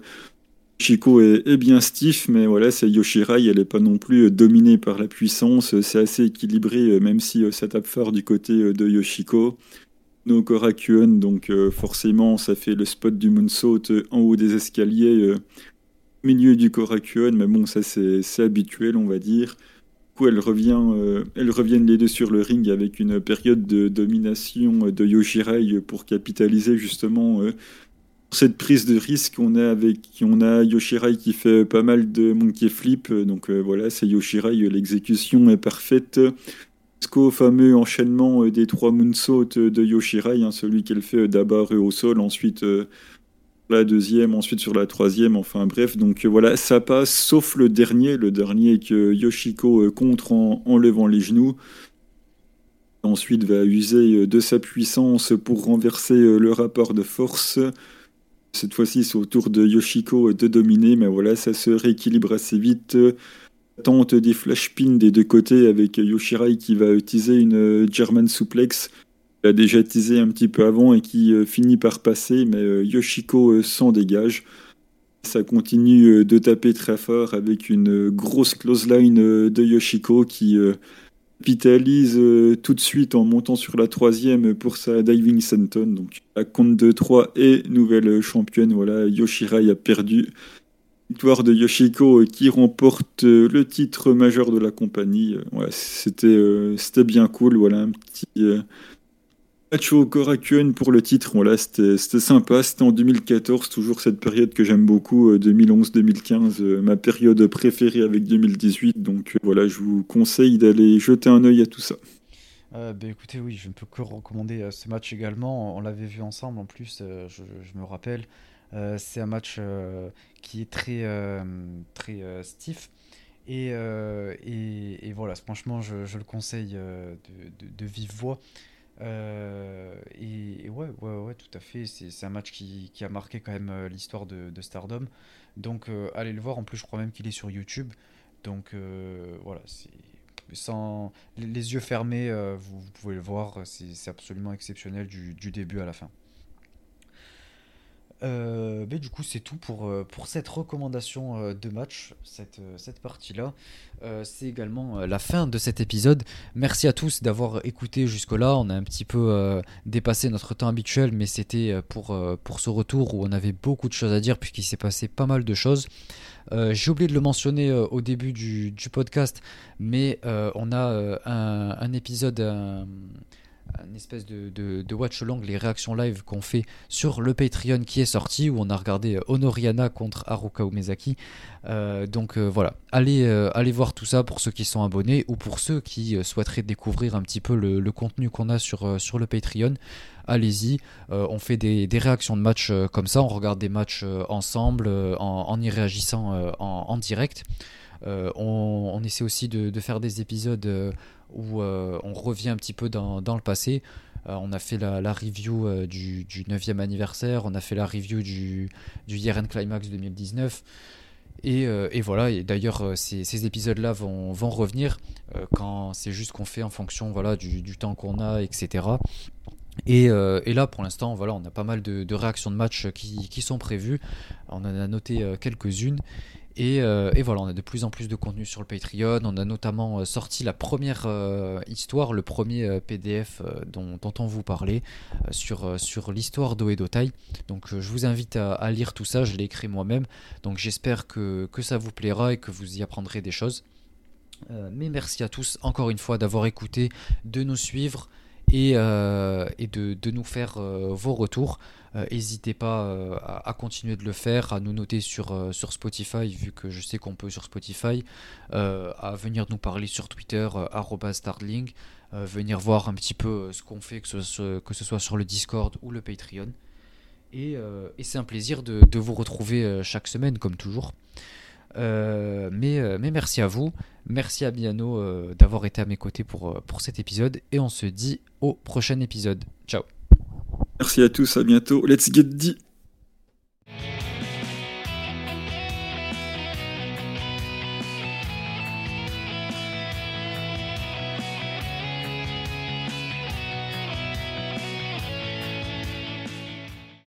Chico est, bien stiff, mais voilà, c'est Yoshirai, elle n'est pas non plus dominée par la puissance, c'est assez équilibré, même si ça tape fort du côté de Yoshiko. No Korakuen, donc forcément, ça fait le spot du moonsault en haut des escaliers, milieu du Korakuen, mais bon, ça c'est habituel, on va dire coup, elles, revient, euh, elles reviennent les deux sur le ring avec une période de domination de Yoshirai pour capitaliser justement euh, cette prise de risque. On a avec on a Yoshirai qui fait pas mal de monkey flip, donc euh, voilà, c'est Yoshirai, l'exécution est parfaite. Jusqu'au fameux enchaînement des trois moonsaults de Yoshirai, hein, celui qu'elle fait d'abord au sol, ensuite la deuxième, ensuite sur la troisième, enfin bref, donc euh, voilà, ça passe, sauf le dernier, le dernier que Yoshiko euh, contre en, levant les genoux. Ensuite va user euh, de sa puissance pour renverser le rapport de force. Cette fois-ci, c'est au tour de Yoshiko de dominer, mais voilà, ça se rééquilibre assez vite. Tente des flash pins des deux côtés avec Yoshirai qui va utiliser une German suplex a déjà teasé un petit peu avant et qui euh, finit par passer, mais euh, Yoshiko euh, s'en dégage. Ça continue de taper très fort avec une grosse close line de Yoshiko qui capitalise tout de suite en montant sur la troisième pour sa diving senton. Donc la compte de 3 et nouvelle championne. Voilà, Yoshirai a perdu. Victoire de Yoshiko qui remporte le titre majeur de la compagnie. C'était c'était bien cool. Voilà un petit Macho Korakuen pour le titre, voilà, c'était sympa, c'était en 2014, toujours cette période que j'aime beaucoup, 2011-2015, euh, euh, ma période préférée avec 2018, donc euh, voilà, je vous conseille d'aller jeter un œil à tout ça. bah écoutez, oui, je ne peux que recommander ce match également, on l'avait vu ensemble en plus, je, me rappelle, c'est un match qui est très, très stiff. Et, et, voilà, franchement, je, le conseille de vive voix. Euh, et, ouais, ouais, ouais, tout à fait. C'est un match qui, a marqué quand même euh, l'histoire de, Stardom. Donc euh, allez le voir. En plus, je crois même qu'il est sur YouTube. Donc voilà, sans les yeux fermés, vous, vous, pouvez le voir. C'est absolument exceptionnel du, du, début à la fin. Euh, du coup, c'est tout pour, euh, pour cette recommandation euh, de match, cette, cette partie-là. c'est également la fin de cet épisode. Merci à tous d'avoir écouté jusque-là. On a un petit peu dépassé notre temps habituel, mais c'était pour, pour ce retour où on avait beaucoup de choses à dire, puisqu'il s'est passé pas mal de choses. J'ai oublié de le mentionner au début du, du podcast, mais on a un, épisode une espèce de, de, watch long, les réactions live qu'on fait sur le Patreon qui est sorti, où on a regardé Honoriana contre Haruka Umezaki. Euh, donc euh, voilà, allez, euh, allez voir tout ça pour ceux qui sont abonnés ou pour ceux qui souhaiteraient découvrir un petit peu le, contenu qu'on a sur, sur le Patreon. Allez-y, on fait des, des, réactions de matchs comme ça, on regarde des matchs ensemble en, y réagissant en, en direct. On, on, essaie aussi de, de faire des épisodes où euh, on revient un petit peu dans, le passé. Euh, on a fait la, review euh, du, 9e anniversaire, on a fait la review du, du Year Climax 2019. Et, voilà, d'ailleurs, ces, épisodes-là vont, revenir quand c'est juste qu'on fait en fonction du, temps qu'on a, etc. Et, là, pour l'instant, on a pas mal de, réactions de match qui, qui, sont prévues. On en a noté quelques-unes. Euh, et, voilà, on a de plus en plus de contenu sur le Patreon. On a notamment euh, sorti la première euh, histoire, le premier PDF dont, on vous parlait sur, sur l'histoire d'Oedotai. Donc je vous invite à, lire tout ça, je l'ai écrit moi-même. Donc j'espère que, ça vous plaira et que vous y apprendrez des choses. mais merci à tous encore une fois d'avoir écouté, de nous suivre et, et de, de, nous faire vos retours. Euh, n'hésitez pas euh, à, continuer de le faire, à nous noter sur, euh, sur Spotify, vu que je sais qu'on peut sur Spotify, à venir nous parler sur Twitter, Starling, venir voir un petit peu ce qu'on fait, que ce, soit sur le Discord ou le Patreon. Et, c'est un plaisir de, vous retrouver chaque semaine, comme toujours. mais, merci à vous, merci à Miano d'avoir été à mes côtés pour, pour cet épisode, et on se dit au prochain épisode. Ciao Merci à tous, à bientôt. Let's get dit